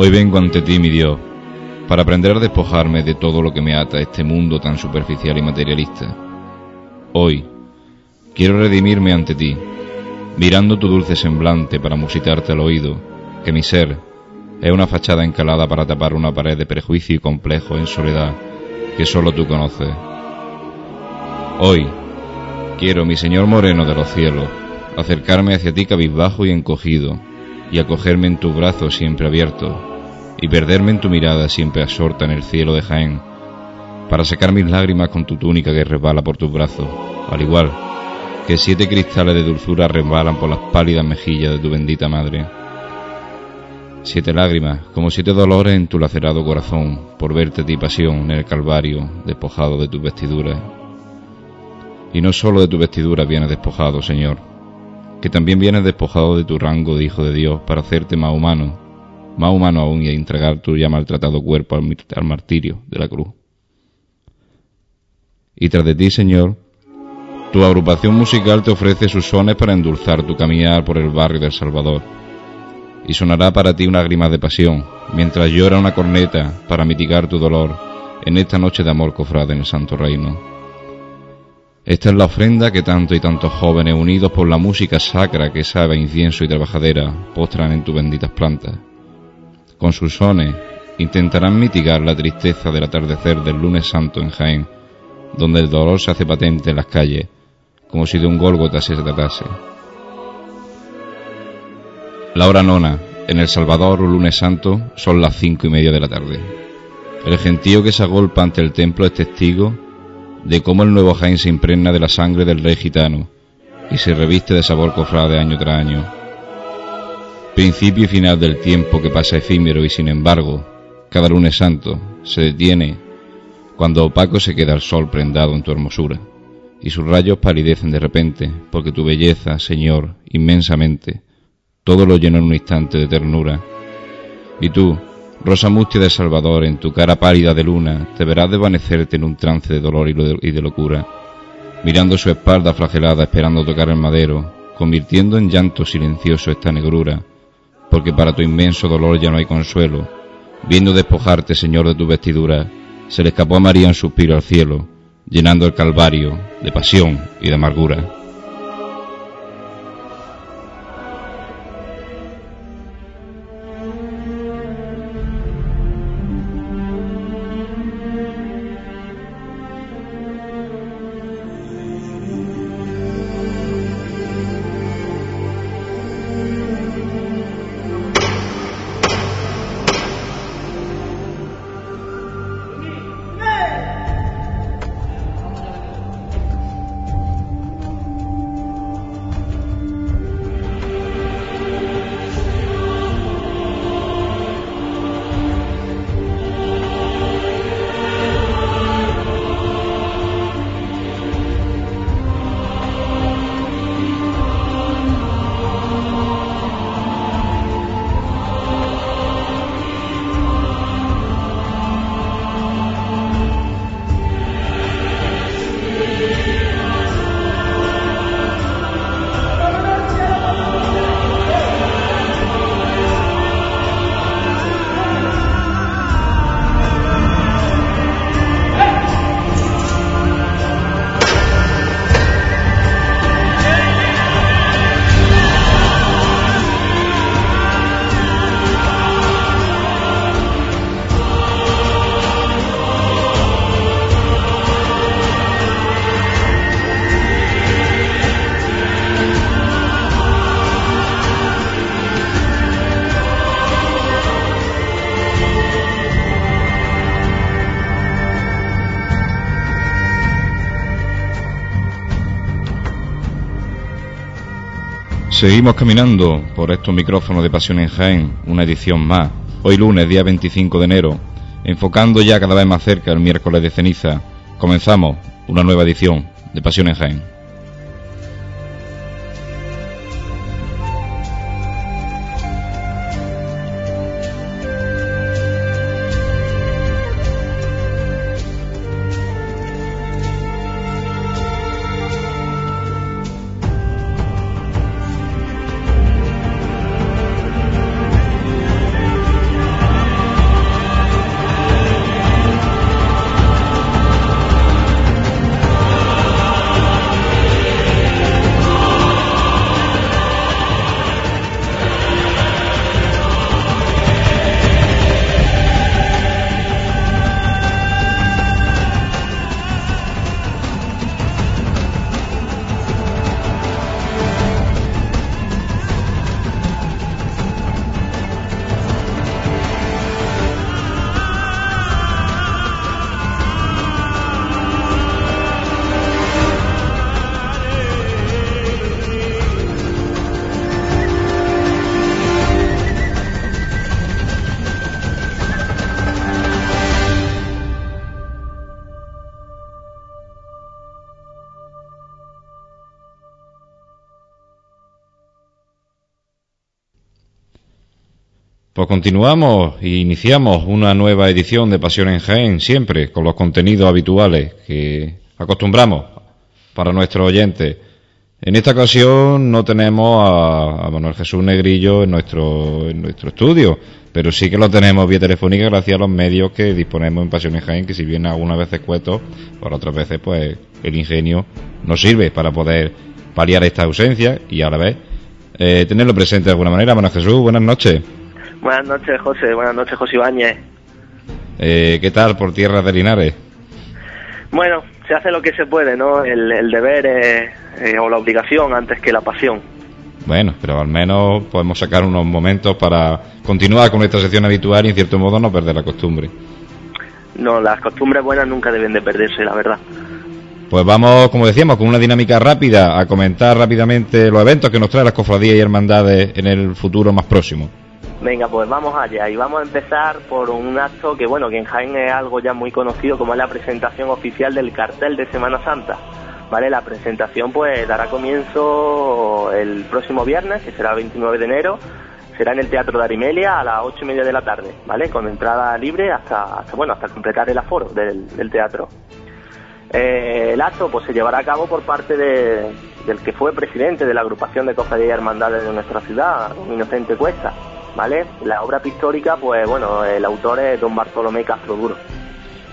Hoy vengo ante ti, mi Dios, para aprender a despojarme de todo lo que me ata a este mundo tan superficial y materialista. Hoy quiero redimirme ante ti, mirando tu dulce semblante para musitarte al oído, que mi ser es una fachada encalada para tapar una pared de prejuicio y complejo en soledad que solo tú conoces. Hoy quiero, mi Señor Moreno de los cielos, acercarme hacia ti cabizbajo y encogido, y acogerme en tus brazos siempre abiertos, y perderme en tu mirada siempre absorta en el cielo de Jaén, para sacar mis lágrimas con tu túnica que resbala por tus brazos, al igual que siete cristales de dulzura resbalan por las pálidas mejillas de tu bendita madre. Siete lágrimas, como siete dolores en tu lacerado corazón, por verte ti pasión en el Calvario, despojado de tus vestiduras. Y no solo de tu vestidura vienes despojado, Señor, que también vienes despojado de tu rango de Hijo de Dios para hacerte más humano, más humano aún y a entregar tu ya maltratado cuerpo al, martirio de la cruz. Y tras de ti, Señor, tu agrupación musical te ofrece sus sones para endulzar tu caminar por el barrio del Salvador. Y sonará para ti una lágrima de pasión, mientras llora una corneta para mitigar tu dolor en esta noche de amor cofrade en el Santo Reino. Esta es la ofrenda que tanto y tantos jóvenes unidos por la música sacra que sabe incienso y trabajadera postran en tus benditas plantas. Con sus sones intentarán mitigar la tristeza del atardecer del lunes santo en Jaén, donde el dolor se hace patente en las calles como si de un Gólgota se tratase. La hora nona, en El Salvador, un lunes santo, son las cinco y media de la tarde. El gentío que se agolpa ante el templo es testigo de cómo el nuevo Jaén se impregna de la sangre del rey gitano y se reviste de sabor cofrade año tras año. Principio y final del tiempo que pasa efímero y sin embargo, cada lunes santo se detiene cuando opaco se queda el sol prendado en tu hermosura y sus rayos palidecen de repente, porque tu belleza, Señor, inmensamente, todo lo llena en un instante de ternura. Y tú, rosa mustia de Salvador, en tu cara pálida de luna, te verás desvanecerte en un trance de dolor y de locura, mirando su espalda flagelada, esperando tocar el madero, convirtiendo en llanto silencioso esta negrura, porque para tu inmenso dolor ya no hay consuelo. Viendo despojarte, Señor, de tu vestidura, se le escapó a María un suspiro al cielo, llenando el Calvario de pasión y de amargura. Seguimos caminando por estos micrófonos de Pasión en Jaén, una edición más. Hoy lunes, día 25 de enero, enfocando ya cada vez más cerca el miércoles de ceniza, comenzamos una nueva edición de Pasión en Jaén. Continuamos e iniciamos una nueva edición de Pasión en Jaén, siempre con los contenidos habituales que acostumbramos para nuestros oyentes. En esta ocasión no tenemos a, Manuel Jesús Negrillo en nuestro, estudio, pero sí que lo tenemos vía telefónica gracias a los medios que disponemos en Pasión en Jaén, que si bien algunas veces cueto, por otras veces pues el ingenio nos sirve para poder paliar esta ausencia y a la vez eh, tenerlo presente de alguna manera. Manuel Jesús, buenas noches. Buenas noches, José. Buenas noches, José Ibáñez. Eh, ¿Qué tal por tierras de Linares? Bueno, se hace lo que se puede, ¿no? El, deber eh, o la obligación antes que la pasión. Bueno, pero al menos podemos sacar unos momentos para continuar con nuestra sección habitual y en cierto modo no perder la costumbre. No, las costumbres buenas nunca deben de perderse, la verdad. Pues vamos, como decíamos, con una dinámica rápida a comentar rápidamente los eventos que nos trae las cofradías y hermandades en el futuro más próximo. Venga, pues vamos allá y vamos a empezar por un acto que, bueno, que en Jaén es algo ya muy conocido como es la presentación oficial del cartel de Semana Santa. ¿Vale? La presentación pues dará comienzo el próximo viernes, que será el 29 de enero, será en el Teatro de Arimelia a las ocho y media de la tarde, ¿vale? Con entrada libre hasta, bueno, hasta completar el aforo del, teatro. Eh, el acto pues se llevará a cabo por parte del que fue presidente de la agrupación de cofradías y hermandades de nuestra ciudad, Inocente Cuesta, ¿vale? La obra pictórica, pues bueno, el autor es don Bartolomé Castro Duro.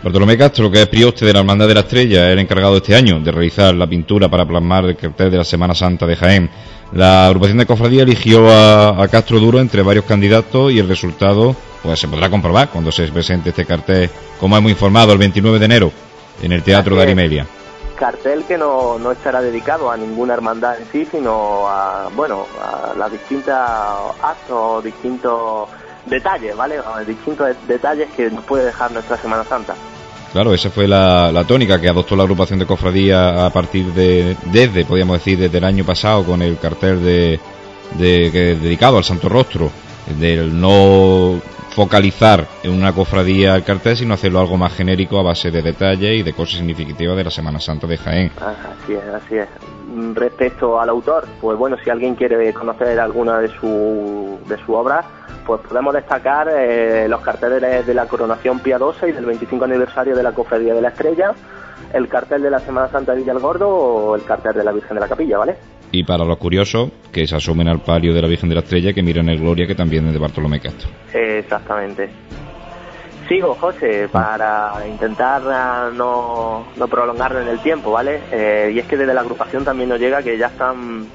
Bartolomé Castro, que es prioste de la Hermandad de la Estrella, es el encargado este año de realizar la pintura para plasmar el cartel de la Semana Santa de Jaén. La agrupación de cofradía eligió a, Castro Duro entre varios candidatos y el resultado pues se podrá comprobar cuando se presente este cartel, como hemos informado, el 29 de enero en el Teatro de Arimelia cartel que no, no estará dedicado a ninguna hermandad en sí, sino a, bueno, a las distintas actos, distintos detalles, ¿vale? distintos detalles que nos puede dejar nuestra Semana Santa. Claro, esa fue la, tónica que adoptó la agrupación de cofradía a partir de, desde, podríamos decir, desde el año pasado con el cartel de, de dedicado al Santo Rostro, del no focalizar en una cofradía el cartel, sino hacerlo algo más genérico a base de detalles y de cosas significativas de la Semana Santa de Jaén. Así es, así es. Respecto al autor, pues bueno, si alguien quiere conocer alguna de su, de su obra, pues podemos destacar eh, los carteles de la coronación piadosa y del 25 aniversario de la Cofradía de la Estrella, el cartel de la Semana Santa de Villalgordo o el cartel de la Virgen de la Capilla, ¿vale? Y para los curiosos, que se asomen al palio de la Virgen de la Estrella, que miren el Gloria, que también es de Bartolomé Castro. Exactamente. Sigo, José, para intentar ah, no, no prolongarlo en el tiempo, ¿vale? Eh, y es que desde la agrupación también nos llega que ya están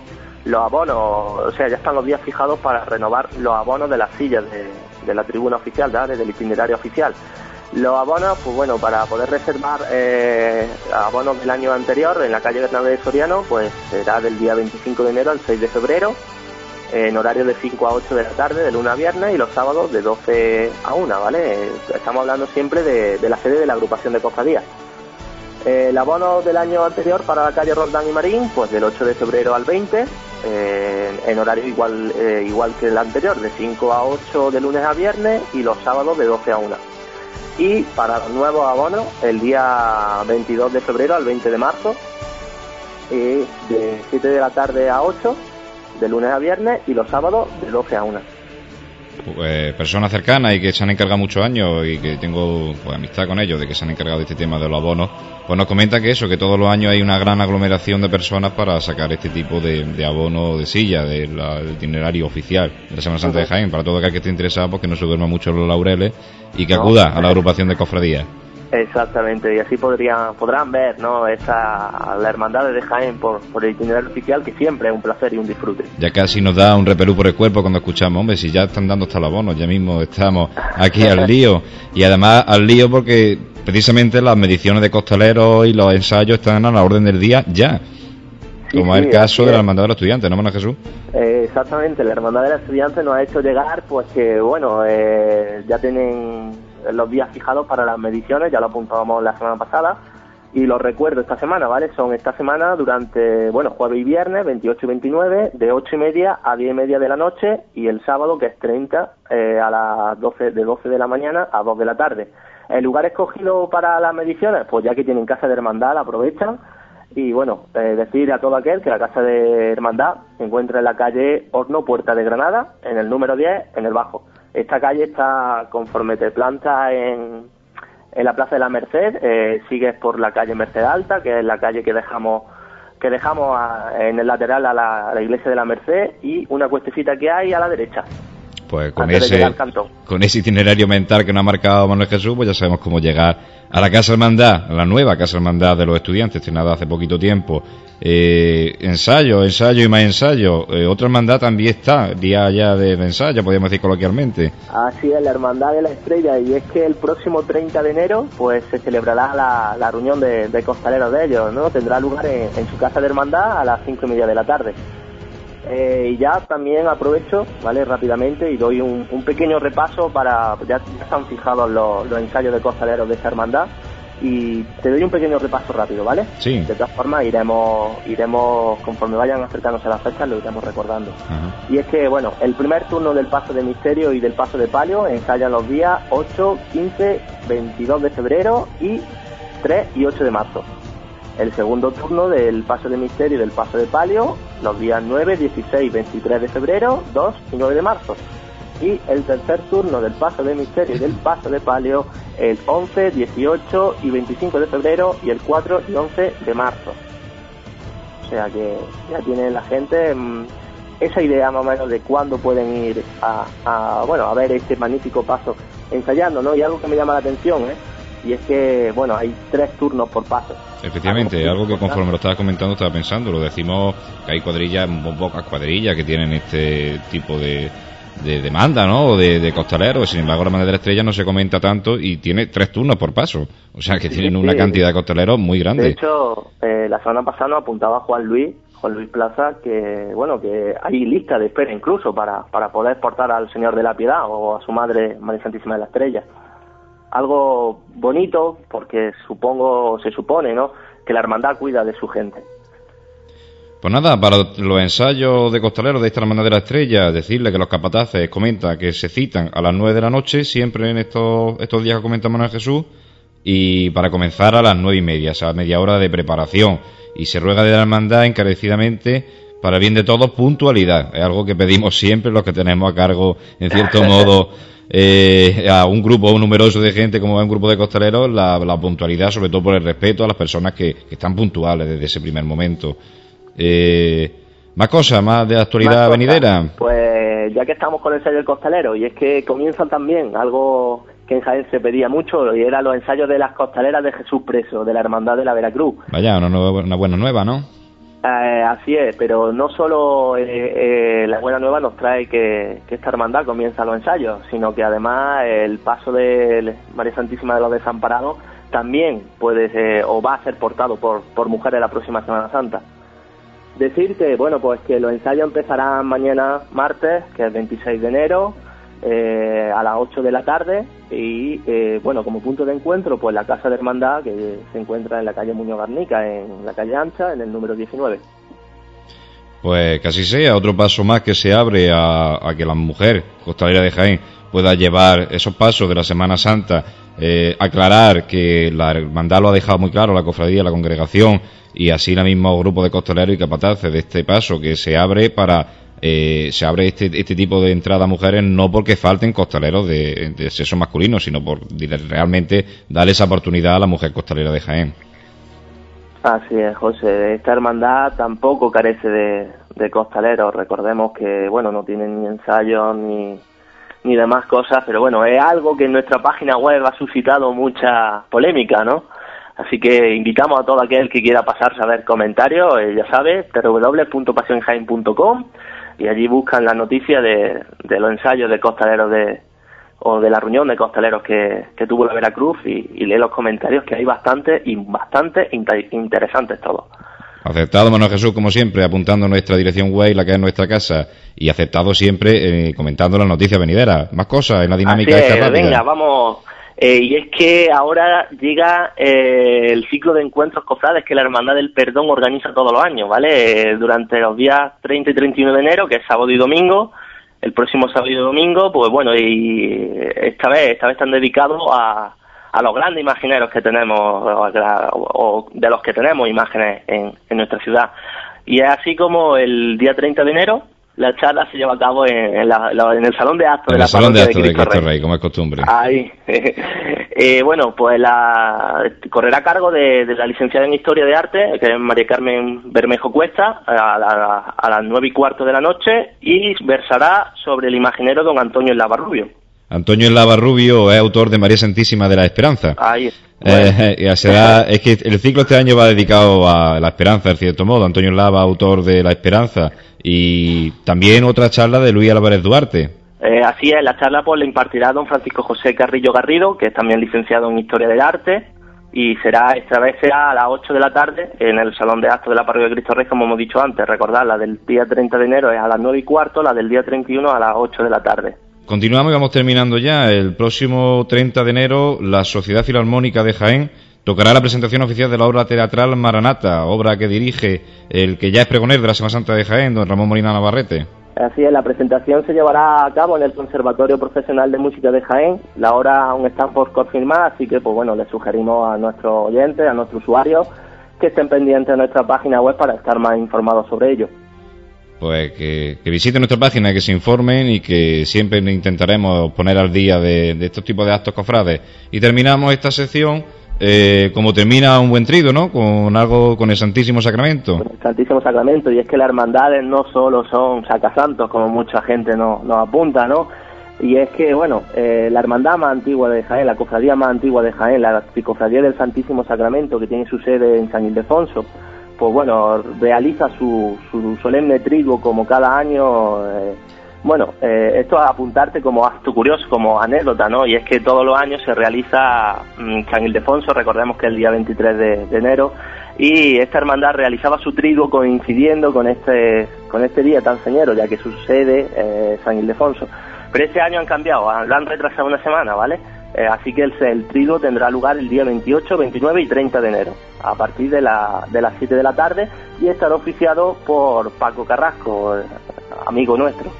los abonos, o sea, ya están los días fijados para renovar los abonos de las sillas de, la tribuna oficial, ¿vale? Del itinerario oficial. Los abonos, pues bueno, para poder reservar eh, abonos del año anterior en la calle Bernabé de Soriano, pues será del día 25 de enero al 6 de febrero, en horario de 5 a 8 de la tarde, de lunes a viernes, y los sábados de 12 a 1, ¿vale? Estamos hablando siempre de, la sede de la agrupación de cofradías. El abono del año anterior para la calle Roldán y Marín, pues del 8 de febrero al 20, eh, en horario igual, eh, igual que el anterior, de 5 a 8 de lunes a viernes y los sábados de 12 a 1 y para los nuevos abonos el día 22 de febrero al 20 de marzo de 7 de la tarde a 8 de lunes a viernes y los sábados de 12 a 1 pues, personas cercanas y que se han encargado muchos años y que tengo pues, amistad con ellos de que se han encargado de este tema de los abonos, pues nos comenta que eso, que todos los años hay una gran aglomeración de personas para sacar este tipo de, de abono de silla del itinerario oficial de la Semana Santa de Jaén, para todo aquel que esté interesado, pues que no se duerma mucho los laureles y que acuda a la agrupación de cofradías. Exactamente, y así podrían, podrán ver ¿no? esa, la hermandad de Jaén por, por el itinerario oficial, que siempre es un placer y un disfrute. Ya casi nos da un repelú por el cuerpo cuando escuchamos, hombre, si ya están dando hasta la bono, ya mismo estamos aquí al lío. Y además al lío porque precisamente las mediciones de costaleros y los ensayos están a la orden del día ya. Como es el caso de la Hermandad de los Estudiantes, ¿no, Mano Jesús? Eh, exactamente, la Hermandad de los Estudiantes nos ha hecho llegar, pues que, bueno, eh, ya tienen los días fijados para las mediciones, ya lo apuntábamos la semana pasada, y los recuerdo esta semana, ¿vale? Son esta semana durante, bueno, jueves y viernes, 28 y 29, de 8 y media a 10 y media de la noche, y el sábado, que es 30, eh, a las 12, de 12 de la mañana a 2 de la tarde. El lugar escogido para las mediciones, pues ya que tienen casa de hermandad, aprovechan, y bueno, eh, decir a todo aquel que la casa de hermandad se encuentra en la calle Horno Puerta de Granada, en el número 10, en el Bajo Esta calle está, conforme te plantas en, en la Plaza de la Merced, eh, sigues por la calle Merced Alta, que es la calle que dejamos que dejamos en el lateral a la, a la, iglesia de la Merced y una cuestecita que hay a la derecha. Pues con ese, con ese itinerario mental que nos ha marcado Manuel Jesús, pues ya sabemos cómo llegar a la Casa Hermandad, a la nueva Casa Hermandad de los Estudiantes, estrenada hace poquito tiempo. Eh, ensayo, ensayo y más ensayo. Eh, otra hermandad también está, día ya de, ensayo, podríamos decir coloquialmente. Así es, la Hermandad de la Estrella, y es que el próximo 30 de enero pues se celebrará la, reunión de, costaleros de ellos, ¿no? Tendrá lugar en, en su casa de hermandad a las cinco y media de la tarde. Eh, y ya también aprovecho, ¿vale? Rápidamente y doy un, pequeño repaso para, ya, están fijados los, ensayos de costaleros de esta hermandad y te doy un pequeño repaso rápido, ¿vale? Sí. De todas formas iremos, iremos conforme vayan acercándose a las fechas lo iremos recordando. Y es que, bueno, el primer turno del paso de misterio y del paso de palio ensayan los días 8, 15, 22 de febrero y 3 y 8 de marzo el segundo turno del paso de misterio y del paso de palio los días 9, 16 23 de febrero, 2 y 9 de marzo. Y el tercer turno del paso de misterio y del paso de palio el 11, 18 y 25 de febrero y el 4 y 11 de marzo. O sea que ya tiene la gente mm, esa idea más o menos de cuándo pueden ir a, a, bueno, a ver este magnífico paso ensayando, ¿no? Y algo que me llama la atención, ¿eh? Y es que, bueno, hay tres turnos por paso. Efectivamente, algo, que conforme lo estaba comentando estaba pensando, lo decimos que hay cuadrillas, pocas cuadrillas que tienen este tipo de, de demanda, ¿no? O de, costaleros, sin embargo la manera de la estrella no se comenta tanto y tiene tres turnos por paso, o sea que tienen una cantidad de costaleros muy grande. De hecho, eh, la semana pasada nos apuntaba Juan Luis, Juan Luis Plaza, que bueno, que hay lista de espera incluso para, para poder portar al Señor de la Piedad o a su madre María Santísima de la Estrella algo bonito porque supongo, se supone, ¿no? Que la hermandad cuida de su gente. Pues nada, para los ensayos de costaleros de esta Hermandad de la Estrella, decirle que los capataces comentan que se citan a las nueve de la noche, siempre en estos, estos días que comenta Manuel Jesús, y para comenzar a las nueve y media, o sea, media hora de preparación. Y se ruega de la Hermandad encarecidamente, para bien de todos, puntualidad. Es algo que pedimos siempre los que tenemos a cargo, en cierto modo, eh, a un grupo numeroso de gente como a un grupo de costaleros la, puntualidad, sobre todo por el respeto a las personas que, están puntuales desde ese primer momento. Eh, más cosas, más de actualidad venidera. Pues ya que estamos con el sello del costalero, y es que comienzan también algo que en Jaén se pedía mucho, y era los ensayos de las costaleras de Jesús Preso, de la Hermandad de la Veracruz. Vaya, una, una buena nueva, ¿no? Eh, así es, pero no solo eh, eh, la buena nueva nos trae que, esta hermandad comienza los ensayos, sino que además el paso de María Santísima de los Desamparados también puede ser, o va a ser portado por, por mujeres la próxima Semana Santa. Decir que, bueno, pues que los ensayos empezarán mañana martes, que es 26 de enero, eh, a las 8 de la tarde y eh, bueno, como punto de encuentro, pues la Casa de Hermandad que se encuentra en la calle Muñoz Garnica, en la calle Ancha, en el número 19. Pues casi sea otro paso más que se abre a, que la mujer costalera de Jaén pueda llevar esos pasos de la Semana Santa, eh, aclarar que la hermandad lo ha dejado muy claro, la cofradía, la congregación y así la mismo grupo de costaleros y capataces de este paso que se abre para eh, se abre este, este tipo de entrada a mujeres no porque falten costaleros de, sexo masculino, sino por realmente darle esa oportunidad a la mujer costalera de Jaén. Así es, José. Esta hermandad tampoco carece de, costaleros. Recordemos que, bueno, no tienen ni ensayos ni, ni demás cosas, pero bueno, es algo que en nuestra página web ha suscitado mucha polémica, ¿no? Así que invitamos a todo aquel que quiera pasarse a ver comentarios, eh, ya sabe, www.pasionjain.com y allí buscan la noticia de, los ensayos de costaleros de o de la reunión de costaleros que, tuvo la Veracruz y, lee los comentarios que hay bastante y bastante interesantes todos. Aceptado, Manuel Jesús, como siempre, apuntando nuestra dirección web, la que es nuestra casa, y aceptado siempre eh, comentando las noticias venideras. Más cosas en la dinámica de esta Venga, vamos eh, y es que ahora llega eh, el ciclo de encuentros cofrades que la Hermandad del Perdón organiza todos los años, ¿vale? Eh, durante los días 30 y 31 de enero, que es sábado y domingo, el próximo sábado y domingo, pues bueno, y esta vez, esta vez están dedicados a, a los grandes imagineros que tenemos, o, de los que tenemos imágenes en, en nuestra ciudad. Y es así como el día 30 de enero, la charla se lleva a cabo en, la, en el salón de actos de la salón de actos de Cristo, Rey. como es costumbre. Ahí. eh, bueno, pues la correrá a cargo de, la licenciada en Historia de Arte, que es María Carmen Bermejo Cuesta, a, a las nueve y cuarto de la noche y versará sobre el imaginero don Antonio Lavarrubio. Antonio Lavarrubio es autor de María Santísima de la Esperanza. Ahí. Eh, es que el ciclo este año va dedicado a la esperanza, en cierto modo. Antonio Lava, autor de La Esperanza, y también otra charla de Luis Álvarez Duarte. Eh, así es, la charla pues la impartirá don Francisco José Carrillo Garrido, que es también licenciado en Historia del Arte, y será esta vez será a las 8 de la tarde en el Salón de Actos de la Parroquia de Cristo Rey, como hemos dicho antes. Recordad, la del día 30 de enero es a las 9 y cuarto, la del día 31 a las 8 de la tarde. Continuamos y vamos terminando ya. El próximo 30 de enero, la Sociedad Filarmónica de Jaén tocará la presentación oficial de la obra teatral Maranata, obra que dirige el que ya es pregoner de la Semana Santa de Jaén, don Ramón Molina Navarrete. Así es, la presentación se llevará a cabo en el Conservatorio Profesional de Música de Jaén. La hora aún está por confirmar, así que, pues bueno, le sugerimos a nuestros oyentes, a nuestros usuarios, que estén pendientes de nuestra página web para estar más informados sobre ello. Pues que, visiten nuestra página, que se informen y que siempre intentaremos poner al día de, de estos tipos de actos cofrades. Y terminamos esta sección eh, como termina un buen trido, ¿no? Con algo, con el Santísimo Sacramento. el Santísimo Sacramento, y es que las hermandades no solo son sacasantos, como mucha gente nos, apunta, ¿no? Y es que, bueno, eh, la hermandad más antigua de Jaén, la cofradía más antigua de Jaén, la cofradía del Santísimo Sacramento, que tiene su sede en San Ildefonso, pues bueno, realiza su, su solemne trigo como cada año. Eh, bueno, eh, esto a apuntarte como acto curioso, como anécdota, ¿no? Y es que todos los años se realiza mm, San Ildefonso, recordemos que es el día 23 de, enero, y esta hermandad realizaba su trigo coincidiendo con este, con este día tan señero, ya que sucede eh, San Ildefonso. Pero este año han cambiado, lo han retrasado una semana, ¿vale? Eh, así que el, trigo tendrá lugar el día 28, 29 y 30 de enero, a partir de, la, de las 7 de la tarde, y estará oficiado por Paco Carrasco, amigo nuestro.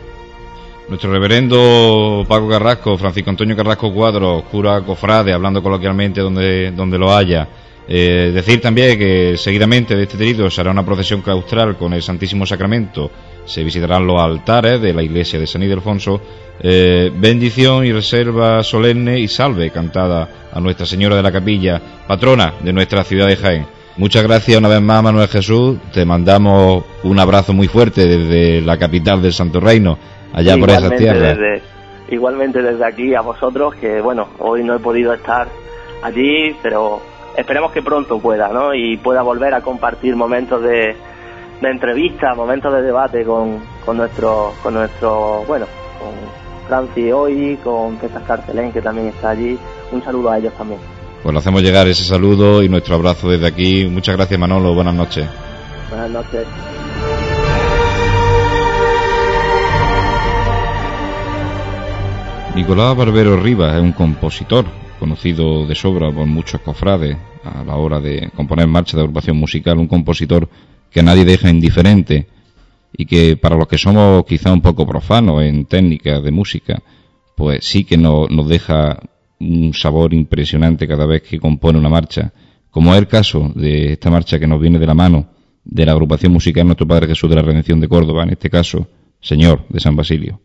Nuestro reverendo Paco Carrasco, Francisco Antonio Carrasco Cuadro, cura cofrade, hablando coloquialmente donde, donde lo haya. Eh, decir también que seguidamente de este trito se hará una procesión claustral con el Santísimo Sacramento. Se visitarán los altares de la iglesia de San Ildefonso. Eh, bendición y reserva solemne y salve cantada a Nuestra Señora de la Capilla, patrona de nuestra ciudad de Jaén. Muchas gracias una vez más, Manuel Jesús. Te mandamos un abrazo muy fuerte desde la capital del Santo Reino allá por esa tierra. igualmente desde aquí a vosotros, que bueno, hoy no he podido estar allí, pero esperemos que pronto pueda, ¿no? Y pueda volver a compartir momentos de, de entrevista, momentos de debate con, con nuestro, con nuestro, bueno, con Franci hoy, con César Carcelén, que también está allí. Un saludo a ellos también. Pues hacemos llegar ese saludo y nuestro abrazo desde aquí. Muchas gracias Manolo, buenas noches. Buenas noches. Nicolás Barbero Rivas es un compositor conocido de sobra por muchos cofrades a la hora de componer marcha de agrupación musical, un compositor que nadie deja indiferente y que para los que somos quizá un poco profanos en técnicas de música, pues sí que nos deja un sabor impresionante cada vez que compone una marcha, como es el caso de esta marcha que nos viene de la mano de la agrupación musical Nuestro Padre Jesús de la Redención de Córdoba, en este caso, Señor de San Basilio.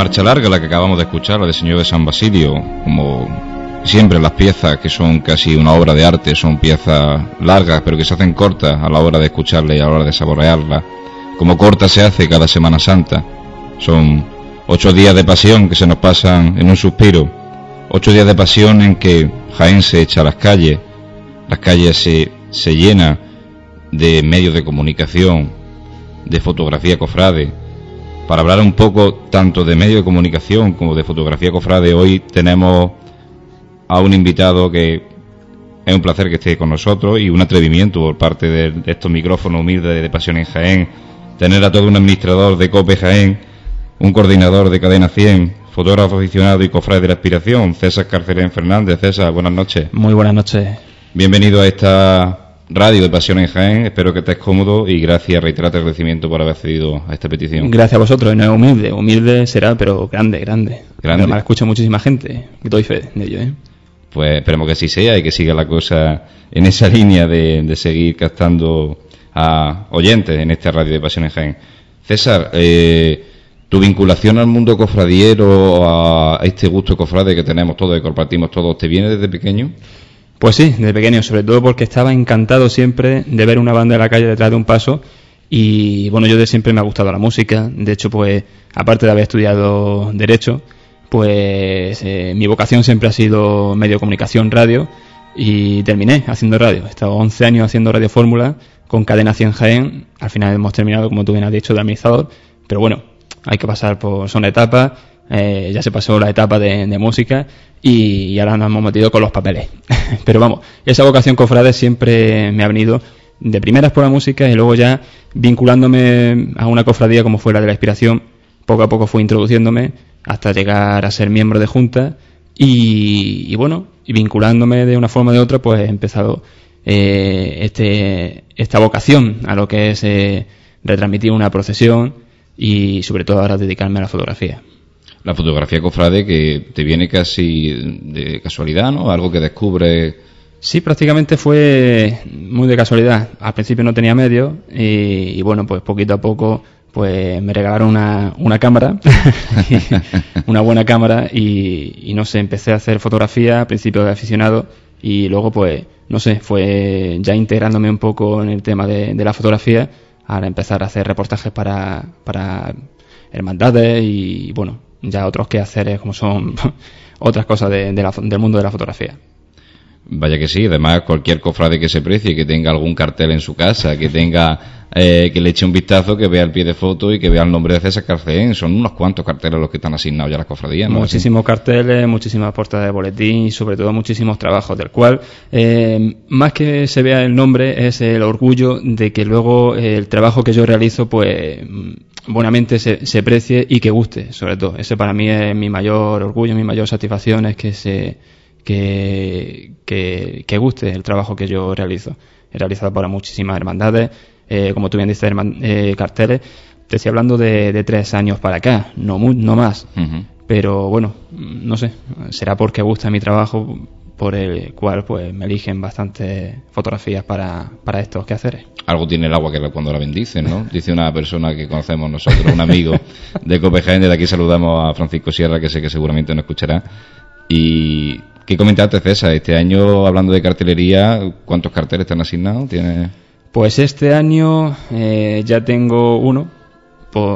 Marcha larga la que acabamos de escuchar, la del Señor de San Basilio, como siempre las piezas que son casi una obra de arte, son piezas largas pero que se hacen cortas a la hora de escucharla y a la hora de saborearla, como corta se hace cada Semana Santa. Son ocho días de pasión que se nos pasan en un suspiro, ocho días de pasión en que Jaén se echa a las calles, las calles se, se llenan de medios de comunicación, de fotografía cofrade, para hablar un poco tanto de medio de comunicación como de fotografía cofrade, hoy tenemos a un invitado que es un placer que esté con nosotros y un atrevimiento por parte de, estos micrófonos humildes de Pasión en Jaén, tener a todo un administrador de COPE Jaén, un coordinador de Cadena 100, fotógrafo aficionado y cofrade de la aspiración, César Carcelén Fernández. César, buenas noches. Muy buenas noches. Bienvenido a esta Radio de Pasión en Jaén. Espero que estés cómodo y gracias, reiterate el agradecimiento por haber accedido a esta petición. Gracias a vosotros. No es humilde, humilde será, pero grande, grande. Grande. Me escucha muchísima gente. Doy fe de ello, ¿eh? Pues esperemos que así sea y que siga la cosa en esa línea de, seguir captando a oyentes en esta radio de Pasión en Jaén. César, eh, tu vinculación al mundo cofradiero, a este gusto cofrade que tenemos todos y compartimos todos, ¿te viene desde pequeño? Pues sí, de pequeño, sobre todo porque estaba encantado siempre de ver una banda de la calle detrás de un paso y bueno, yo de siempre me ha gustado la música, de hecho pues aparte de haber estudiado derecho, pues eh, mi vocación siempre ha sido medio comunicación, radio y terminé haciendo radio. He estado 11 años haciendo radio fórmula con Cadena 100 Jaén, al final hemos terminado como tú bien has dicho de administrador, pero bueno, hay que pasar por son etapas eh, ya se pasó la etapa de, música y, ahora nos hemos metido con los papeles. Pero vamos, esa vocación cofrade siempre me ha venido de primeras por la música y luego ya vinculándome a una cofradía como fue la de la inspiración, poco a poco fui introduciéndome hasta llegar a ser miembro de junta y, bueno, y vinculándome de una forma o de otra, pues he empezado eh, este, esta vocación a lo que es eh, retransmitir una procesión y sobre todo ahora dedicarme a la fotografía la fotografía cofrade que te viene casi de casualidad, ¿no? Algo que descubre. Sí, prácticamente fue muy de casualidad. Al principio no tenía medios y, bueno, pues poquito a poco pues me regalaron una, cámara, una buena cámara y, no sé, empecé a hacer fotografía al principio de aficionado y luego pues, no sé, fue ya integrándome un poco en el tema de, la fotografía, ahora empezar a hacer reportajes para, para hermandades y bueno, ya otros quehaceres como son otras cosas de, del mundo de la fotografía. Vaya que sí, además cualquier cofrade que se precie, que tenga algún cartel en su casa, que tenga, eh, que le eche un vistazo, que vea el pie de foto y que vea el nombre de César Carcén, son unos cuantos carteles los que están asignados ya a las cofradías. Muchísimos carteles, muchísimas portadas de boletín y sobre todo muchísimos trabajos, del cual eh, más que se vea el nombre es el orgullo de que luego eh, el trabajo que yo realizo pues buenamente se, se precie y que guste, sobre todo. Ese para mí es mi mayor orgullo, mi mayor satisfacción, es que se que, que, guste el trabajo que yo realizo. He realizado para muchísimas hermandades, eh, como tú bien dices, eh, carteles. Te estoy hablando de, de, tres años para acá, no, no más. Pero bueno, no sé, será porque gusta mi trabajo, por el cual pues me eligen bastantes fotografías para, para estos quehaceres. Algo tiene el agua que cuando la bendicen, ¿no? Dice una persona que conocemos nosotros, un amigo de Copenhague, de aquí saludamos a Francisco Sierra, que sé que seguramente nos escuchará. Y ¿qué comentaste, César? Este año, hablando de cartelería, ¿cuántos carteles están asignados? ¿Tiene... Pues este año eh, ya tengo uno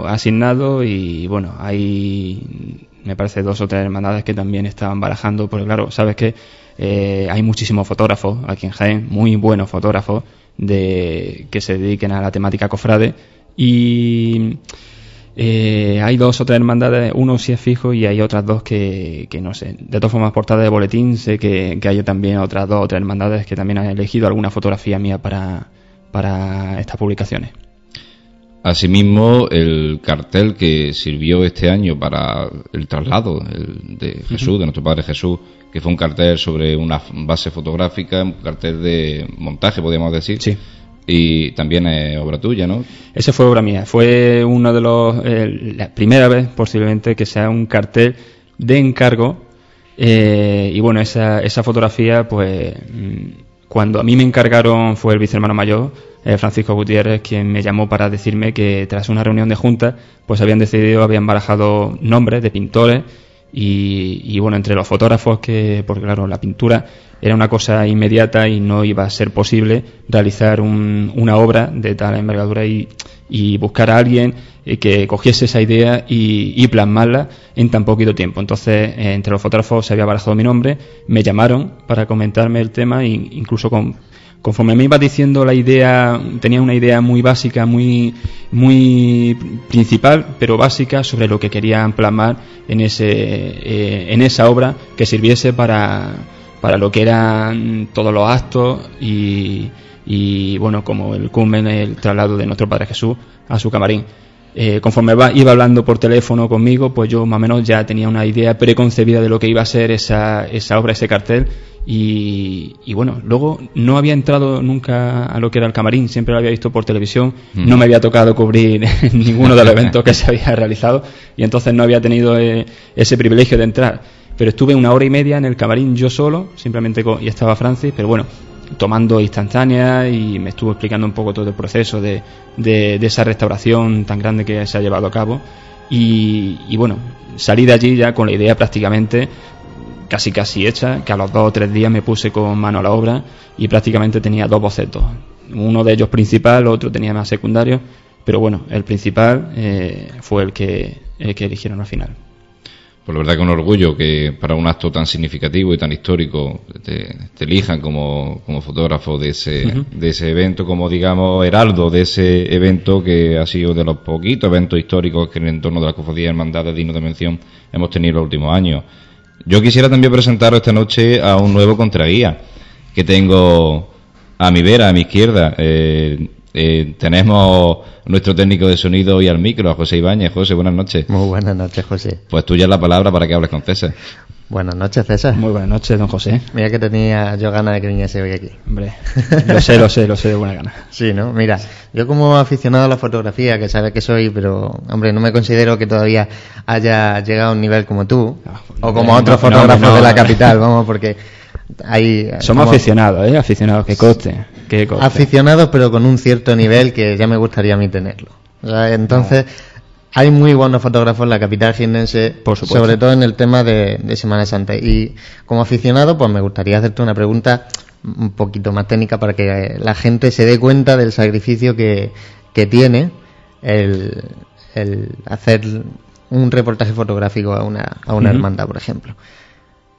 asignado y bueno, hay me parece dos o tres hermandades que también estaban barajando, porque claro, sabes que eh, hay muchísimos fotógrafos aquí en Jaén, muy buenos fotógrafos de, que se dediquen a la temática cofrade y eh, hay dos o tres hermandades, uno sí es fijo y hay otras dos que, no sé. De todas formas, portada de boletín, sé que, hay también otras dos o tres hermandades que también han elegido alguna fotografía mía para estas publicaciones. Asimismo, el cartel que sirvió este año para el traslado de Jesús, de nuestro Padre Jesús, que fue un cartel sobre una base fotográfica, un cartel de montaje, podríamos decir. Sí. Y también es obra tuya, ¿no? Ese fue obra mía. Fue uno de los. la primera vez, posiblemente, que sea un cartel de encargo. Eh, y bueno, esa, esa fotografía, pues. Mm, cuando a mí me encargaron, fue el vicehermano mayor eh, Francisco Gutiérrez, quien me llamó para decirme que tras una reunión de junta, pues habían decidido, habían barajado nombres de pintores y, bueno, entre los fotógrafos que, porque claro, la pintura era una cosa inmediata y no iba a ser posible realizar una obra de tal envergadura y, buscar a alguien eh, que cogiese esa idea y, plasmarla en tan poquito tiempo. Entonces, eh, entre los fotógrafos se había barajado mi nombre, me llamaron para comentarme el tema e incluso con conforme me iba diciendo la idea, tenía una idea muy básica, muy, muy principal, pero básica sobre lo que querían plasmar en, ese, eh, en esa obra que sirviese para, para lo que eran todos los actos y, y bueno, como el cumen, el traslado de nuestro Padre Jesús a su camarín. Eh, conforme iba hablando por teléfono conmigo, pues yo más o menos ya tenía una idea preconcebida de lo que iba a ser esa, esa obra, ese cartel, y, bueno, luego no había entrado nunca a lo que era el camarín, siempre lo había visto por televisión, mm. no me había tocado cubrir ninguno de los eventos que se había realizado y entonces no había tenido eh, ese privilegio de entrar. Pero estuve una hora y media en el camarín yo solo, simplemente con, y estaba Francis, pero bueno, tomando instantáneas y me estuvo explicando un poco todo el proceso de, de, esa restauración tan grande que se ha llevado a cabo. Y, y, bueno, salí de allí ya con la idea prácticamente casi casi hecha, que a los dos o tres días me puse con mano a la obra y prácticamente tenía dos bocetos. Uno de ellos principal, otro tenía más secundario, pero bueno, el principal eh, fue el que, el que eligieron al final. Pues la verdad que un orgullo que para un acto tan significativo y tan histórico te, elijan como, como, fotógrafo de ese, de ese evento, como digamos heraldo de ese evento que ha sido de los poquitos eventos históricos que en el entorno de la cofradía hermandad de digno de mención hemos tenido en los últimos años. Yo quisiera también presentaros esta noche a un nuevo contraguía que tengo a mi vera, a mi izquierda. Eh, eh, tenemos nuestro técnico de sonido y al micro, a José Ibáñez. José, buenas noches. Muy buenas noches, José. Pues tuya es la palabra para que hables con César. Buenas noches, César. Muy buenas noches, don José. Mira que tenía yo ganas de que viniese hoy aquí. Hombre, lo sé, lo sé, lo sé de buena gana. Sí, ¿no? Mira, yo como aficionado a la fotografía, que sabes que soy, pero, hombre, no me considero que todavía haya llegado a un nivel como tú, ah, o como otros fotógrafos de la capital, vamos, porque hay... Somos aficionados, ¿eh? Aficionados, que coste, que coste. Aficionados, pero con un cierto nivel que ya me gustaría a mí tenerlo. entonces... Hay muy buenos fotógrafos en la capital jiennense, sobre todo en el tema de, Semana Santa. Y como aficionado, pues me gustaría hacerte una pregunta un poquito más técnica para que la gente se dé cuenta del sacrificio que, tiene el, hacer un reportaje fotográfico a una, a una hermandad, por ejemplo.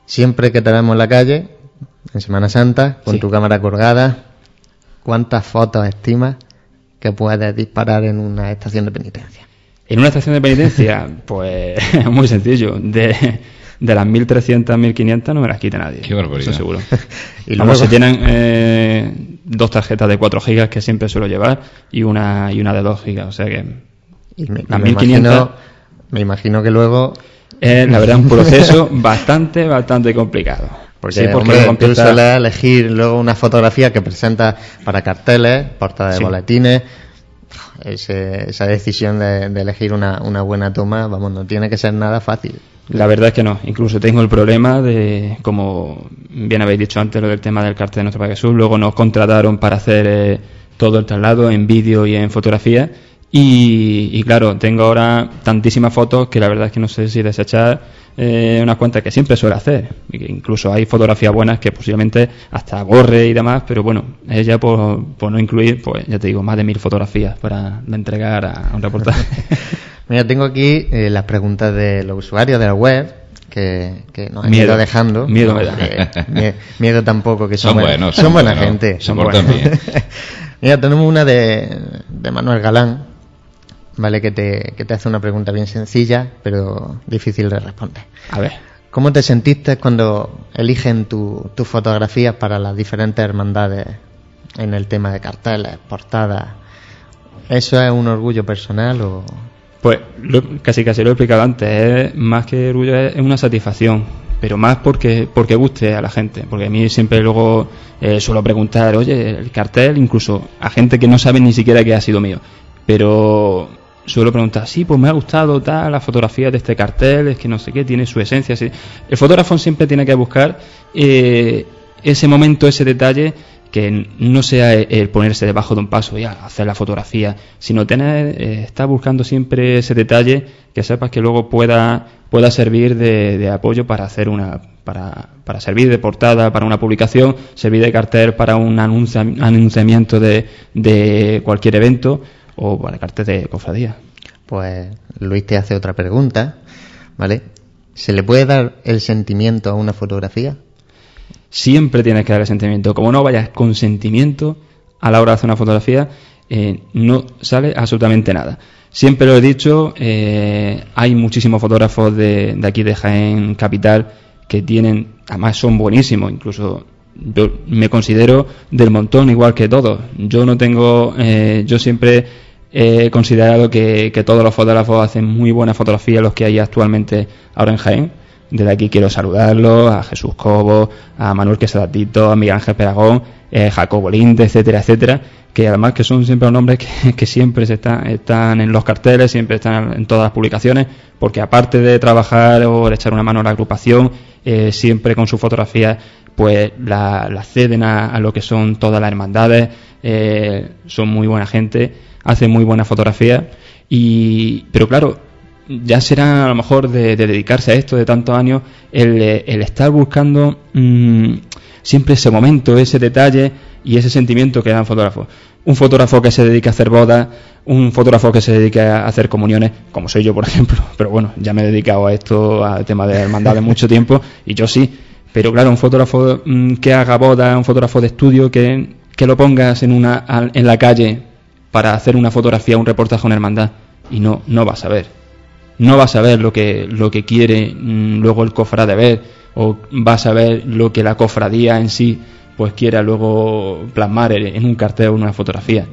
Siempre que te vemos en la calle, en Semana Santa, con tu cámara colgada, ¿cuántas fotos estimas que puedes disparar en una estación de penitencia? En una estación de penitencia, pues muy sencillo. De, de las 1.300, 1.500 no me las quite nadie. Qué barbaridad. Eso seguro. y luego se tienen eh, dos tarjetas de 4 gigas que siempre suelo llevar y una y una de 2 gigas. O sea que me, las 1.500... Me imagino que luego... Es, la verdad, un proceso bastante, bastante complicado. Porque, sí, porque hombre, tú sueles elegir luego una fotografía que presenta para carteles, portadas de boletines esa decisión de, elegir una, buena toma, vamos, no tiene que ser nada fácil. La verdad es que no. Incluso tengo el problema de, como bien habéis dicho antes, lo del tema del cartel de nuestro Padre Jesús. Luego nos contrataron para hacer eh, todo el traslado en vídeo y en fotografía. Y, claro, tengo ahora tantísimas fotos que la verdad es que no sé si desechar eh, unas cuentas que siempre suele hacer. Incluso hay fotografías buenas que posiblemente hasta borre y demás, pero bueno, ella por, por no incluir, pues ya te digo, más de mil fotografías para entregar a, un reportaje. Mira, tengo aquí eh, las preguntas de los usuarios de la web que, nos han ido dejando. Miedo me da. miedo tampoco, que son, buenos. Son, buena gente. Son buenos. Mira, tenemos una de, de Manuel Galán ¿vale? Que te, que te hace una pregunta bien sencilla, pero difícil de responder. A ver. ¿Cómo te sentiste cuando eligen tus tu fotografías para las diferentes hermandades en el tema de carteles, portadas? ¿Eso es un orgullo personal o...? Pues casi casi lo he explicado antes, es más que orgullo, es una satisfacción, pero más porque, porque guste a la gente, porque a mí siempre luego eh, suelo preguntar, oye, el cartel, incluso a gente que no sabe ni siquiera que ha sido mío, pero suelo preguntar, sí, pues me ha gustado tal, la fotografía de este cartel, es que no sé qué, tiene su esencia. El fotógrafo siempre tiene que buscar eh, ese momento, ese detalle que no sea el ponerse debajo de un paso y hacer la fotografía, sino tener, eh, estar buscando siempre ese detalle que sepas que luego pueda, pueda servir de, apoyo para hacer una, para, para, servir de portada para una publicación, servir de cartel para un anunciamiento de, de cualquier evento o para cartel de cofradía. Pues Luis te hace otra pregunta, ¿vale? ¿Se le puede dar el sentimiento a una fotografía? siempre tienes que dar el sentimiento. Como no vayas con sentimiento a la hora de hacer una fotografía, eh, no sale absolutamente nada. Siempre lo he dicho, eh, hay muchísimos fotógrafos de, aquí de Jaén Capital que tienen, además son buenísimos, incluso yo me considero del montón igual que todos. Yo no tengo, eh, yo siempre he considerado que, que, todos los fotógrafos hacen muy buena fotografía los que hay actualmente ahora en Jaén desde aquí quiero saludarlo a Jesús Cobo, a Manuel Quesadatito, a Miguel Ángel Peragón, eh, Jacobo Linde, etcétera, etcétera, que además que son siempre nombres que, que siempre se están, están en los carteles, siempre están en todas las publicaciones, porque aparte de trabajar o de echar una mano a la agrupación, eh, siempre con sus fotografías pues la, ceden a, lo que son todas las hermandades, eh, son muy buena gente, hacen muy buena fotografía, y, pero claro, ya será a lo mejor de, dedicarse a esto de tantos años el, el estar buscando mm, siempre ese momento, ese detalle y ese sentimiento que da un fotógrafo. Un fotógrafo que se dedica a hacer bodas, un fotógrafo que se dedica a hacer comuniones, como soy yo, por ejemplo, pero bueno, ya me he dedicado a esto, al tema de hermandad de mucho tiempo, y yo sí. Pero claro, un fotógrafo mm, que haga boda, un fotógrafo de estudio, que, que lo pongas en, una, en la calle para hacer una fotografía, un reportaje una hermandad, y no, no vas a ver no vas a ver lo que, lo que quiere mm, luego el cofrade ver, o vas a ver lo que la cofradía en sí pues quiera luego plasmar en un cartel o en una fotografía.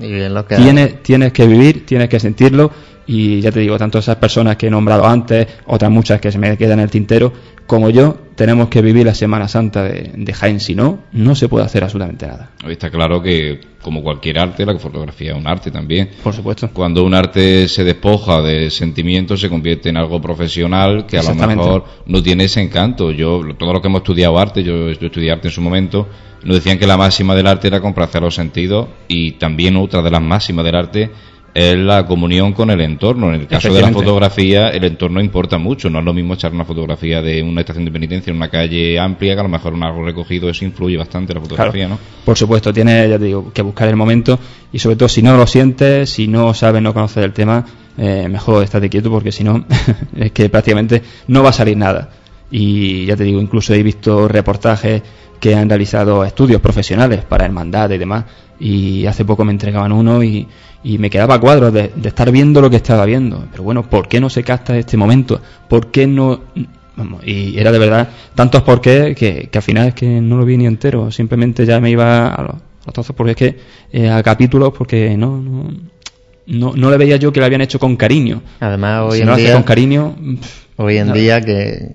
tienes, tienes que vivir, tienes que sentirlo y ya te digo, tanto esas personas que he nombrado antes, otras muchas que se me quedan en el tintero, como yo, tenemos que vivir la Semana Santa de, de Jaén, si no, no se puede hacer absolutamente nada. Está claro que, como cualquier arte, la fotografía es un arte también. Por supuesto. Cuando un arte se despoja de sentimientos, se convierte en algo profesional que a lo mejor no tiene ese encanto. Yo, todo lo que hemos estudiado arte, yo, yo estudié arte en su momento, nos decían que la máxima del arte era complacer los sentidos y también otra de las máximas del arte es la comunión con el entorno. En el caso de la fotografía, el entorno importa mucho. No es lo mismo echar una fotografía de una estación de penitencia en una calle amplia que a lo mejor un árbol recogido. Eso influye bastante en la fotografía, ¿no? Por supuesto, tiene ya te digo, que buscar el momento y sobre todo si no lo sientes, si no sabes, no conoces el tema, eh, mejor estate quieto porque si no, es que prácticamente no va a salir nada. Y ya te digo, incluso he visto reportajes que han realizado estudios profesionales para hermandad y demás y hace poco me entregaban uno y, y me quedaba a cuadros de, estar viendo lo que estaba viendo. Pero bueno, ¿por qué no se capta este momento? ¿Por qué no...? y era de verdad tantos por qué que, que al final es que no lo vi ni entero. Simplemente ya me iba a los, a porque es que eh, a capítulos porque no, no, no, le veía yo que lo habían hecho con cariño. Además, hoy en día... con cariño... Hoy en día que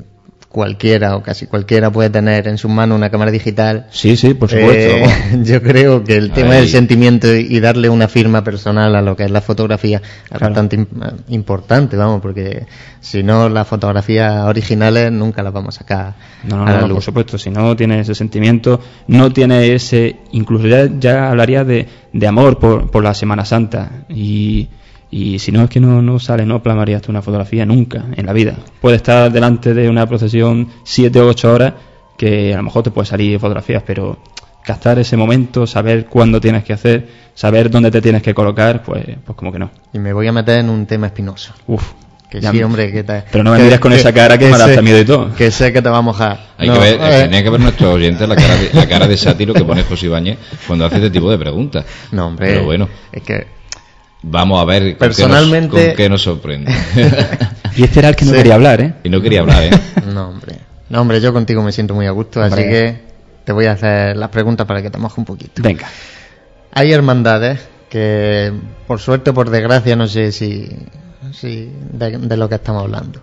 cualquiera o casi cualquiera puede tener en su mano una cámara digital. Sí, sí, por supuesto. Eh, yo creo que el tema del sentimiento y darle una firma personal a lo que es la fotografía es bastante importante, vamos, porque si no las fotografías originales nunca las vamos a sacar. No, no, no, por supuesto, si no tiene ese sentimiento, no tiene ese, incluso ya, ya hablaría de, de amor por, por la Semana Santa y y si no es que no, no sale, no plasmarías tú una fotografía nunca en la vida. Puede estar delante de una procesión siete o ocho horas que a lo mejor te puede salir fotografías, pero captar ese momento, saber cuándo tienes que hacer, saber dónde te tienes que colocar, pues, pues como que no. Y me voy a meter en un tema espinoso. Uf. Que sí, hombre, que te, Pero no me mires con esa cara que, me da miedo y todo. Que sé que te va a mojar. Hay que ver, tenía que ver nuestros oyentes la cara de, la cara de sátiro que pone José Ibáñez cuando hace este tipo de preguntas. No, hombre. Pero bueno. Es que Vamos a ver Personalmente... con qué nos, sorprende. y este era el que no quería hablar, ¿eh? Y no quería hablar, ¿eh? no, hombre. No, hombre, yo contigo me siento muy a gusto, así que te voy a hacer las preguntas para que te mojes un poquito. Venga. Hay hermandades que, por suerte o por desgracia, no sé si, si de, lo que estamos hablando.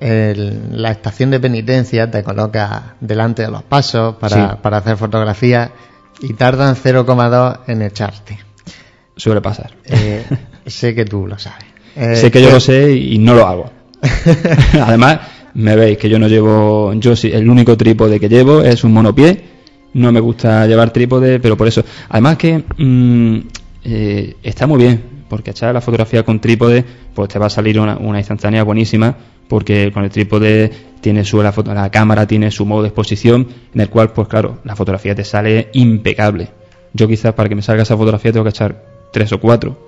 la estación de penitencia te coloca delante de los pasos para, para hacer fotografías y tardan 0,2 en echarte suele pasar. Eh, sé que tú lo sabes. sé que yo lo sé y no lo hago. Además, me veis que yo no llevo, yo sí, el único trípode que llevo es un monopié no me gusta llevar trípode, pero por eso. Además que mm, eh, está muy bien, porque echar la fotografía con trípode, pues te va a salir una, instantánea buenísima, porque con el trípode tiene su, la, la cámara tiene su modo de exposición, en el cual, pues claro, la fotografía te sale impecable. Yo quizás para que me salga esa fotografía tengo que echar tres o cuatro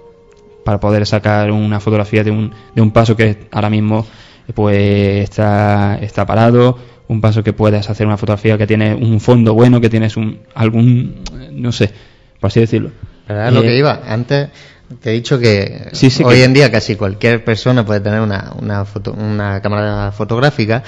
para poder sacar una fotografía de un, de un paso que ahora mismo pues está, está parado, un paso que puedes hacer una fotografía que tiene un fondo bueno, que tienes un, algún, no sé, por así decirlo. ¿Verdad? lo que eh, iba, antes te he dicho que hoy en día casi cualquier persona puede tener una, una, foto, una cámara fotográfica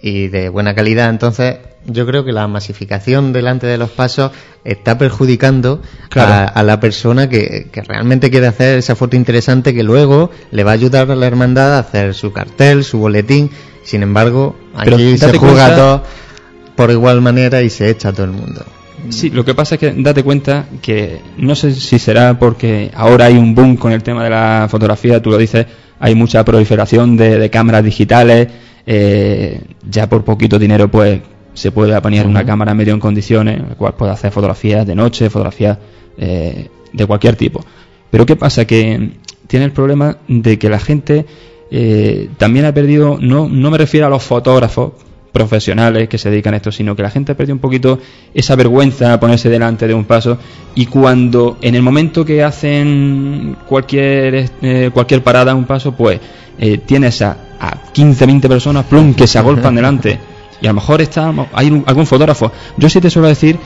y de buena calidad, entonces yo creo que la masificación delante de los pasos está perjudicando a, la persona que, realmente quiere hacer esa foto interesante que luego le va a ayudar a la hermandad a hacer su cartel, su boletín. Sin embargo, aquí se juega todo por igual manera y se echa a todo el mundo. Sí, lo que pasa es que date cuenta que no sé si será porque ahora hay un boom con el tema de la fotografía, tú lo dices, hay mucha proliferación de, cámaras digitales, eh, ya por poquito dinero pues se puede apañar una cámara medio en condiciones, la cual puede hacer fotografías de noche, fotografías eh, de cualquier tipo. Pero ¿qué pasa? Que tiene el problema de que la gente eh, también ha perdido, no, no me refiero a los fotógrafos profesionales que se dedican a esto, sino que la gente ha perdido un poquito esa vergüenza a ponerse delante de un paso y cuando en el momento que hacen cualquier, eh, cualquier parada un paso, pues tienes a, a 15, 20 personas plum, que se agolpan delante y a lo mejor está, hay algún fotógrafo. Yo sí te suelo decir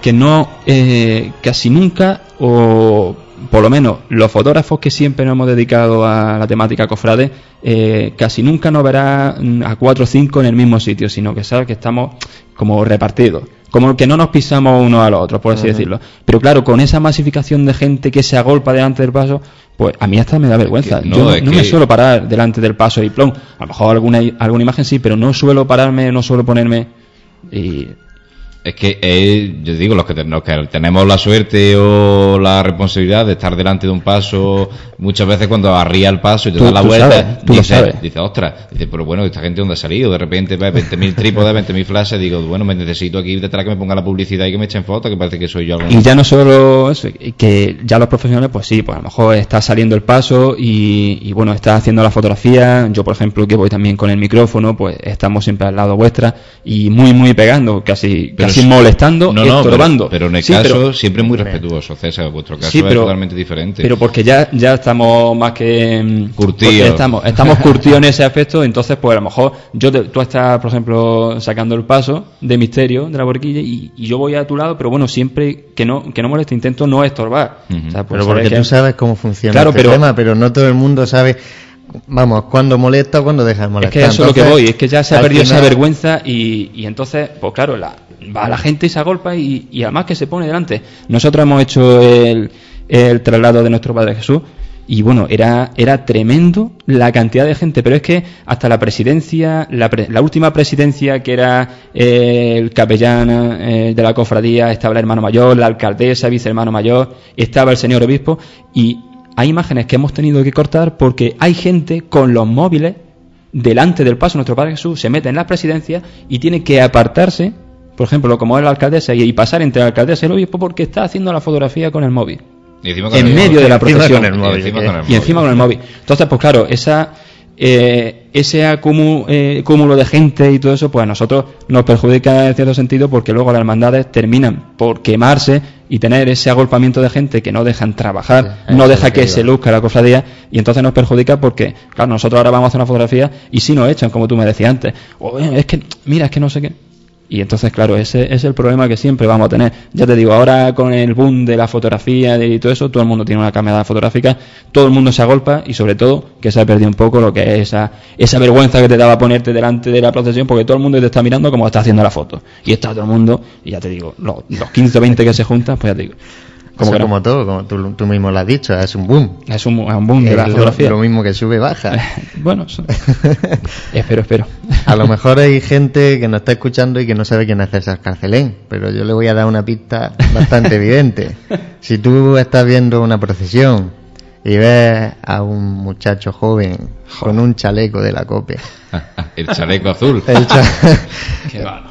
que no, eh, casi nunca, o por lo menos los fotógrafos que siempre nos hemos dedicado a la temática cofrade, eh, casi nunca nos verá a cuatro o cinco en el mismo sitio, sino que sabes que estamos como repartidos como que no nos pisamos uno a los otros, por así decirlo. Pero claro, con esa masificación de gente que se agolpa delante del paso, pues a mí hasta me da vergüenza. no, Yo no, me suelo parar delante del paso y plom. A lo mejor alguna, alguna imagen sí, pero no suelo pararme, no suelo ponerme y es que, eh, yo digo, los que, tenemos la suerte o la responsabilidad de estar delante de un paso, muchas veces cuando arría el paso y te da la vuelta, dice, dice, ostras, dice, pero bueno, esta gente dónde ha salido, de repente ve 20.000 trípodes, 20.000 flashes, digo, bueno, me necesito aquí detrás que me ponga la publicidad y que me echen fotos, que parece que soy yo. Y ya no solo eso, que ya los profesionales, pues sí, pues a lo mejor está saliendo el paso y, bueno, está haciendo la fotografía, yo por ejemplo que voy también con el micrófono, pues estamos siempre al lado vuestra y muy, muy pegando, casi, casi molestando, no, estorbando. Pero, en el caso siempre muy respetuoso, César, vuestro caso es totalmente diferente. Pero porque ya, ya estamos más que curtidos. Estamos, estamos curtidos en ese aspecto, entonces pues a lo mejor yo tú estás, por ejemplo, sacando el paso de misterio de la borquilla y, yo voy a tu lado, pero bueno, siempre que no, que no moleste, intento no estorbar. Pues, pero porque tú sabes cómo funciona el este pero, tema, pero no todo el mundo sabe vamos, cuando molesta o cuando deja de molestar. Es que eso es lo que voy, es que ya se ha perdido esa vergüenza y, y, entonces, pues claro, la, va la gente y se agolpa y, y, además que se pone delante. Nosotros hemos hecho el, el traslado de nuestro Padre Jesús y bueno, era, era tremendo la cantidad de gente, pero es que hasta la presidencia, la, la última presidencia que era eh, el capellán eh, de la cofradía, estaba el hermano mayor, la alcaldesa, vicehermano mayor, estaba el señor obispo y hay imágenes que hemos tenido que cortar porque hay gente con los móviles delante del paso nuestro Padre Jesús, se mete en la presidencia y tiene que apartarse, por ejemplo, como es la alcaldesa, y, pasar entre la alcaldesa y el obispo porque está haciendo la fotografía con el móvil. en medio de la procesión. y encima con el móvil. Entonces, pues claro, esa eh, ese eh, cúmulo de gente y todo eso, pues a nosotros nos perjudica en cierto sentido porque luego las hermandades terminan por quemarse y tener ese agolpamiento de gente que no dejan trabajar, no deja que se luzca la cofradía y entonces nos perjudica porque, claro, nosotros ahora vamos a hacer una fotografía y si nos echan, como tú me decías antes, o es que, mira, es que no sé qué. Y entonces, claro, ese es el problema que siempre vamos a tener. Ya te digo, ahora con el boom de la fotografía y todo eso, todo el mundo tiene una cámara fotográfica, todo el mundo se agolpa y sobre todo que se ha perdido un poco lo que es esa, esa vergüenza que te daba ponerte delante de la procesión porque todo el mundo te está mirando como está haciendo la foto. Y está todo el mundo, y ya te digo, los, los 15 o 20 que se juntan, pues ya te digo, como, como todo, como tú, mismo lo has dicho, es un boom. Es un, boom de la fotografía. Lo mismo que sube, baja. bueno, espero, espero. a lo mejor hay gente que nos está escuchando y que no sabe quién es César Carcelén, pero yo le voy a dar una pista bastante evidente. Si tú estás viendo una procesión y ves a un muchacho joven con un chaleco de la copia. el chaleco azul.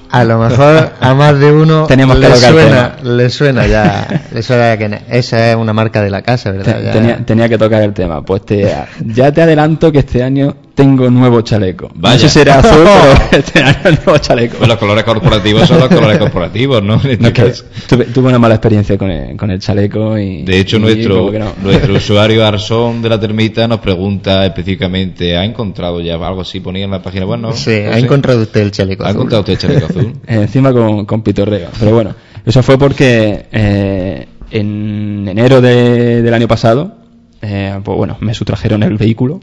a lo mejor a más de uno Tenemos le, suena, le suena ya, le suena que esa es una marca de la casa, ¿verdad? Tenía, tenía, que tocar el tema. Pues te, ya te adelanto que este año tengo nuevo chaleco. Vaya. No sé si será azul, pero este año nuevo chaleco. Pues los colores corporativos son los colores corporativos, ¿no? tuve, tuve, una mala experiencia con el, con el chaleco y... De hecho, nuestro, nuestro usuario Arsón de la Termita nos pregunta específicamente, ¿ha encontrado ya algo así? Ponía en la página web, ¿no? Sí, ha encontrado usted el chaleco azul. ¿Ha encontrado usted el chaleco azul? Encima con, con pitorreo. Pero bueno, eso fue porque eh, en enero de, del año pasado eh, pues bueno, me sustrajeron el vehículo.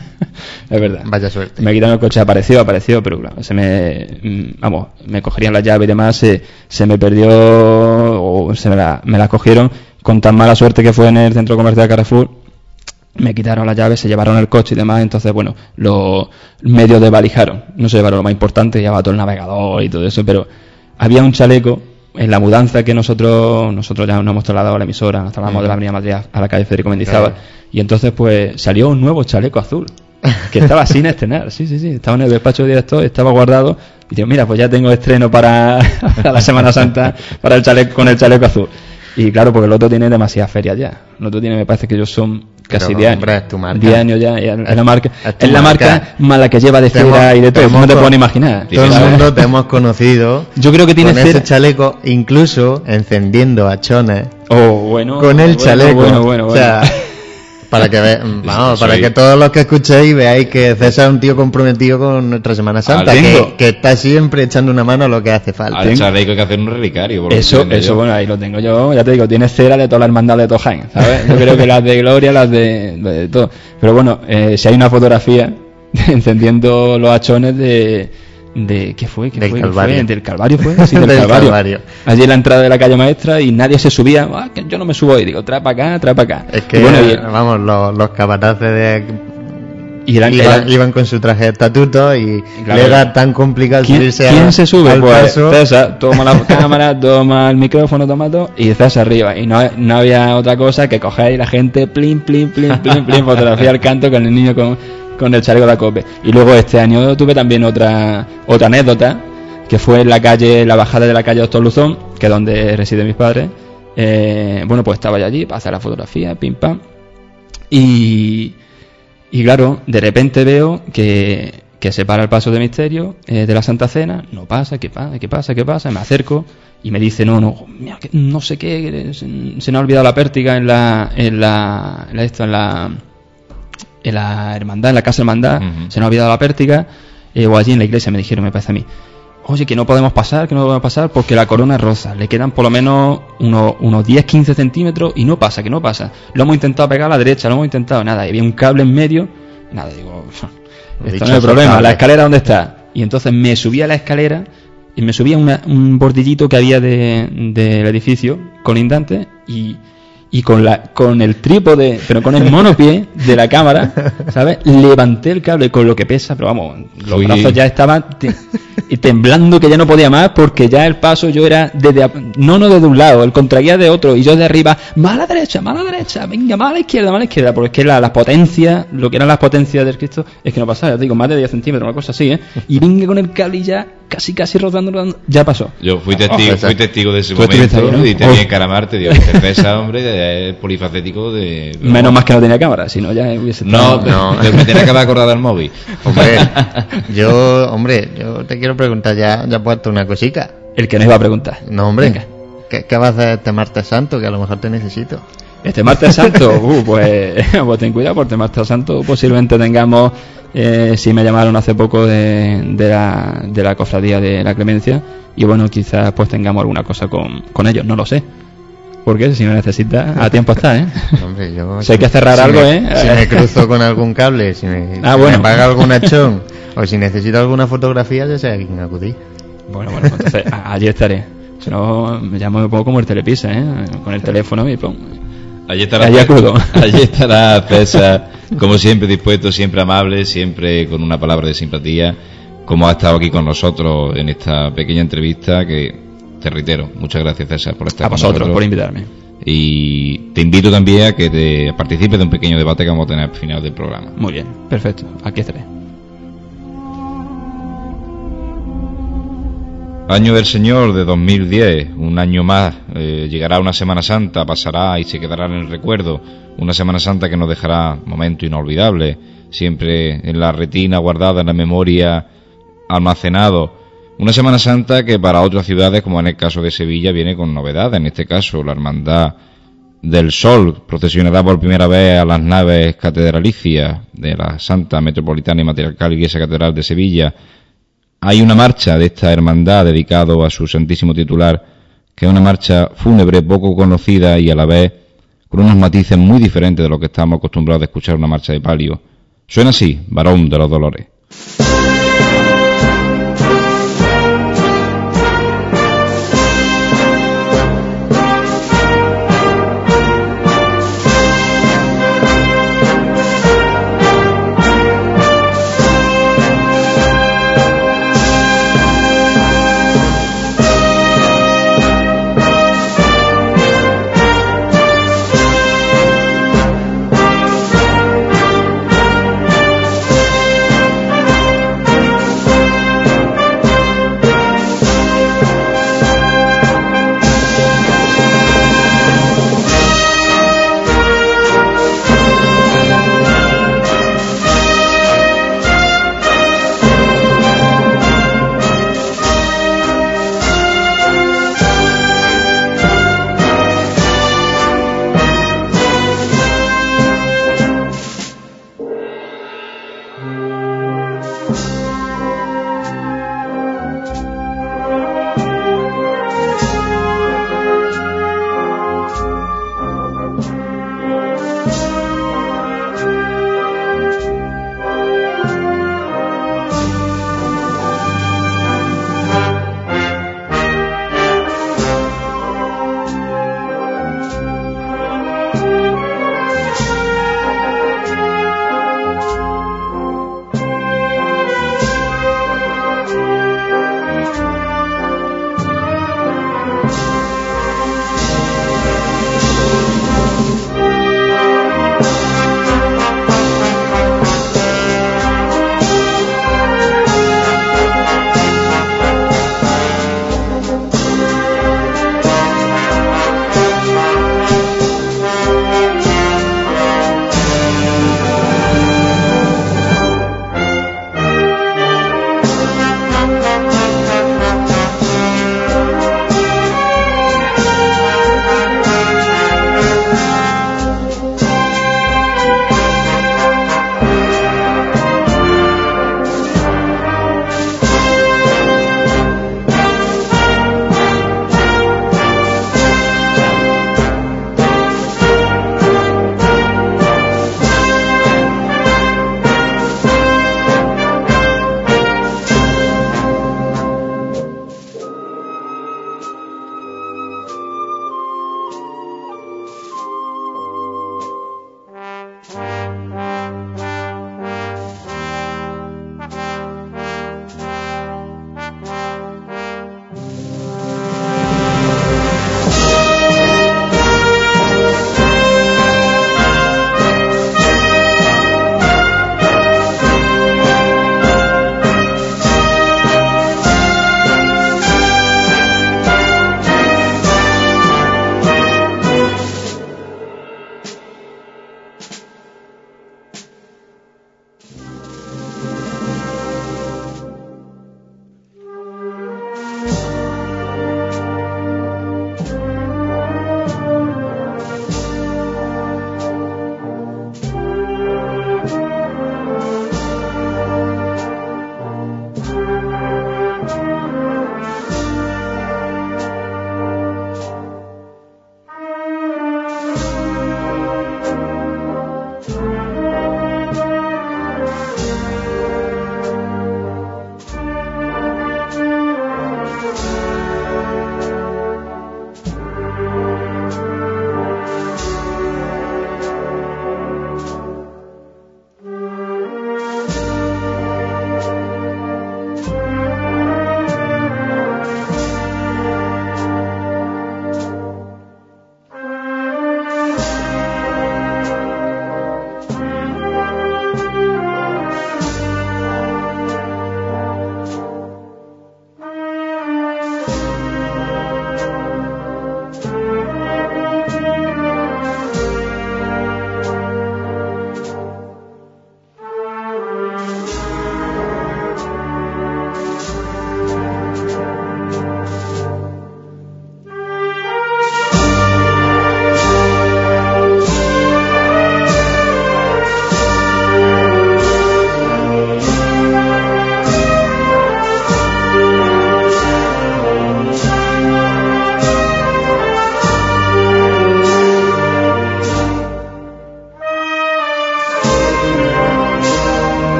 es verdad. Vaya suerte. Me quitaron el coche, apareció, apareció, pero claro, se me, vamos, me cogerían la llave y demás, se, se me perdió o se me la, me la cogieron con tan mala suerte que fue en el centro comercial Carrefour. Me quitaron la llave, se llevaron el coche y demás, entonces bueno, los medios desvalijaron. No se llevaron lo más importante, llevaba todo el navegador y todo eso, pero había un chaleco en la mudanza que nosotros nosotros ya nos hemos trasladado a la emisora, nos trasladamos de la Avenida Madrid a la calle Federico Mendizábal y entonces pues salió un nuevo chaleco azul que estaba sin estrenar, sí, sí, sí, estaba en el despacho de director, estaba guardado y digo, mira, pues ya tengo estreno para, la Semana Santa para el chaleco con el chaleco azul. Y claro, porque el otro tiene demasiadas ferias ya. El otro tiene, me parece que ellos son casi 10 años. 10 años ya. Es la marca, es, la marca, mala que lleva de feria y de todo. No te puedo imaginar. Todo el mundo te hemos conocido. Yo creo que tiene con ese chaleco, incluso encendiendo achones. Oh, bueno. Con el chaleco. Bueno, bueno, bueno. O sea, para que vamos, para que todos los que escuchéis veáis que César es un tío comprometido con nuestra Semana Santa, que, está siempre echando una mano a lo que hace falta. Al hay que hacer un relicario. Eso, eso bueno, ahí lo tengo yo, ya te digo, tiene cera de todas las hermandades de Tojain, ¿sabes? Yo creo que las de Gloria, las de, de todo. Pero bueno, eh, si hay una fotografía encendiendo los hachones de de ¿qué fue? ¿Qué del fue? Calvario. ¿Del Calvario fue? Sí, del, Calvario. Allí en la entrada de la calle maestra y nadie se subía, ah, que yo no me subo y digo, trae para acá, trae para acá. Es que, bueno, vamos, los, los capataces de y iban, iban, con su traje de estatuto y le era tan complicado subirse ¿Quién se sube? Pues César, toma la cámara, toma el micrófono, toma todo y César arriba. Y no, no había otra cosa que coger y la gente, plin, plin, plin, plin, plin, fotografía al canto con el niño con con el chaleco de la COPE. Y luego este año tuve también otra, otra anécdota, que fue en la calle, la bajada de la calle Doctor Luzón, que es donde residen mis padres. Eh, bueno, pues estaba yo allí hacer la fotografía, pim pam. Y, y claro, de repente veo que, que se para el paso de misterio eh, de la Santa Cena, no pasa, ¿qué pasa? ¿Qué pasa? ¿Qué pasa? Me acerco y me dice, no, no, no sé qué, se, se, me ha olvidado la pértiga en la, en la, en esto, en la, en la hermandad, en la casa hermandad, se nos ha olvidado la pértiga, eh, o allí en la iglesia me dijeron, me parece a mí, oye, que no podemos pasar, que no podemos pasar porque la corona es rosa, le quedan por lo menos unos, unos 10-15 centímetros y no pasa, que no pasa. Lo hemos intentado pegar a la derecha, lo hemos intentado, nada, y había un cable en medio, nada, digo, esto no es problema, la escalera dónde está. Y entonces me subí a la escalera y me subí a un bordillito que había del de, edificio colindante y y con la con el trípode, pero con el monopié de la cámara, ¿sabes? Levanté el cable con lo que pesa, pero vamos, los brazos ya estaban y temblando que ya no podía más porque ya el paso yo era desde no no desde un lado, el contraguía de otro y yo de arriba, mala derecha, mala derecha, venga, mala izquierda, mala izquierda, porque es que la, la potencia, lo que eran las potencias del Cristo es que no pasaba, digo, más de 10 centímetros, una cosa así, ¿eh? Y venga con el cable y ya casi casi rodando, rodando, ya pasó. Yo fui testigo, fui testigo de ese momento y tenía que encaramarte, digo, hombre, es polifacético de... Menos más que no tenía cámara, si no ya hubiese... No, no, me tenía que haber acordado del móvil. Hombre, yo, hombre, yo te quiero preguntar, ya, ya he puesto una cosita. El que nos iba a preguntar. No, hombre, ¿qué, ¿qué, vas a hacer este martes santo? Que a lo mejor te necesito. Este martes santo, uh, pues, pues ten cuidado, porque este martes santo posiblemente tengamos eh, sí me llamaron hace poco de, de, la, de la cofradía de la Clemencia y bueno, quizás pues tengamos alguna cosa con, con ellos, no lo sé. Porque si no necesita, a tiempo está, ¿eh? Hombre, yo, si hay que cerrar algo, ¿eh? Si me cruzo con algún cable, si me, ah, bueno. paga algún achón, o si necesito alguna fotografía, ya sé a quién acudí. Bueno, bueno, pues entonces allí estaré. Si no, me llamo un poco como el telepisa, ¿eh? Con el teléfono y pum. Allí estará, allí estará César como siempre dispuesto, siempre amable, siempre con una palabra de simpatía, como ha estado aquí con nosotros en esta pequeña entrevista que te reitero, muchas gracias César por estar a vosotros por invitarme. Y te invito también a que te participes de un pequeño debate que vamos a tener al final del programa. Muy bien, perfecto, aquí estaré. Año del Señor de 2010, un año más, eh, llegará una Semana Santa, pasará y se quedará en el recuerdo, una Semana Santa que nos dejará momentos inolvidables, siempre en la retina guardada, en la memoria almacenado. Una Semana Santa que para otras ciudades, como en el caso de Sevilla, viene con novedades, en este caso la Hermandad del Sol procesionará por primera vez a las naves catedralicias de la Santa Metropolitana y Matriarcal Iglesia Catedral de Sevilla. Hay una marcha de esta hermandad dedicado a su santísimo titular, que es una marcha fúnebre poco conocida y a la vez con unos matices muy diferentes de lo que estamos acostumbrados a escuchar una marcha de palio. Suena así, varón de los dolores.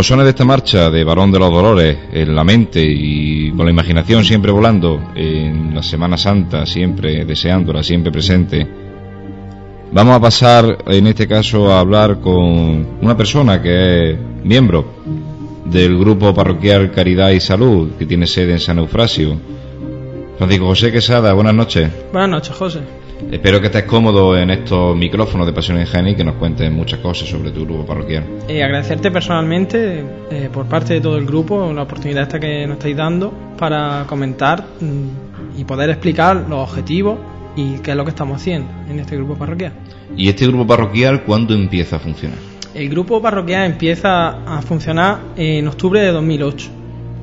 Los sones de esta marcha de Barón de los Dolores en la mente y con la imaginación siempre volando, en la Semana Santa siempre deseándola, siempre presente, vamos a pasar en este caso a hablar con una persona que es miembro del grupo parroquial Caridad y Salud, que tiene sede en San Eufrasio. Francisco José Quesada, buenas noches. Buenas noches, José. Espero que estés cómodo en estos micrófonos de Pasión Ingenio y que nos cuentes muchas cosas sobre tu grupo parroquial. Eh, agradecerte personalmente, eh, por parte de todo el grupo, la oportunidad esta que nos estáis dando para comentar mm, y poder explicar los objetivos y qué es lo que estamos haciendo en este grupo parroquial. ¿Y este grupo parroquial cuándo empieza a funcionar? El grupo parroquial empieza a funcionar en octubre de 2008.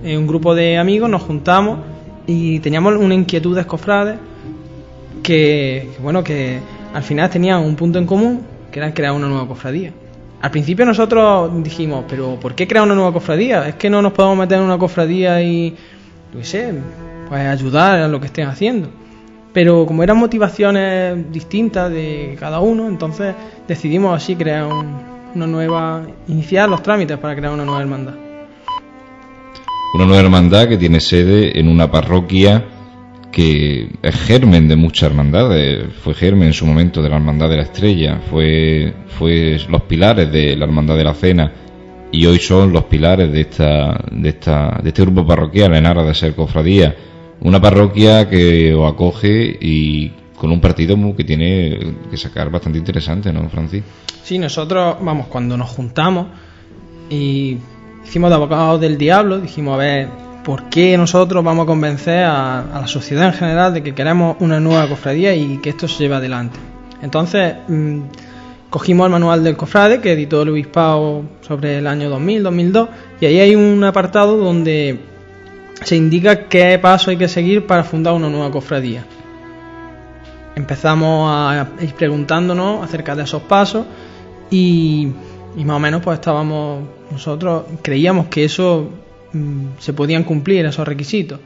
En un grupo de amigos nos juntamos y teníamos una inquietud de escofrades que, bueno, que al final tenían un punto en común, que era crear una nueva cofradía. Al principio nosotros dijimos, pero ¿por qué crear una nueva cofradía? Es que no nos podemos meter en una cofradía y, no sé, pues ayudar a lo que estén haciendo. Pero como eran motivaciones distintas de cada uno, entonces decidimos así crear una nueva, iniciar los trámites para crear una nueva hermandad. Una nueva hermandad que tiene sede en una parroquia que es germen de muchas hermandades, fue germen en su momento de la Hermandad de la Estrella, fue, fue los pilares de la Hermandad de la Cena. Y hoy son los pilares de esta, de esta, de este grupo parroquial en Ara de Ser Cofradía, una parroquia que os acoge y con un partido que tiene que sacar bastante interesante, ¿no, Francis? Sí, nosotros, vamos, cuando nos juntamos y hicimos de abogados del diablo, dijimos, a ver, ¿por qué nosotros vamos a convencer a, la sociedad en general de que queremos una nueva cofradía y que esto se lleve adelante? Entonces, mm, cogimos el manual del cofrade que editó el obispado sobre el año 2000, 2002, y ahí hay un apartado donde se indica qué paso hay que seguir para fundar una nueva cofradía. Empezamos a ir preguntándonos acerca de esos pasos y, más o menos pues estábamos nosotros creíamos que eso se podían cumplir esos requisitos.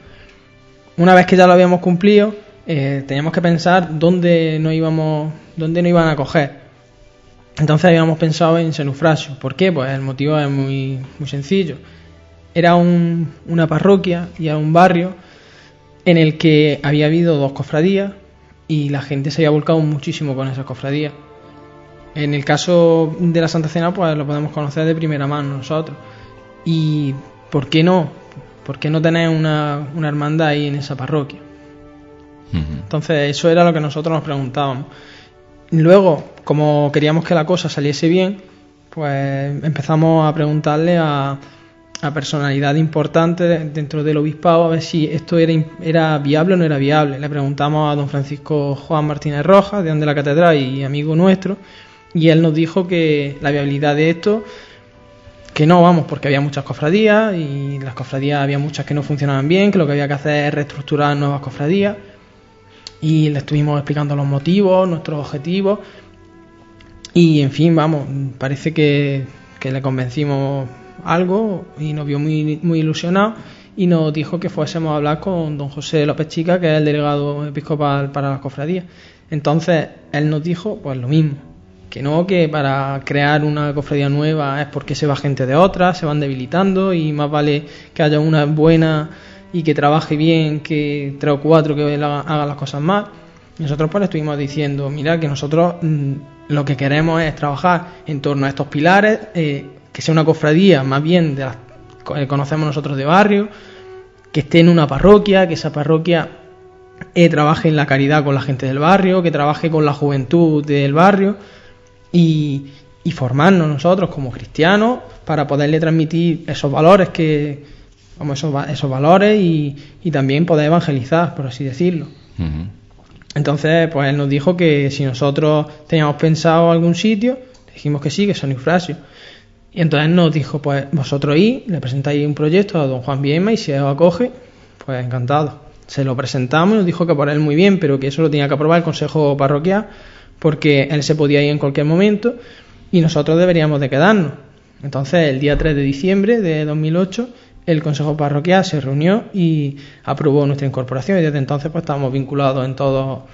Una vez que ya lo habíamos cumplido, eh, teníamos que pensar dónde no íbamos, dónde no iban a coger. Entonces habíamos pensado en Senufrasio. ¿Por qué? Pues el motivo es muy, muy sencillo. Era una parroquia y era un barrio en el que había habido dos cofradías y la gente se había volcado muchísimo con esas cofradías. En el caso de la Santa Cena, pues lo podemos conocer de primera mano nosotros. Y ¿por qué no? ¿Por qué no tener una, hermandad ahí en esa parroquia? Entonces, eso era lo que nosotros nos preguntábamos. Luego, como queríamos que la cosa saliese bien, pues empezamos a preguntarle a, a personalidad importante dentro del obispado a ver si esto era, era viable o no era viable. Le preguntamos a don Francisco Juan Martínez Rojas, de donde la catedral y amigo nuestro, y él nos dijo que la viabilidad de esto que no, vamos, porque había muchas cofradías y las cofradías había muchas que no funcionaban bien, que lo que había que hacer es reestructurar nuevas cofradías. Y le estuvimos explicando los motivos, nuestros objetivos. Y en fin, vamos, parece que, le convencimos algo y nos vio muy, muy ilusionado y nos dijo que fuésemos a hablar con don José López Chica, que es el delegado episcopal para las cofradías. Entonces él nos dijo pues lo mismo, que no, que para crear una cofradía nueva es porque se va gente de otra, se van debilitando y más vale que haya una buena y que trabaje bien que tres o cuatro que hagan las cosas mal. Nosotros pues le estuvimos diciendo, mira, que nosotros mm, lo que queremos es trabajar en torno a estos pilares, eh, que sea una cofradía más bien de las que conocemos nosotros de barrio, que esté en una parroquia, que esa parroquia eh, trabaje en la caridad con la gente del barrio, que trabaje con la juventud del barrio y, formarnos nosotros como cristianos para poderle transmitir esos valores que esos, esos valores y, también poder evangelizar por así decirlo. Entonces pues él nos dijo que si nosotros teníamos pensado algún sitio dijimos que sí que son Eufrasio. Y entonces nos dijo pues vosotros ahí le presentáis un proyecto a don Juan Biema y si él lo acoge pues encantado. Se lo presentamos y nos dijo que por él muy bien pero que eso lo tenía que aprobar el consejo parroquial porque él se podía ir en cualquier momento y nosotros deberíamos de quedarnos. Entonces, el día 3 de diciembre de 2008, el Consejo Parroquial se reunió y aprobó nuestra incorporación y desde entonces pues estamos vinculados en todo,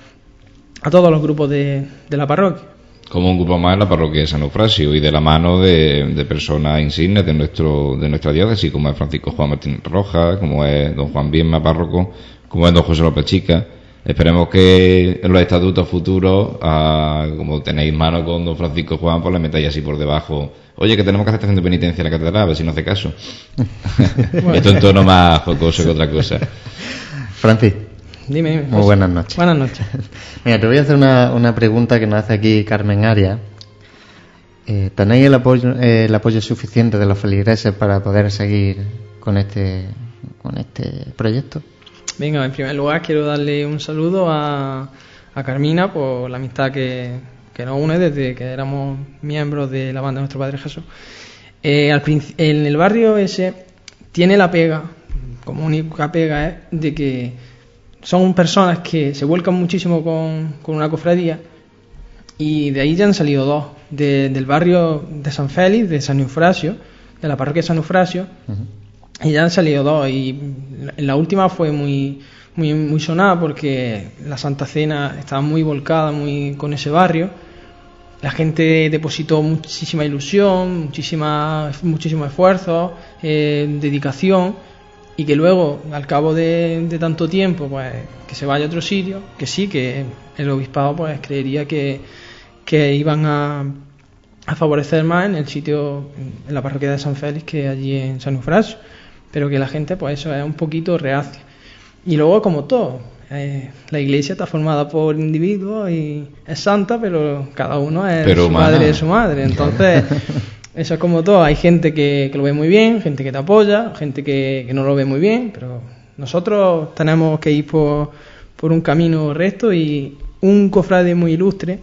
a todos los grupos de, la parroquia. como un grupo más en la parroquia de San Eufrasio y de la mano de, personas insignes de nuestro de nuestra diócesis, como es Francisco Juan Martín Rojas, como es don Juan Bienma Párroco, como es don José López Chica. Esperemos que en los estatutos futuros, ah, como tenéis mano con don Francisco Juan, pues le metáis así por debajo. Oye, que tenemos que hacer estación de penitencia en la catedral, a ver si no hace caso. Esto en tono más jocoso que otra cosa. Francis. Dime, dime. Muy buenas noches. Buenas noches. Mira, te voy a hacer una, una pregunta que nos hace aquí Carmen Aria. Eh, ¿Tenéis el apoyo, el apoyo suficiente de los feligreses para poder seguir con este, con este proyecto? Venga, en primer lugar quiero darle un saludo a, a Carmina por la amistad que, que, nos une desde que éramos miembros de la banda de Nuestro Padre Jesús. Eh, en el barrio ese tiene la pega, como única pega, es de que son personas que se vuelcan muchísimo con, una cofradía y de ahí ya han salido dos, del barrio de San Félix, de San Eufrasio, de la parroquia de San Eufrasio, y ya han salido dos y la última fue muy, muy, sonada porque la Santa Cena estaba muy volcada muy con ese barrio. La gente depositó muchísima ilusión, muchísima, muchísimo esfuerzo, eh, dedicación y que luego, al cabo de, tanto tiempo, pues que se vaya a otro sitio, que sí, que el obispado pues creería que, que iban a, a, favorecer más en el sitio, en la parroquia de San Félix que allí en San Eufrasio, pero que la gente pues eso es un poquito reacia. Y luego como todo, eh, la iglesia está formada por individuos y es santa, pero cada uno es su madre de su madre, entonces... Eso es como todo. Hay gente que, lo ve muy bien, gente que te apoya, gente que, no lo ve muy bien, pero nosotros tenemos que ir por, un camino recto y un cofrade muy ilustre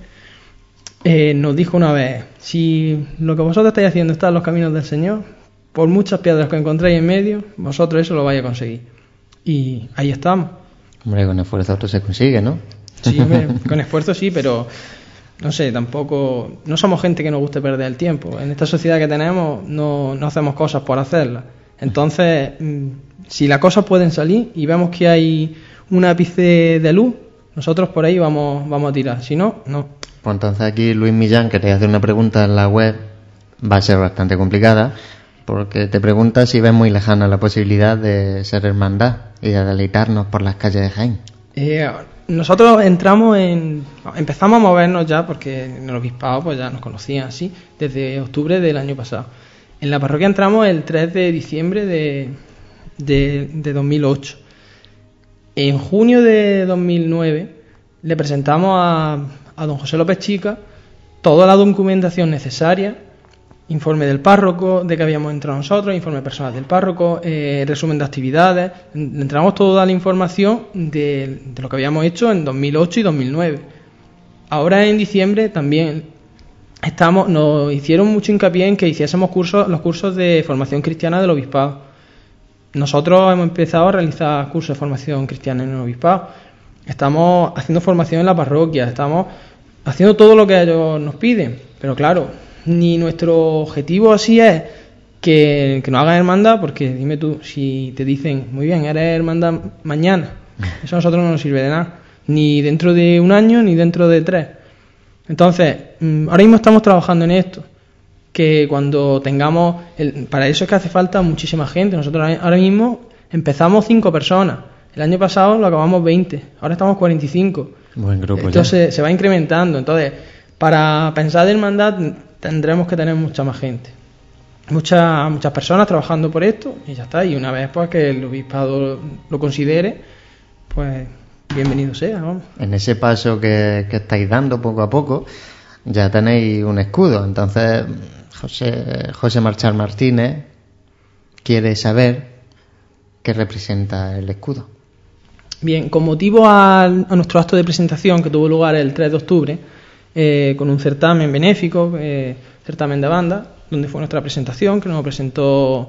eh, nos dijo una vez, si lo que vosotros estáis haciendo está en los caminos del Señor, por muchas piedras que encontráis en medio, vosotros eso lo vais a conseguir. Y ahí estamos. Hombre, con esfuerzo esto se consigue, ¿no? Sí, con esfuerzo sí, pero no sé, tampoco, no somos gente que nos guste perder el tiempo. En esta sociedad que tenemos no, no hacemos cosas por hacerlas. Entonces, mm, si las cosas pueden salir y vemos que hay un ápice de luz, nosotros por ahí vamos, vamos a tirar. Si no, no. Pues entonces aquí Luis Millán, que te hace una pregunta en la web, va a ser bastante complicada, porque te pregunta si ves muy lejana la posibilidad de ser hermandad y de deleitarnos por las calles de Jaén. Eh, nosotros entramos en. Empezamos a movernos ya porque en el obispado pues ya nos conocían así, desde octubre del año pasado. En la parroquia entramos el 3 de diciembre de, de, 2008. En junio de 2009 le presentamos a, a don José López Chica toda la documentación necesaria informe del párroco, de que habíamos entrado nosotros, informe personal del párroco, eh, resumen de actividades. Entramos toda la información de, lo que habíamos hecho en 2008 y 2009. Ahora en diciembre también estamos, nos hicieron mucho hincapié en que hiciésemos cursos, los cursos de formación cristiana del obispado. Nosotros hemos empezado a realizar cursos de formación cristiana en el obispado. Estamos haciendo formación en la parroquia, estamos haciendo todo lo que ellos nos piden. Pero claro, ni nuestro objetivo así es que, que nos hagan hermandad, porque dime tú, si te dicen, muy bien, eres hermandad mañana, eso a nosotros no nos sirve de nada, ni dentro de un año, ni dentro de tres. Entonces, mm, ahora mismo estamos trabajando en esto, que cuando tengamos, para eso es que hace falta muchísima gente, nosotros ahora mismo empezamos cinco personas, el año pasado lo acabamos 20, ahora estamos 45. Buen grupo Entonces se va incrementando, entonces para pensar de hermandad tendremos que tener mucha más gente. Muchas, muchas personas trabajando por esto y ya está. Y una vez pues que el obispado lo considere, pues bienvenido sea. En ese paso que, estáis dando poco a poco, ya tenéis un escudo. Entonces, José, José Marchal Martínez quiere saber qué representa el escudo. Bien, con motivo a, nuestro acto de presentación que tuvo lugar el 3 de octubre, eh, con un certamen benéfico, eh, certamen de banda, donde fue nuestra presentación, que nos presentó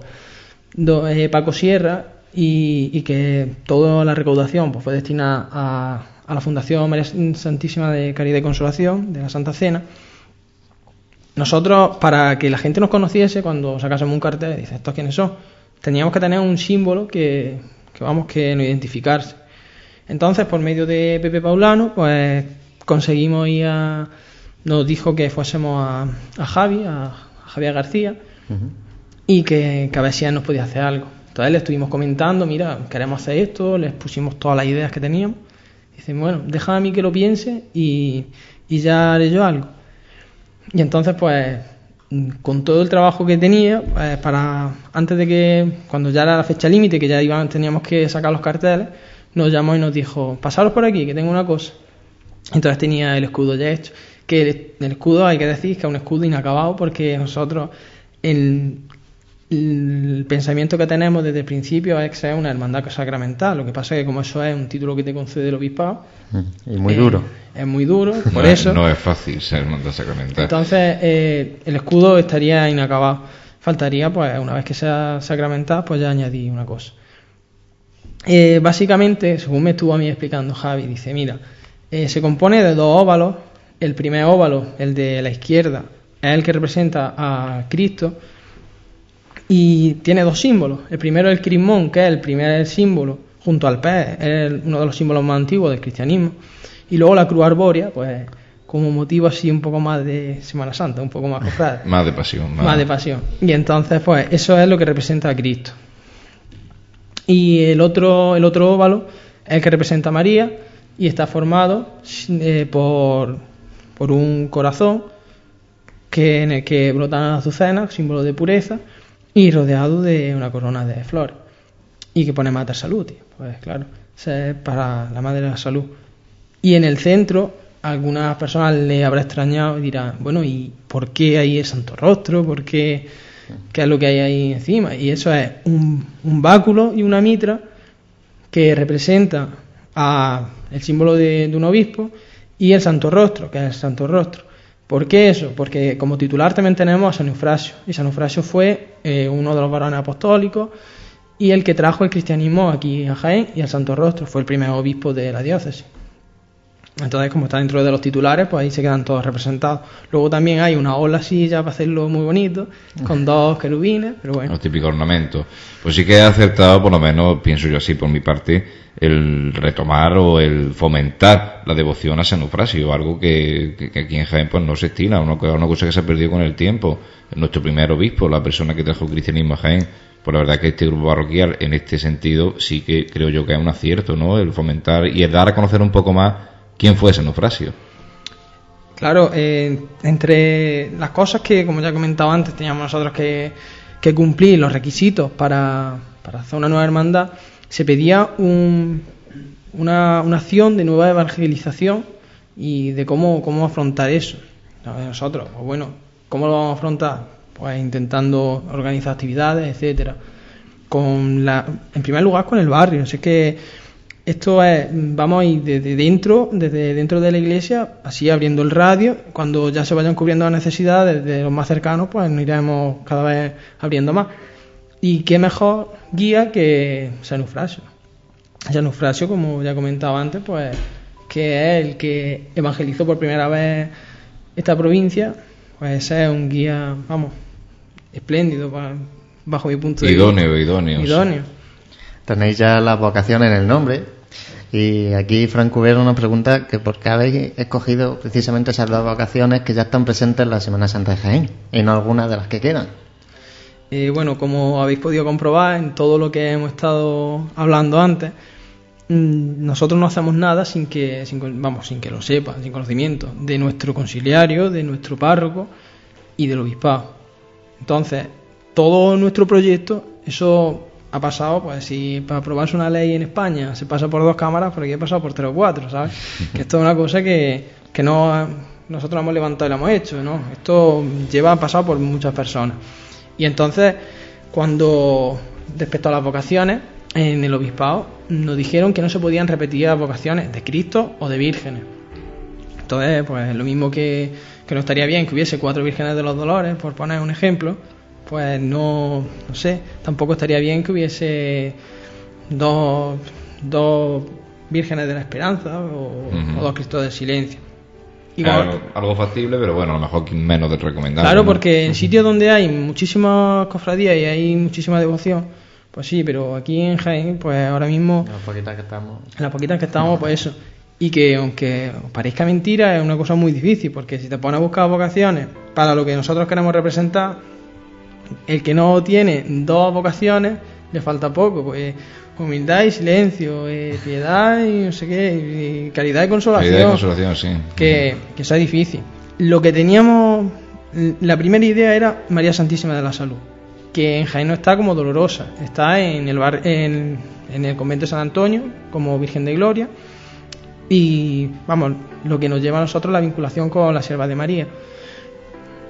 eh, Paco Sierra y, que toda la recaudación pues, fue destinada a, la Fundación María Santísima de Caridad y Consolación de la Santa Cena. Nosotros, para que la gente nos conociese, cuando sacásemos un cartel, dice, ¿estos quiénes son? Teníamos que tener un símbolo que, que vamos, que nos identificarse. Entonces, por medio de Pepe Paulano, pues conseguimos ir a, nos dijo que fuésemos a, a Javi, a, Javier García, y que, que a ver si él nos podía hacer algo. Entonces le estuvimos comentando, mira, queremos hacer esto, les pusimos todas las ideas que teníamos. Dicen, bueno, déjame a mí que lo piense y, y ya haré yo algo. Y entonces, pues, con todo el trabajo que tenía, pues, para antes de que, cuando ya era la fecha límite, que ya iban, teníamos que sacar los carteles, nos llamó y nos dijo, pasaros por aquí, que tengo una cosa. Entonces tenía el escudo ya hecho. Que el, escudo, hay que decir, que es un escudo inacabado, porque nosotros, el, el pensamiento que tenemos desde el principio es que sea una hermandad sacramental. Lo que pasa es que como eso es un título que te concede el obispado... Mm, y muy duro. Eh, es muy duro, por eso... No es fácil ser hermandad sacramental. Entonces eh, el escudo estaría inacabado. Faltaría, pues una vez que sea sacramental, pues ya añadir una cosa. Eh, básicamente, según me estuvo a mí explicando Javi, dice, mira, se compone de dos óvalos. El primer óvalo, el de la izquierda, es el que representa a Cristo y tiene dos símbolos. El primero es el crismón, que es el primer símbolo, junto al pez, es uno de los símbolos más antiguos del cristianismo. Y luego la cruz arbórea, pues como motivo así un poco más de Semana Santa, un poco más más de pasión. Más. de pasión. Y entonces, pues eso es lo que representa a Cristo. Y el otro, el otro óvalo es el que representa a María y está formado eh, por, por un corazón que, en el que brotan azucenas, símbolo de pureza, y rodeado de una corona de flores. Y que pone Mater Salud, pues claro, es para la madre de la salud. Y en el centro, algunas personas le habrá extrañado y dirán, bueno, ¿y por qué hay el Santo Rostro? ¿Por qué? ¿Qué es lo que hay ahí encima? Y eso es un, un báculo y una mitra que representa a el símbolo de, un obispo y el Santo Rostro, que es el Santo Rostro. ¿Por qué eso? Porque como titular también tenemos a San Eufrasio. Y San Eufrasio fue eh, uno de los varones apostólicos y el que trajo el cristianismo aquí a Jaén y al Santo Rostro. Fue el primer obispo de la diócesis. Entonces, como está dentro de los titulares, pues ahí se quedan todos representados. Luego también hay una ola así ya para hacerlo muy bonito, con dos querubines, pero bueno. Los típicos ornamentos. Pues sí que he acertado, por lo menos, pienso yo así por mi parte, el retomar o el fomentar la devoción a San Eufrasio, algo que, aquí en Jaén pues no se estila, una, una cosa que se ha perdido con el tiempo. Nuestro primer obispo, la persona que trajo el cristianismo a Jaén, pues la verdad que este grupo parroquial, en este sentido, sí que creo yo que es un acierto, ¿no? El fomentar y el dar a conocer un poco más quién fue San Eufrasio. Claro, eh, entre las cosas que, como ya he comentado antes, teníamos nosotros que, que cumplir los requisitos para, para hacer una nueva hermandad, se pedía una, acción de nueva evangelización y de cómo, cómo afrontar eso. Nosotros, pues bueno, ¿cómo lo vamos a afrontar? Pues intentando organizar actividades, etcétera. Con la, en primer lugar con el barrio. Así que esto es, vamos a ir desde dentro, desde dentro de la iglesia, así abriendo el radio. Cuando ya se vayan cubriendo las necesidades de los más cercanos, pues nos iremos cada vez abriendo más. Y qué mejor guía que San Eufrasio. San Eufrasio, como ya he comentado antes, pues que es el que evangelizó por primera vez esta provincia, pues es un guía, vamos, espléndido bajo mi punto de vista. Idóneo, idóneo. Idóneo. Tenéis ya la vocación en el nombre. Y aquí Frank Cubero nos pregunta que por qué habéis escogido precisamente esas dos vocaciones que ya están presentes en la Semana Santa de Jaén y no algunas de las que quedan. Eh, bueno, como habéis podido comprobar en todo lo que hemos estado hablando antes, mm, nosotros no hacemos nada sin que, vamos, sin que lo sepan, sin conocimiento de nuestro conciliario, de nuestro párroco y del obispado. Entonces, todo nuestro proyecto, eso ha pasado, pues si para aprobarse una ley en España se pasa por dos cámaras, por aquí ha pasado por tres o cuatro, ¿sabes? que esto es una cosa que, que no nosotros hemos levantado y lo hemos hecho, ¿no? Esto lleva pasado por muchas personas. Y entonces, cuando, respecto a las vocaciones, en el obispado nos dijeron que no se podían repetir las vocaciones de Cristo o de vírgenes. Entonces, pues lo mismo que, que no estaría bien que hubiese cuatro vírgenes de los dolores, por poner un ejemplo, pues no, no sé, tampoco estaría bien que hubiese dos, dos vírgenes de la esperanza o, o dos Cristos del silencio algo factible, pero bueno, a lo mejor menos de recomendable. Claro, porque en sitios donde hay muchísimas cofradías y hay muchísima devoción, pues sí, pero aquí en Jaén, pues ahora mismo. En las poquitas que estamos. En las poquitas que estamos, pues eso. y que aunque os parezca mentira es una cosa muy difícil porque si te pones a buscar vocaciones para lo que nosotros queremos representar el que no tiene dos vocaciones le falta poco pues humildad y silencio eh, piedad y no sé qué caridad y consolación, caridad y consolación sí. que, que sea difícil. Lo que teníamos la primera idea era María Santísima de la Salud que en Jaén no está como dolorosa está en el bar, en, en el convento de San Antonio como Virgen de Gloria y vamos, lo que nos lleva a nosotros la vinculación con la Sierva de María,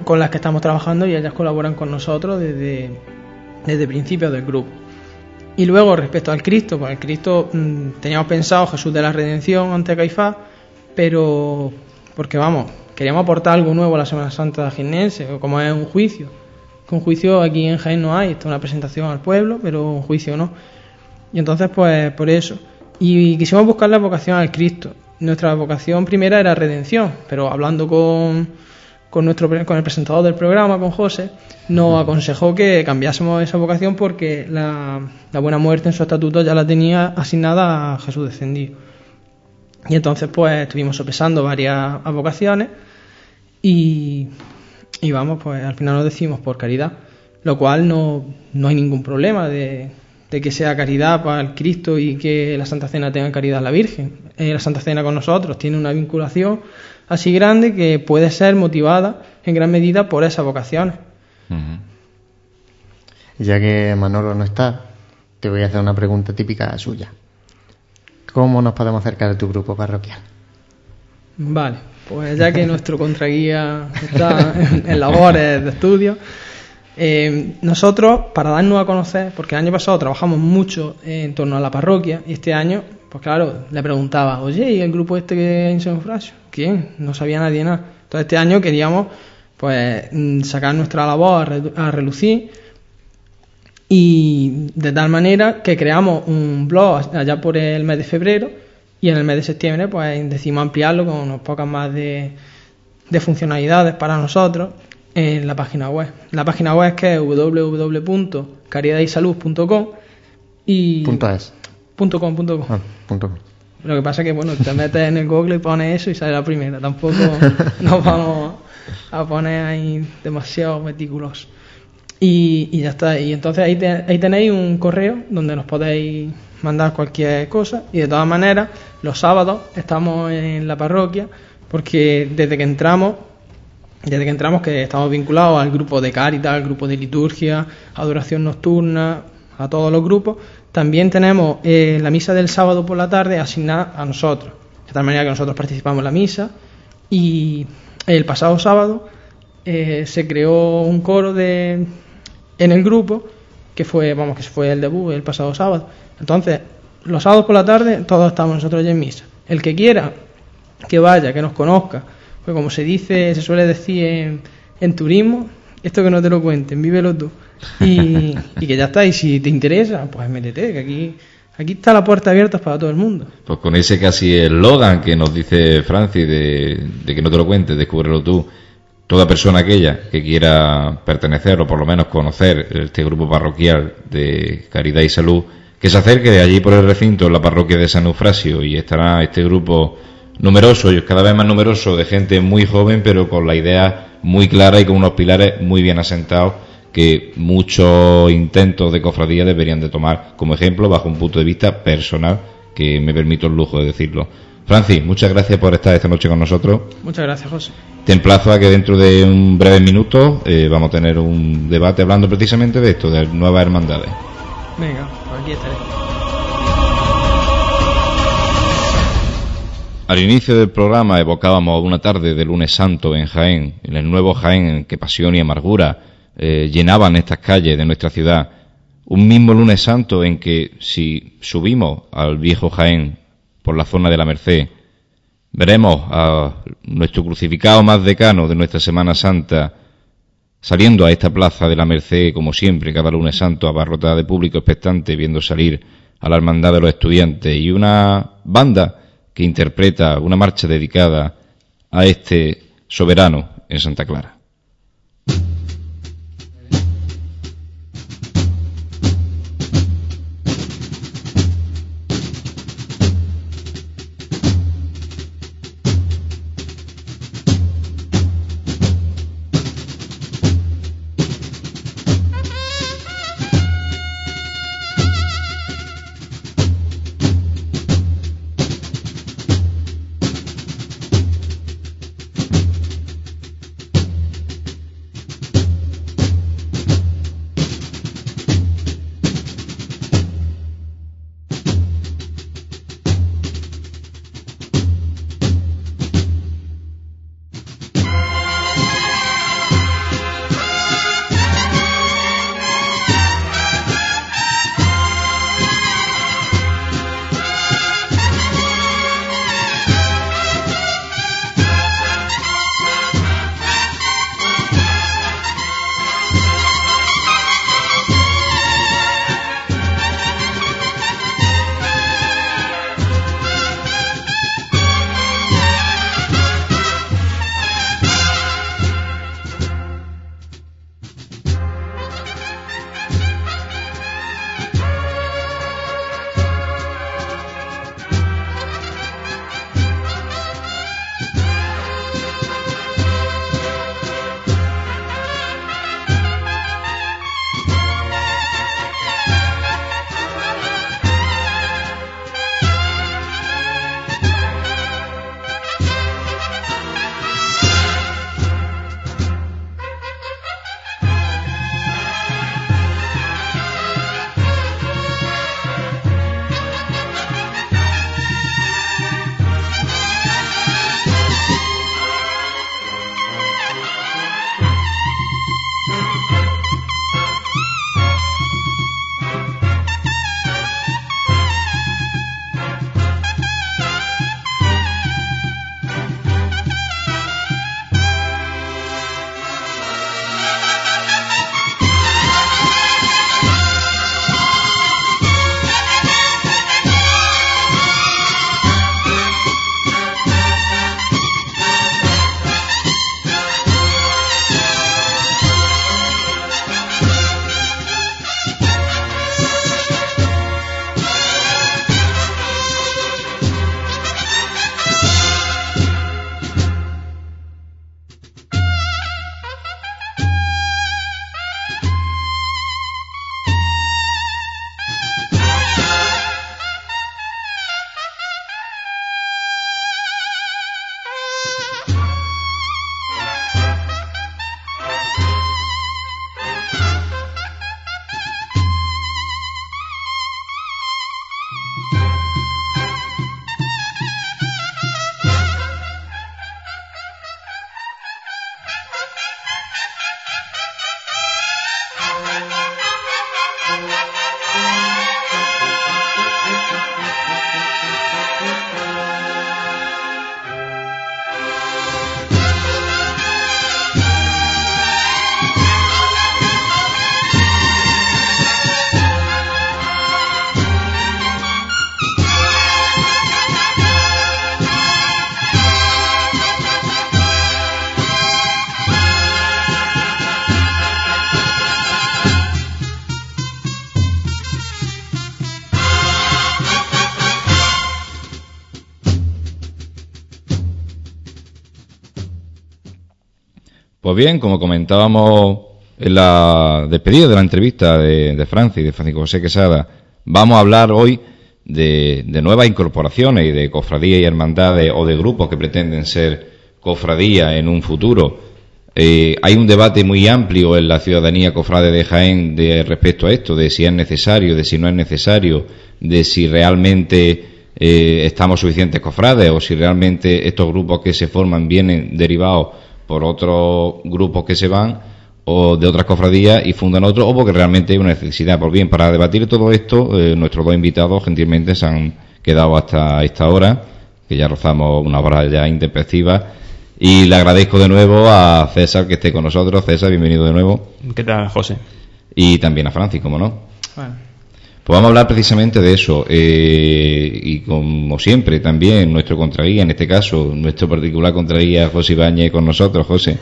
con las que estamos trabajando y ellas colaboran con nosotros desde, desde principios del grupo. Y luego respecto al Cristo, pues el Cristo mm, teníamos pensado Jesús de la Redención ante Caifás, pero porque vamos, queríamos aportar algo nuevo a la Semana Santa jiennense, como es un juicio. Un juicio aquí en Jaén no hay, esto es una presentación al pueblo, pero un juicio no. Y entonces, pues por eso. Y quisimos buscar la vocación al Cristo. Nuestra vocación primera era redención, pero hablando con, con, nuestro, con el presentador del programa, con José, nos aconsejó que cambiásemos esa vocación porque la, buena muerte en su estatuto ya la tenía asignada a Jesús descendido. Y entonces pues estuvimos sopesando varias vocaciones y, y vamos, pues al final nos decimos por caridad, lo cual no, no hay ningún problema de, de que sea caridad para el Cristo y que la Santa Cena tenga caridad a la Virgen. Eh, la Santa Cena con nosotros tiene una vinculación así grande que puede ser motivada en gran medida por esas vocaciones. Ya que Manolo no está, te voy a hacer una pregunta típica suya. ¿Cómo nos podemos acercar a tu grupo parroquial? Vale, pues ya que nuestro contraguía está en labores de estudio, eh, nosotros, para darnos a conocer, porque el año pasado trabajamos mucho en torno a la parroquia, y este año, pues claro, le preguntaba, oye, ¿y el grupo este que en San ¿Quién? No sabía nadie nada. Entonces este año queríamos, pues, mm, sacar nuestra labor a, relucir, y de tal manera que creamos un blog allá por el mes de febrero, y en el mes de septiembre, pues, decidimos ampliarlo con unas pocas más de, de funcionalidades para nosotros en la página web. La página web es que es www.caridadisalud.com y punto es. Punto com, punto com. Ah, punto Lo que pasa es que bueno, te metes en el Google y pones eso y sale la primera. Tampoco nos vamos a poner ahí demasiado meticulosos. Y, y, ya está. Y entonces ahí, ahí tenéis un correo donde nos podéis mandar cualquier cosa. Y de todas maneras, los sábados estamos en la parroquia porque desde que entramos desde que entramos que estamos vinculados al grupo de Caritas, al grupo de liturgia, adoración nocturna, a todos los grupos, también tenemos eh, la misa del sábado por la tarde asignada a nosotros, de tal manera que nosotros participamos en la misa y el pasado sábado eh, se creó un coro de, en el grupo que fue, vamos, que fue el debut el pasado sábado. Entonces, los sábados por la tarde todos estamos nosotros en misa. El que quiera que vaya, que nos conozca, pues como se dice, se suele decir en, turismo, esto que no te lo cuenten, vívelo tú. Y, que ya está, y si te interesa, pues métete, que aquí, aquí está la puerta abierta para todo el mundo. Pues con ese casi eslogan que nos dice Francis de, que no te lo cuentes, descúbrelo tú. Toda persona aquella que quiera pertenecer o por lo menos conocer este grupo parroquial de Caridad y Salud, que se acerque de allí por el recinto en la parroquia de San Eufrasio y estará este grupo numeroso, y cada vez más numeroso, de gente muy joven, pero con la idea muy clara y con unos pilares muy bien asentados que muchos intentos de cofradía deberían de tomar como ejemplo bajo un punto de vista personal, que me permito el lujo de decirlo. Francis, muchas gracias por estar esta noche con nosotros. Muchas gracias, José. Te emplazo a que dentro de un breve minuto eh, vamos a tener un debate hablando precisamente de esto, de nuevas hermandades. Venga, aquí estaré. Al inicio del programa evocábamos una tarde de lunes santo en Jaén, en el nuevo Jaén en que pasión y amargura eh, llenaban estas calles de nuestra ciudad. Un mismo lunes santo en que si subimos al viejo Jaén por la zona de la Merced, veremos a nuestro crucificado más decano de nuestra Semana Santa saliendo a esta plaza de la Merced, como siempre, cada lunes santo, abarrotada de público expectante, viendo salir a la hermandad de los estudiantes y una banda que interpreta una marcha dedicada a este soberano en Santa Clara. Pues bien, como comentábamos en la despedida de la entrevista de, Francis, de Francisco José Quesada, vamos a hablar hoy de, nuevas incorporaciones y de cofradías y hermandades o de grupos que pretenden ser cofradías en un futuro. Eh, hay un debate muy amplio en la ciudadanía cofrade de Jaén de respecto a esto, de si es necesario, de si no es necesario, de si realmente eh, estamos suficientes cofrades o si realmente estos grupos que se forman vienen derivados por otros grupos que se van o de otras cofradías y fundan otros o porque realmente hay una necesidad. Por bien, para debatir todo esto, eh, nuestros dos invitados gentilmente se han quedado hasta esta hora, que ya rozamos una hora ya intempestiva. Y le agradezco de nuevo a César que esté con nosotros. César, bienvenido de nuevo. ¿Qué tal, José? Y también a Francis, como no. Pues vamos a hablar precisamente de eso. Eh, y como siempre, también nuestro contraguía, en este caso, nuestro particular contraguía, José Ibáñez, con nosotros. José.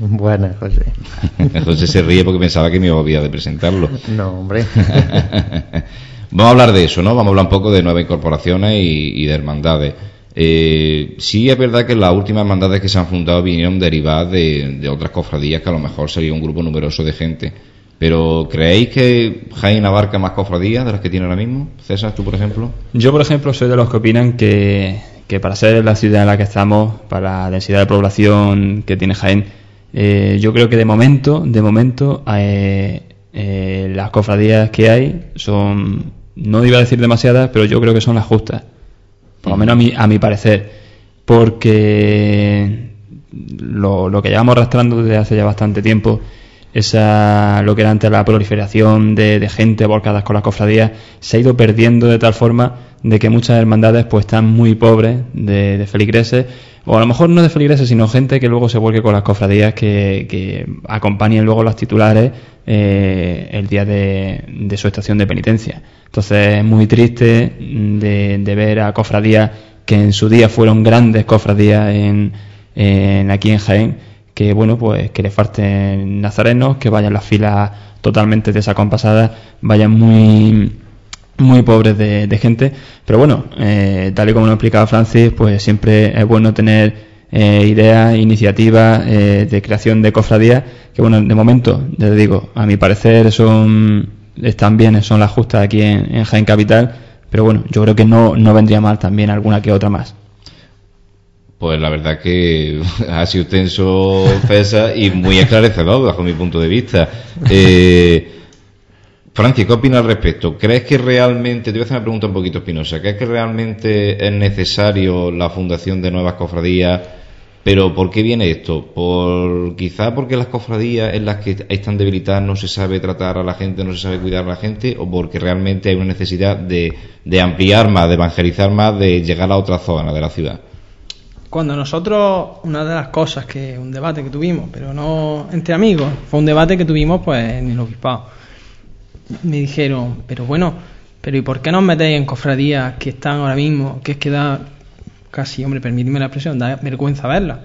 Buenas, José. José se ríe porque pensaba que me olvidaba de presentarlo. No, hombre. vamos a hablar de eso, ¿no? Vamos a hablar un poco de nuevas incorporaciones y, de hermandades. Eh, sí es verdad que las últimas hermandades que se han fundado vinieron derivadas de, de otras cofradías que a lo mejor sería un grupo numeroso de gente pero ¿creéis que Jaén abarca más cofradías de las que tiene ahora mismo? César, tú por ejemplo. Yo por ejemplo soy de los que opinan que, para ser la ciudad en la que estamos, para la densidad de población que tiene Jaén, eh, yo creo que de momento, de momento, eh, eh, las cofradías que hay son, no iba a decir demasiadas, pero yo creo que son las justas, por lo menos a mi, a mi parecer, porque lo, lo que llevamos arrastrando desde hace ya bastante tiempo esa lo que era antes la proliferación de, gente volcadas con las cofradías se ha ido perdiendo de tal forma de que muchas hermandades pues están muy pobres de, feligreses o a lo mejor no de feligreses sino gente que luego se vuelque con las cofradías que, acompañen luego los titulares eh, el día de, su estación de penitencia. Entonces es muy triste de, de ver a cofradías que en su día fueron grandes cofradías en, en aquí en Jaén que bueno pues que le falten nazarenos, que vayan las filas totalmente desacompasadas, vayan muy muy pobres de, gente, pero bueno, eh, tal y como lo explicaba Francis, pues siempre es bueno tener eh, ideas, iniciativas eh, de creación de cofradías, que bueno, de momento, ya te digo, a mi parecer son están bien, son las justas aquí en, en Jaén Capital, pero bueno, yo creo que no, no vendría mal también alguna que otra más. Pues la verdad que ha sido tenso, César, y muy esclarecedor bajo mi punto de vista. Eh, Francis, ¿qué opinas al respecto? ¿Crees que realmente, te voy a hacer una pregunta un poquito espinosa, ¿crees que realmente es necesario la fundación de nuevas cofradías? Pero ¿por qué viene esto? ¿Por quizá porque las cofradías en las que están debilitadas no se sabe tratar a la gente, no se sabe cuidar a la gente? ¿O porque realmente hay una necesidad de, de ampliar más, de evangelizar más, de llegar a otra zona de la ciudad? Cuando nosotros, una de las cosas que, un debate que tuvimos, pero no entre amigos, fue un debate que tuvimos pues en el obispado. Me dijeron, pero bueno, pero ¿y por qué no os metéis en cofradías que están ahora mismo, que es que da casi, hombre, permíteme la expresión, da vergüenza verla,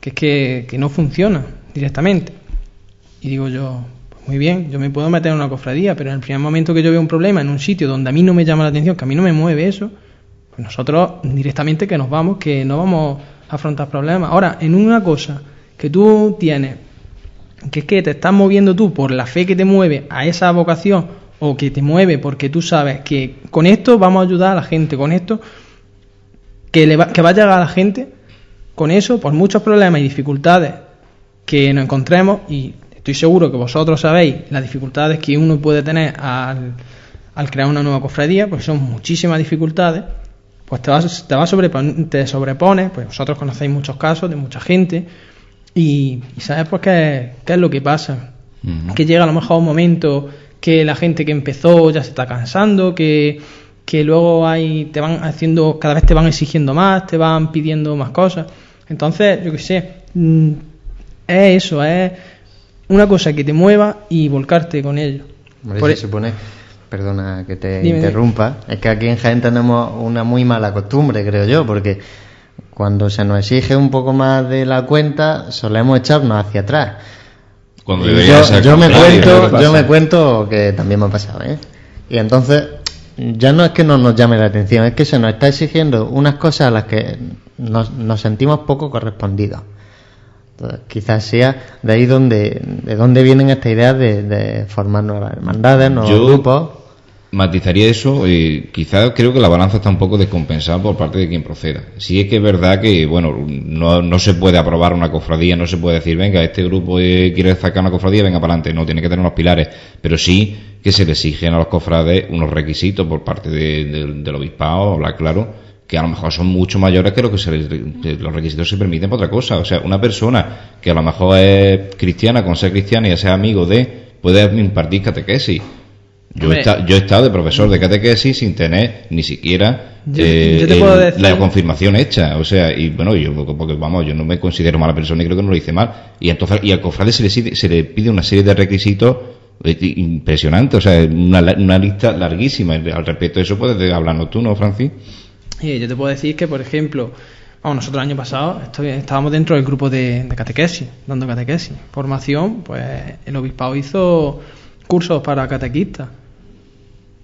que es que, que no funciona directamente? Y digo yo, pues muy bien, yo me puedo meter en una cofradía, pero en el primer momento que yo veo un problema en un sitio donde a mí no me llama la atención, que a mí no me mueve eso, pues nosotros directamente que nos vamos, que no vamos a afrontar problemas. Ahora, en una cosa que tú tienes, que es que te estás moviendo tú por la fe que te mueve a esa vocación o que te mueve porque tú sabes que con esto vamos a ayudar a la gente, con esto que, le va, que va a llegar a la gente, con eso, por muchos problemas y dificultades que nos encontremos, y estoy seguro que vosotros sabéis las dificultades que uno puede tener al, al crear una nueva cofradía, porque son muchísimas dificultades, pues te, vas, te, vas te sobrepone, pues vosotros conocéis muchos casos de mucha gente y, sabes pues qué, qué, es lo que pasa. Que llega a lo mejor un momento que la gente que empezó ya se está cansando, que, que luego hay, te van haciendo, cada vez te van exigiendo más, te van pidiendo más cosas. Entonces, yo qué sé, mm, es eso, es una cosa que te mueva y volcarte con ello. Por se supone, perdona que te interrumpa, es que aquí en Jaén tenemos una muy mala costumbre, creo yo, porque cuando se nos exige un poco más de la cuenta, solemos echarnos hacia atrás. Cuando yo, yo me cuento, yo me cuento que también me ha pasado, ¿eh? Y entonces ya no es que no nos llame la atención, es que se nos está exigiendo unas cosas a las que nos, sentimos poco correspondidos. quizás sea de ahí donde, de donde vienen estas ideas de, formar nuevas hermandades, nuevos grupos. Matizaría eso y quizás creo que la balanza está un poco descompensada por parte de quien proceda. Sí es que es verdad que, bueno, no, no se puede aprobar una cofradía, no se puede decir, venga, este grupo eh, quiere sacar una cofradía, venga para adelante, no, tiene que tener unos pilares, pero sí que se le exigen a los cofrades unos requisitos por parte del obispado, habla claro, que a lo mejor son mucho mayores que lo que se los requisitos se permiten por otra cosa. O sea, una persona que a lo mejor es cristiana, con ser cristiana y sea amigo de, puede impartir catequesis. Yo he, yo he, estado de profesor de catequesis sin tener ni siquiera eh, la confirmación hecha. O sea, y bueno, yo, porque vamos, yo no me considero mala persona y creo que no lo hice mal. Y entonces, y al cofrade se le, se le pide una serie de requisitos impresionante, o sea, una, una lista larguísima. Al respecto de eso puedes hablarnos tú, ¿no, Francis? Sí, yo te puedo decir que, por ejemplo, vamos, nosotros el año pasado estábamos dentro del grupo de, catequesis, dando catequesis. Formación, pues el obispado hizo cursos para catequistas.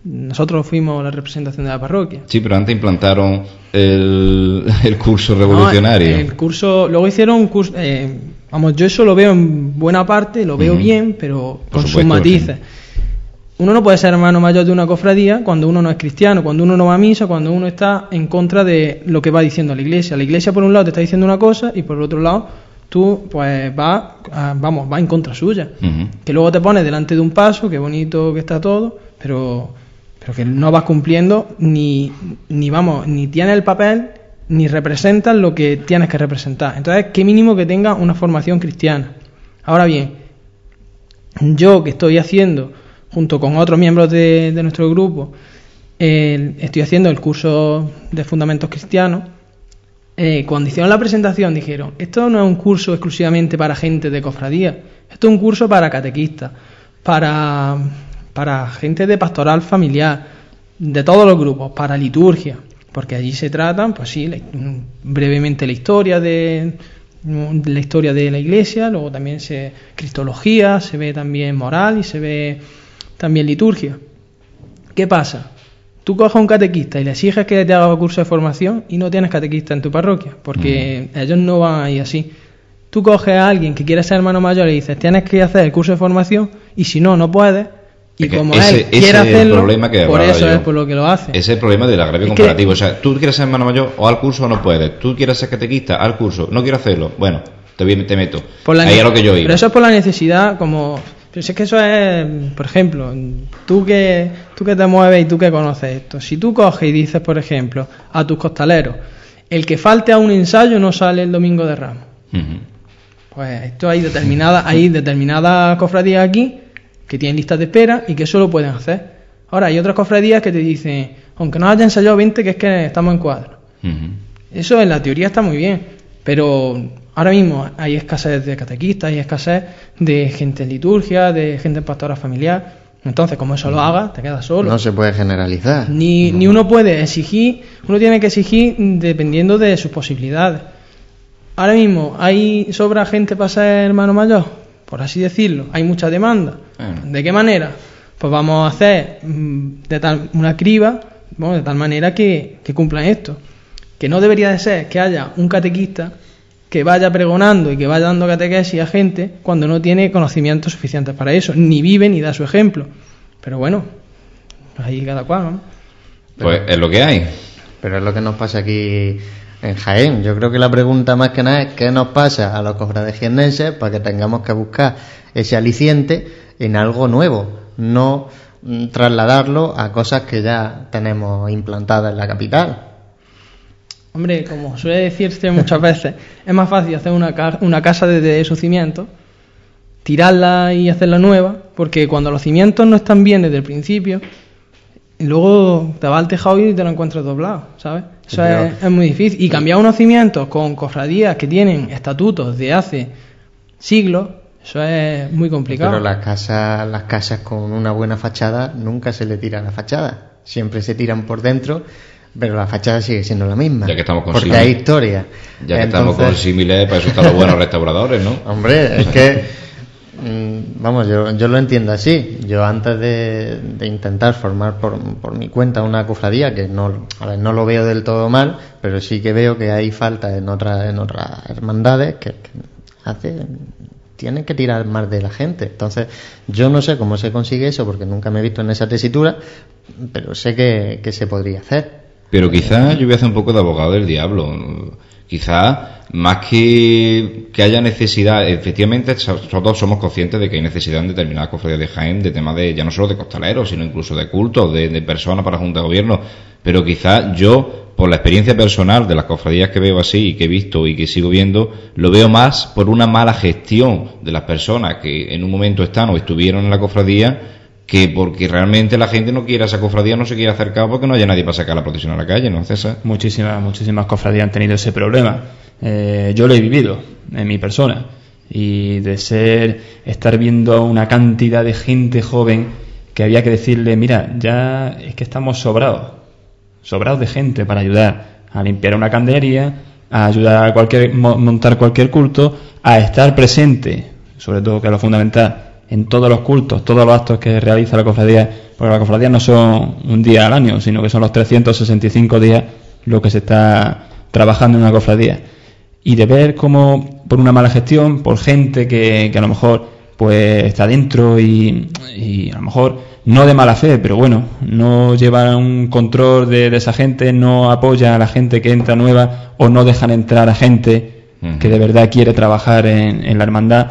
Nosotros fuimos la representación de la parroquia. Sí, pero antes implantaron el, el curso revolucionario. el curso, luego hicieron un curso, eh, Vamos, yo eso lo veo en buena parte, lo veo bien, pero con sus matices. Uno no puede ser hermano mayor de una cofradía cuando uno no es cristiano, cuando uno no va a misa, cuando uno está en contra de lo que va diciendo la iglesia. La iglesia por un lado te está diciendo una cosa y por el otro lado tú pues vas, vamos, va en contra suya. Que luego te pones delante de un paso, qué bonito que está todo, pero, pero que no vas cumpliendo ni, ni vamos, ni tienes el papel ni representan lo que tienes que representar. Entonces, qué mínimo que tenga una formación cristiana. Ahora bien, yo que estoy haciendo, junto con otros miembros de, nuestro grupo, estoy haciendo el curso de Fundamentos Cristianos, eh, cuando hicieron la presentación dijeron, esto no es un curso exclusivamente para gente de cofradía, esto es un curso para catequistas, para, para gente de pastoral familiar, de todos los grupos, para liturgia porque allí se tratan, pues sí, brevemente la historia de la historia de la iglesia, luego también se cristología, se ve también moral y se ve también liturgia. ¿Qué pasa? Tú coges a un catequista y le exiges que te haga curso de formación y no tienes catequista en tu parroquia, porque ellos no van ahí así. Tú coges a alguien que quiere ser hermano mayor y le dices, tienes que hacer el curso de formación y si no, no puedes, y como él quiere hacerlo, por eso es por lo que lo hace. Ese es el problema del agravio comparativo. O sea, tú quieres ser hermano mayor o al curso o no puedes. Tú quieres ser catequista al curso, no quiero hacerlo. Bueno, te, te meto. Ahí es lo que yo iba. Pero eso es por la necesidad, como. Pero si es que eso es, por ejemplo, tú que, tú que te mueves y tú que conoces esto. Si tú coges y dices, por ejemplo, a tus costaleros, el que falte a un ensayo no sale el domingo de Ramos. Pues esto hay determinada, hay determinadas cofradías aquí que tienen listas de espera y que eso lo pueden hacer. Ahora, hay otras cofradías que te dicen, aunque no haya ensayado 20, que es que estamos en cuadro. Eso en la teoría está muy bien, pero ahora mismo hay escasez de catequistas, hay escasez de gente en liturgia, de gente en pastora familiar. Entonces, como eso lo haga, te quedas solo. No se puede generalizar. Ni, ni uno puede exigir, uno tiene que exigir dependiendo de sus posibilidades. Ahora mismo, ¿hay sobra gente para ser hermano mayor? Por así decirlo, hay mucha demanda. ¿De qué manera? Pues vamos a hacer mm, de tal, una criba de tal manera que, que cumplan esto. Que no debería de ser que haya un catequista que vaya pregonando y que vaya dando catequesis a gente cuando no tiene conocimientos suficientes para eso, ni vive ni da su ejemplo. Pero bueno, ahí cada cual, ¿no? Pues es lo que hay. Pero es lo que nos pasa aquí en Jaén. Yo creo que la pregunta más que nada es qué nos pasa a los cofrades para que tengamos que buscar ese aliciente en algo nuevo, no mm, trasladarlo a cosas que ya tenemos implantadas en la capital. Hombre, como suele decirse muchas veces, es más fácil hacer una, una casa desde su cimiento, tirarla y hacerla nueva, porque cuando los cimientos no están bien desde el principio, y luego te vas al tejado y te lo encuentras doblado, ¿sabes? Eso es, muy difícil. Y cambiar unos cimientos con cofradías que tienen estatutos de hace siglos, eso es muy complicado. Pero las casas, las casas con una buena fachada nunca se le tira la fachada. Siempre se tiran por dentro, pero la fachada sigue siendo la misma. Ya que estamos con Porque hay historia. Ya que estamos con símiles, para eso están los buenos restauradores, ¿no? Hombre, es que vamos, yo, yo lo entiendo así. Yo antes de, intentar formar por, por, mi cuenta una cofradía, que no, no lo veo del todo mal, pero sí que veo que hay falta en otras en otras hermandades que, hace, tienen que tirar más de la gente. Entonces, yo no sé cómo se consigue eso, porque nunca me he visto en esa tesitura, pero sé que, que se podría hacer. Pero quizás yo voy a hacer un poco de abogado del diablo. Quizás más que, que haya necesidad, efectivamente todos somos conscientes de que hay necesidad en determinadas cofradías de Jaén de tema de, ya no solo de costaleros, sino incluso de cultos, de, de personas para junta de gobierno, pero quizás yo, por la experiencia personal de las cofradías que veo así y que he visto y que sigo viendo, lo veo más por una mala gestión de las personas que en un momento están o estuvieron en la cofradía que porque realmente la gente no quiere esa cofradía, no se quiere acercar porque no haya nadie para sacar la procesión a la calle, ¿no, César? Muchísimas, muchísimas cofradías han tenido ese problema. Eh, yo lo he vivido en mi persona y de ser, estar viendo una cantidad de gente joven que había que decirle, mira, ya es que estamos sobrados, sobrados de gente para ayudar a limpiar una candelería, a ayudar a cualquier, montar cualquier culto, a estar presente, sobre todo que es lo fundamental, en todos los cultos, todos los actos que realiza la cofradía, porque la cofradía no son un día al año, sino que son los 365 días lo que se está trabajando en una cofradía. Y de ver cómo por una mala gestión, por gente que, a lo mejor pues está dentro y, a lo mejor no de mala fe, pero bueno, no lleva un control de, esa gente, no apoya a la gente que entra nueva o no dejan entrar a gente que de verdad quiere trabajar en la hermandad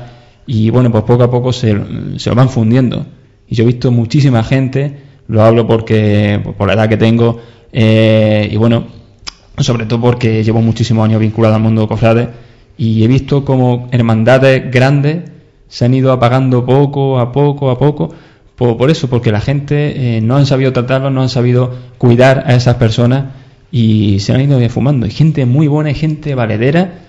y bueno, pues poco a poco se, se lo van fundiendo. Y yo he visto muchísima gente, lo hablo porque pues, por la edad que tengo, eh, y bueno, sobre todo porque llevo muchísimos años vinculado al mundo de cofrades, y he visto como hermandades grandes se han ido apagando poco a poco a poco, por, eso, porque la gente eh, no han sabido tratarlo, no han sabido cuidar a esas personas y se han ido fumando. Hay gente muy buena, hay gente valedera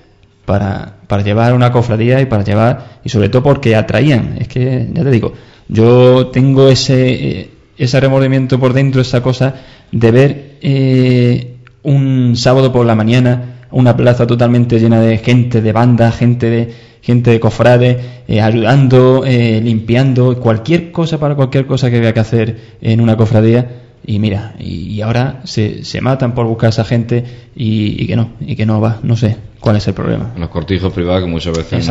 para, para llevar una cofradía y para llevar, y sobre todo porque atraían. Es que, ya te digo, yo tengo ese, eh, ese remordimiento por dentro, esa cosa de ver eh, un sábado por la mañana una plaza totalmente llena de gente, de banda, gente de gente de cofrades, eh, ayudando, limpiando, cualquier cosa para cualquier cosa que había que hacer en una cofradía y mira, y, ahora se, se, matan por buscar a esa gente y, que no, y que no va, no sé cuál es el problema. Los cortijos privados que muchas veces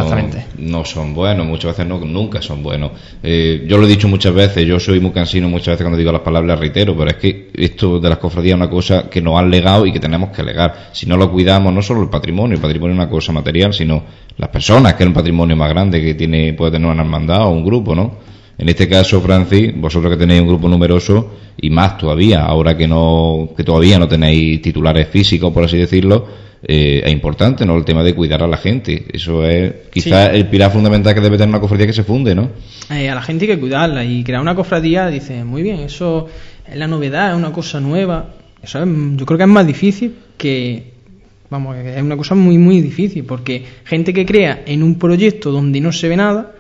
no, son buenos, muchas veces no, nunca son buenos. Eh, yo lo he dicho muchas veces, yo soy muy cansino muchas veces cuando digo las palabras las reitero, pero es que esto de las cofradías es una cosa que nos han legado y que tenemos que legar. Si no lo cuidamos, no solo el patrimonio, el patrimonio es una cosa material, sino las personas, que es un patrimonio más grande que tiene puede tener una hermandad o un grupo, ¿no? En este caso, Francis, vosotros que tenéis un grupo numeroso y más todavía, ahora que no que todavía no tenéis titulares físicos, por así decirlo, eh, es importante, ¿no? El tema de cuidar a la gente. Eso es quizás el pilar fundamental que debe tener una cofradía que se funde, ¿no? Eh, a la gente hay que cuidarla y crear una cofradía, dice, muy bien, eso es la novedad, es una cosa nueva. Eso yo creo que es más difícil que vamos, es una cosa muy muy difícil porque gente que crea en un proyecto donde no se ve nada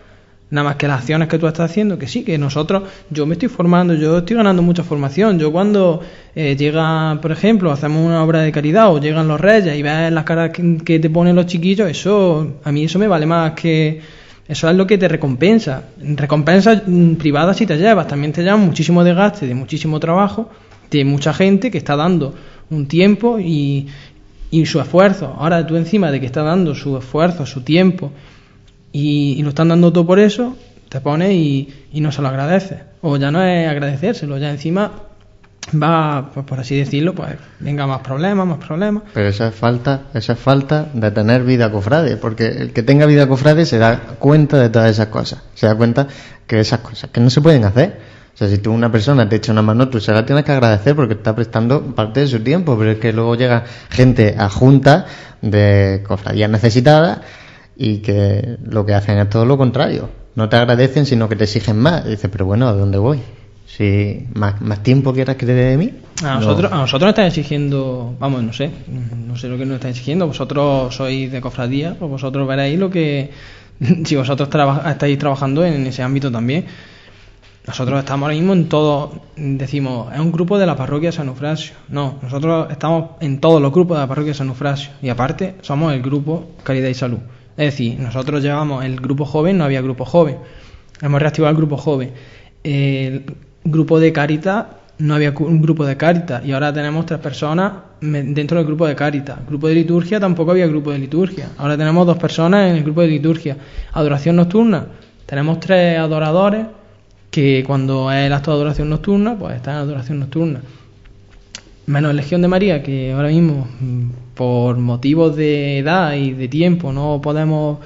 Nada más que las acciones que tú estás haciendo, que sí, que nosotros, yo me estoy formando, yo estoy ganando mucha formación. Yo cuando eh, llega, por ejemplo, hacemos una obra de caridad o llegan los reyes y ves las caras que, te ponen los chiquillos, eso, a mí eso me vale más que, eso es lo que te recompensa. Recompensa mm, privada si te llevas, también te llevan muchísimo desgaste, de muchísimo trabajo, de mucha gente que está dando un tiempo y, y su esfuerzo. Ahora tú encima de que está dando su esfuerzo, su tiempo, y, lo están dando todo por eso, te pones y, no se lo agradeces. O ya no es agradecérselo, ya encima va, pues por así decirlo, pues venga más problemas, más problemas. Pero esa es falta, esa es falta de tener vida cofrade, porque el que tenga vida cofrade se da cuenta de todas esas cosas, se da cuenta que esas cosas que no se pueden hacer. O sea, si tú una persona te echa una mano, tú se la tienes que agradecer porque está prestando parte de su tiempo, pero es que luego llega gente a junta de cofradías necesitadas y que lo que hacen es todo lo contrario. No te agradecen, sino que te exigen más. dices, pero bueno, ¿a dónde voy? si más, más tiempo quieras que te dé de mí. A nosotros, a nosotros nos están exigiendo, vamos, no sé, no sé lo que nos están exigiendo. Vosotros sois de cofradía, pues vosotros veréis lo que, si vosotros estáis trabajando en ese ámbito también. Nosotros estamos ahora mismo en todo, decimos, es un grupo de la parroquia San Eufrasio. No, nosotros estamos en todos los grupos de la parroquia San Eufrasio. Y aparte, somos el grupo Caridad y Salud. Es decir, nosotros llevamos el grupo joven, no había grupo joven. Hemos reactivado el grupo joven. El grupo de Caritas, no había un grupo de Caritas. Y ahora tenemos tres personas dentro del grupo de Caritas. Grupo de liturgia, tampoco había grupo de liturgia. Ahora tenemos dos personas en el grupo de liturgia. Adoración nocturna, tenemos tres adoradores que cuando es el acto de adoración nocturna, pues está en adoración nocturna. Menos Legión de María, que ahora mismo, por motivos de edad y de tiempo, no podemos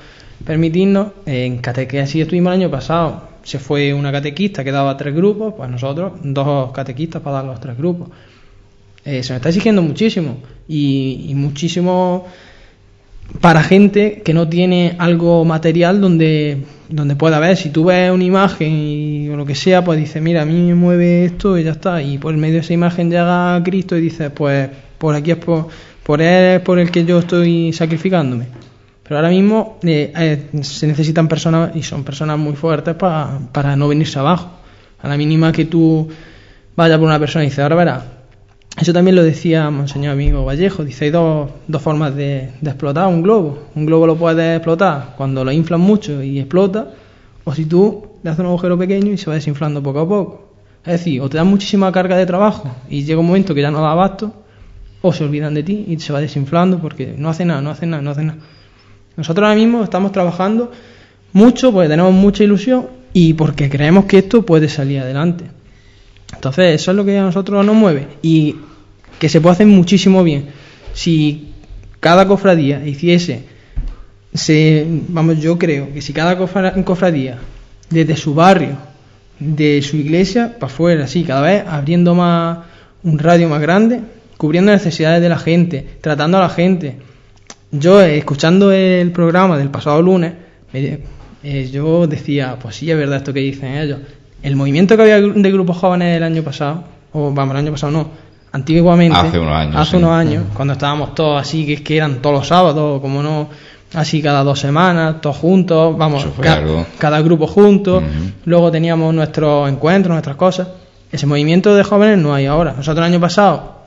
permitirnos. En catequesis estuvimos el año pasado. Se fue una catequista que daba tres grupos, pues nosotros dos catequistas para dar los tres grupos. Eh, se nos está exigiendo muchísimo y, y muchísimo para gente que no tiene algo material donde, donde pueda ver. Si tú ves una imagen y, o lo que sea, pues dices, mira, a mí me mueve esto y ya está. Y por medio de esa imagen llega Cristo y dices, pues por aquí es por, por él es por el que yo estoy sacrificándome. Pero ahora mismo eh, eh, se necesitan personas, y son personas muy fuertes para, para no venirse abajo. A la mínima que tú vayas por una persona y dices, ahora verás, eso también lo decía Monseñor Amigo Vallejo, dice hay dos, dos formas de, explotar un globo. Un globo lo puedes explotar cuando lo inflan mucho y explota, o si tú le haces un agujero pequeño y se va desinflando poco a poco. Es decir, o te dan muchísima carga de trabajo y llega un momento que ya no da abasto, o se olvidan de ti y se va desinflando porque no hace nada, no hace nada, no hace nada. Nosotros ahora mismo estamos trabajando mucho porque tenemos mucha ilusión y porque creemos que esto puede salir adelante. Entonces, eso es lo que a nosotros nos mueve y que se puede hacer muchísimo bien. Si cada cofradía hiciese, se, vamos, yo creo que si cada cofradía, desde su barrio, de su iglesia, para afuera, así, cada vez abriendo más un radio más grande, cubriendo necesidades de la gente, tratando a la gente. Yo, eh, escuchando el programa del pasado lunes, eh, yo decía, pues sí, es verdad esto que dicen ellos. El movimiento que había de grupos jóvenes el año pasado, o vamos, el año pasado no, antiguamente, hace unos años, hace unos años cuando estábamos todos así, que es que eran todos los sábados, como no, así cada dos semanas, todos juntos, vamos, cada grupo juntos, luego teníamos nuestros encuentros, nuestras cosas. Ese movimiento de jóvenes no hay ahora. Nosotros el año pasado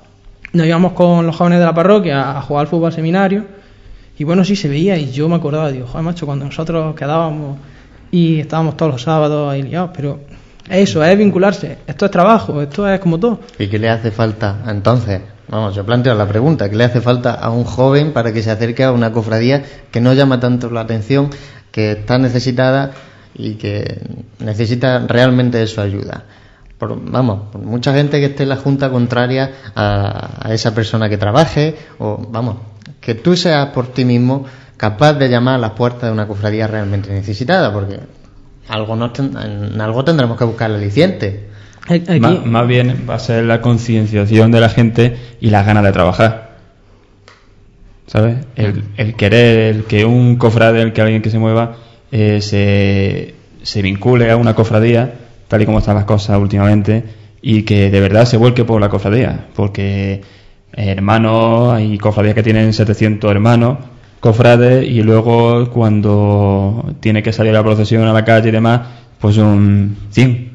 nos íbamos con los jóvenes de la parroquia a jugar al fútbol seminario y bueno, sí se veía y yo me acordaba, digo, joder, macho, cuando nosotros quedábamos y estábamos todos los sábados ahí liados, pero eso, es vincularse. Esto es trabajo, esto es como todo. ¿Y qué le hace falta entonces? Vamos, yo planteo la pregunta, ¿qué le hace falta a un joven para que se acerque a una cofradía que no llama tanto la atención, que está necesitada y que necesita realmente de su ayuda? Por, vamos, por mucha gente que esté en la junta contraria a, a esa persona que trabaje, o vamos, que tú seas por ti mismo capaz de llamar a las puertas de una cofradía realmente necesitada, porque algo no en algo tendremos que buscar el aliciente. Más, bien va a ser la concienciación de la gente y las ganas de trabajar. ¿Sabes? El, querer, el que un cofrade, el que alguien que se mueva, eh, se, se vincule a una cofradía, tal y como están las cosas últimamente, y que de verdad se vuelque por la cofradía. Porque hermanos, hay cofradías que tienen 700 hermanos, cofrades y luego cuando tiene que salir a la procesión a la calle y demás, pues un 100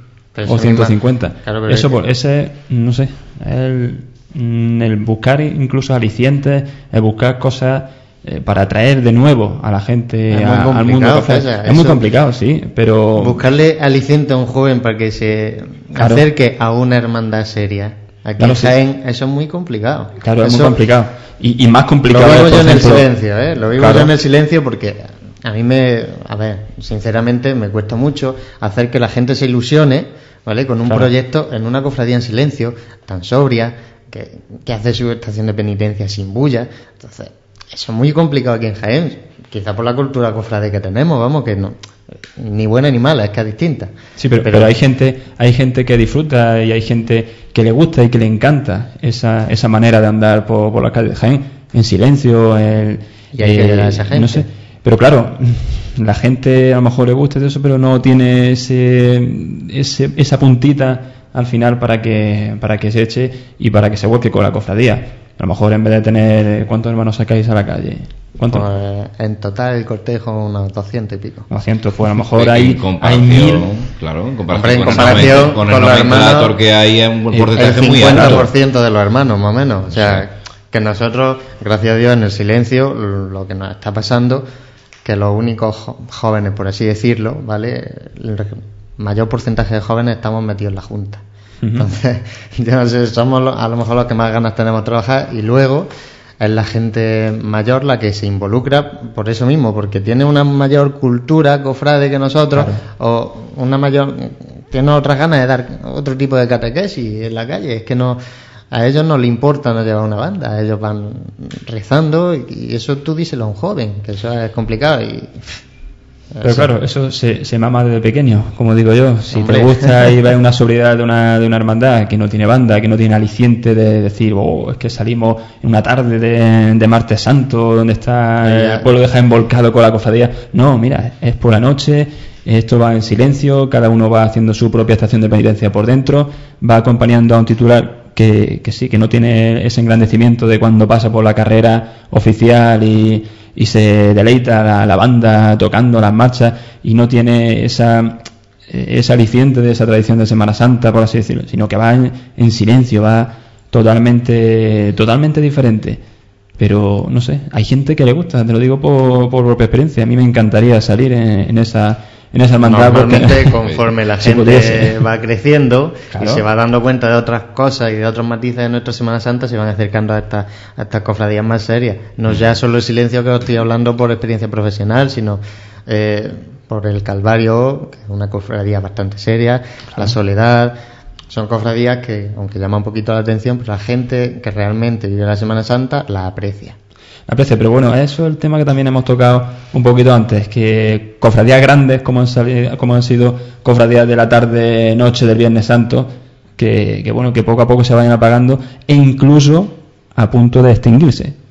o 150. Eso, pues, ese, no sé, el, mm, el buscar incluso alicientes, el buscar cosas eh, para atraer de nuevo a la gente al mundo Es muy complicado, sí, pero... Buscarle aliciente a un joven para que se acerque a una hermandad seria. Aquí en eso es muy complicado. Claro, es muy complicado. Y, más complicado. Lo vivo yo en el silencio, ¿eh? Lo vivo yo en el silencio porque a mí me, a ver, sinceramente me cuesta mucho hacer que la gente se ilusione, ¿vale? Con un proyecto en una cofradía en silencio, tan sobria, que, que hace su estación de penitencia sin bulla. Entonces, eso es muy complicado aquí en Jaén, quizá por la cultura cofrade que tenemos, vamos, que no, ni buena ni mala, es que es distinta. Sí, pero, pero, hay gente hay gente que disfruta y hay gente que le gusta y que le encanta esa, esa manera de andar por, por la calle de Jaén, en silencio. El, y hay que a esa gente. No sé. Pero claro, la gente a lo mejor le gusta eso, pero no tiene ese, ese, esa puntita al final para que, para que se eche y para que se vuelque con la cofradía. A lo mejor en vez de tener, ¿cuántos hermanos sacáis a la calle? ¿Cuántos? Pues, en total el cortejo unos 200 y pico. 200, pues a lo mejor hay, hay mil. Claro, en comparación, con, comparación con, el los hermanos, que hay es un porcentaje muy alto. El 50% de los hermanos, más o menos. O sea, que nosotros, gracias a Dios, en el silencio, lo que nos está pasando, que los únicos jóvenes, por así decirlo, ¿vale? Mayor porcentaje de jóvenes estamos metidos en la Junta. Entonces, yo no sé, somos a lo mejor los que más ganas tenemos de trabajar y luego es la gente mayor la que se involucra por eso mismo, porque tiene una mayor cultura cofrade que nosotros o una mayor tiene otras ganas de dar otro tipo de catequesis en la calle, es que no a ellos no le importa no llevar una banda, ellos van rezando y, eso tú díselo a un joven, que eso es complicado y pero claro, eso se, se, mama desde pequeño, como digo yo. Si te gusta y ves una sobriedad de una, de una hermandad que no tiene banda, que no tiene aliciente de decir, oh, es que salimos en una tarde de, de martes santo, donde está el pueblo deja envolcado con la cofradía. No, mira, es por la noche, esto va en silencio, cada uno va haciendo su propia estación de penitencia por dentro, va acompañando a un titular que, sí, que no tiene ese engrandecimiento de cuando pasa por la carrera oficial y y se deleita la, banda tocando las marchas y no tiene esa, esa aliciente de esa tradición de Semana Santa, por así decirlo, sino que va en, silencio, va totalmente, totalmente diferente. Pero no sé, hay gente que le gusta, te lo digo por, por propia experiencia. A mí me encantaría salir en esa en esa hermandad. Normalmente, conforme la gente va creciendo y se va dando cuenta de otras cosas y de otros matices de nuestra Semana Santa, se van acercando a, estas a estas cofradías más serias. No ya solo el silencio que os estoy hablando por experiencia profesional, sino eh, por el Calvario, que es una cofradía bastante seria, la Soledad. Son cofradías que, aunque llama un poquito la atención, pero la gente que realmente vive la Semana Santa la aprecia aprecia. Pero bueno, eso es el tema que también hemos tocado un poquito antes, que cofradías grandes, como han, salido, como han sido cofradías de la tarde, noche del Viernes Santo, que, que bueno, que poco a poco se vayan apagando e incluso a punto de extinguirse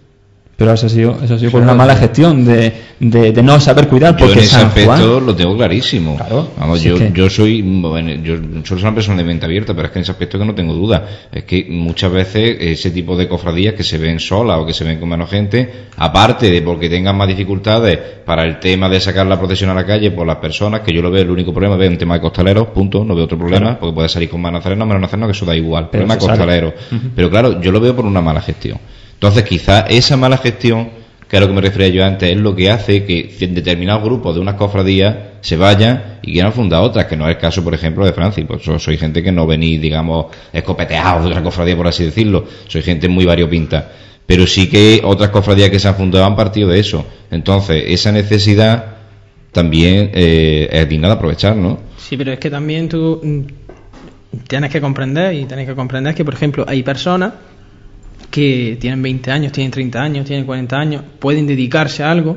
pero eso ha sido, eso ha sido por una mala gestión de, de, no saber cuidar. Porque yo en ese aspecto lo tengo clarísimo. Vamos, yo, yo soy bueno, yo soy una persona de mente abierta, pero es que en ese aspecto que no tengo duda. Es que muchas veces ese tipo de cofradías que se ven solas o que se ven con menos gente, aparte de porque tengan más dificultades para el tema de sacar la procesión a la calle por las personas, que yo lo veo, el único problema veo un tema de costaleros, punto, no veo otro problema, porque puede salir con más nazarenos, menos nazarenos, que eso da igual. Pero problema costalero. Pero claro, yo lo veo por una mala gestión. Entonces, quizás esa mala gestión, que es a lo que me refería yo antes, es lo que hace que determinados grupos de unas cofradías se vayan y quieran fundar otras, que no es el caso, por ejemplo, de Francia. Pues soy gente que no venís, digamos, escopeteados de otra cofradía, por así decirlo. Soy gente muy variopinta. Pero sí que otras cofradías que se han fundado han partido de eso. Entonces, esa necesidad también eh, es digna de aprovechar, ¿no? Sí, pero es que también tú mm, tienes que comprender y tienes que comprender que, por ejemplo, hay personas que tienen 20 años, tienen 30 años, tienen 40 años, pueden dedicarse a algo.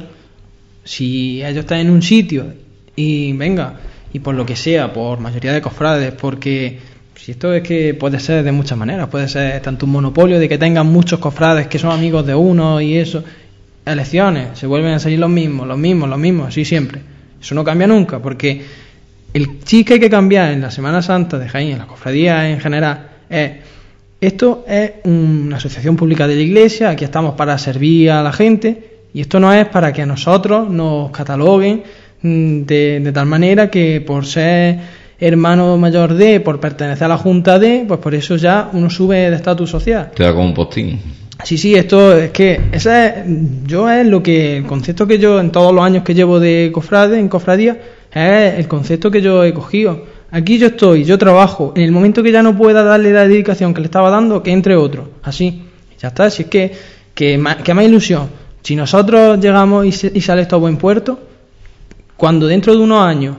Si ellos están en un sitio y venga, y por lo que sea, por mayoría de cofrades, porque si esto es que puede ser de muchas maneras, puede ser tanto un monopolio de que tengan muchos cofrades que son amigos de uno y eso, elecciones, se vuelven a salir los mismos, los mismos, los mismos, así siempre. Eso no cambia nunca, porque el sí que hay que cambiar en la Semana Santa de Jaén, en la cofradía en general, es esto es una asociación pública de la Iglesia, aquí estamos para servir a la gente y esto no es para que a nosotros nos cataloguen mm, de, tal manera que por ser hermano mayor de, por pertenecer a la Junta de, pues por eso ya uno sube de estatus social. Te da como un postín. Sí, sí, esto es que ese es, yo es lo que el concepto que yo en todos los años que llevo de cofrade, en cofradía, es el concepto que yo he cogido Aquí yo estoy, yo trabajo. En el momento que ya no pueda darle la dedicación que le estaba dando, que entre otro. Así. Ya está. Si es que, que, más, que más ilusión. Si nosotros llegamos y, sale esto a buen puerto, cuando dentro de unos años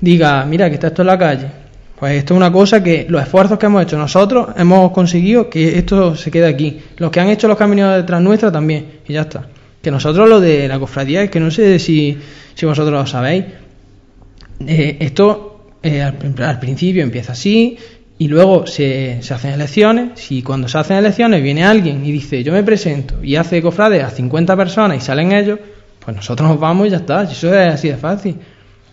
diga, mira que está esto en la calle, pues esto es una cosa que los esfuerzos que hemos hecho nosotros hemos conseguido que esto se quede aquí. Los que han hecho los caminos detrás nuestra también. Y ya está. Que nosotros lo de la cofradía es que no sé si, si vosotros lo sabéis. Eh, esto eh, al, principio empieza así y luego se, se, hacen elecciones. Y cuando se hacen elecciones viene alguien y dice yo me presento y hace cofrade a 50 personas y salen ellos, pues nosotros nos vamos y ya está. Eso es así de fácil.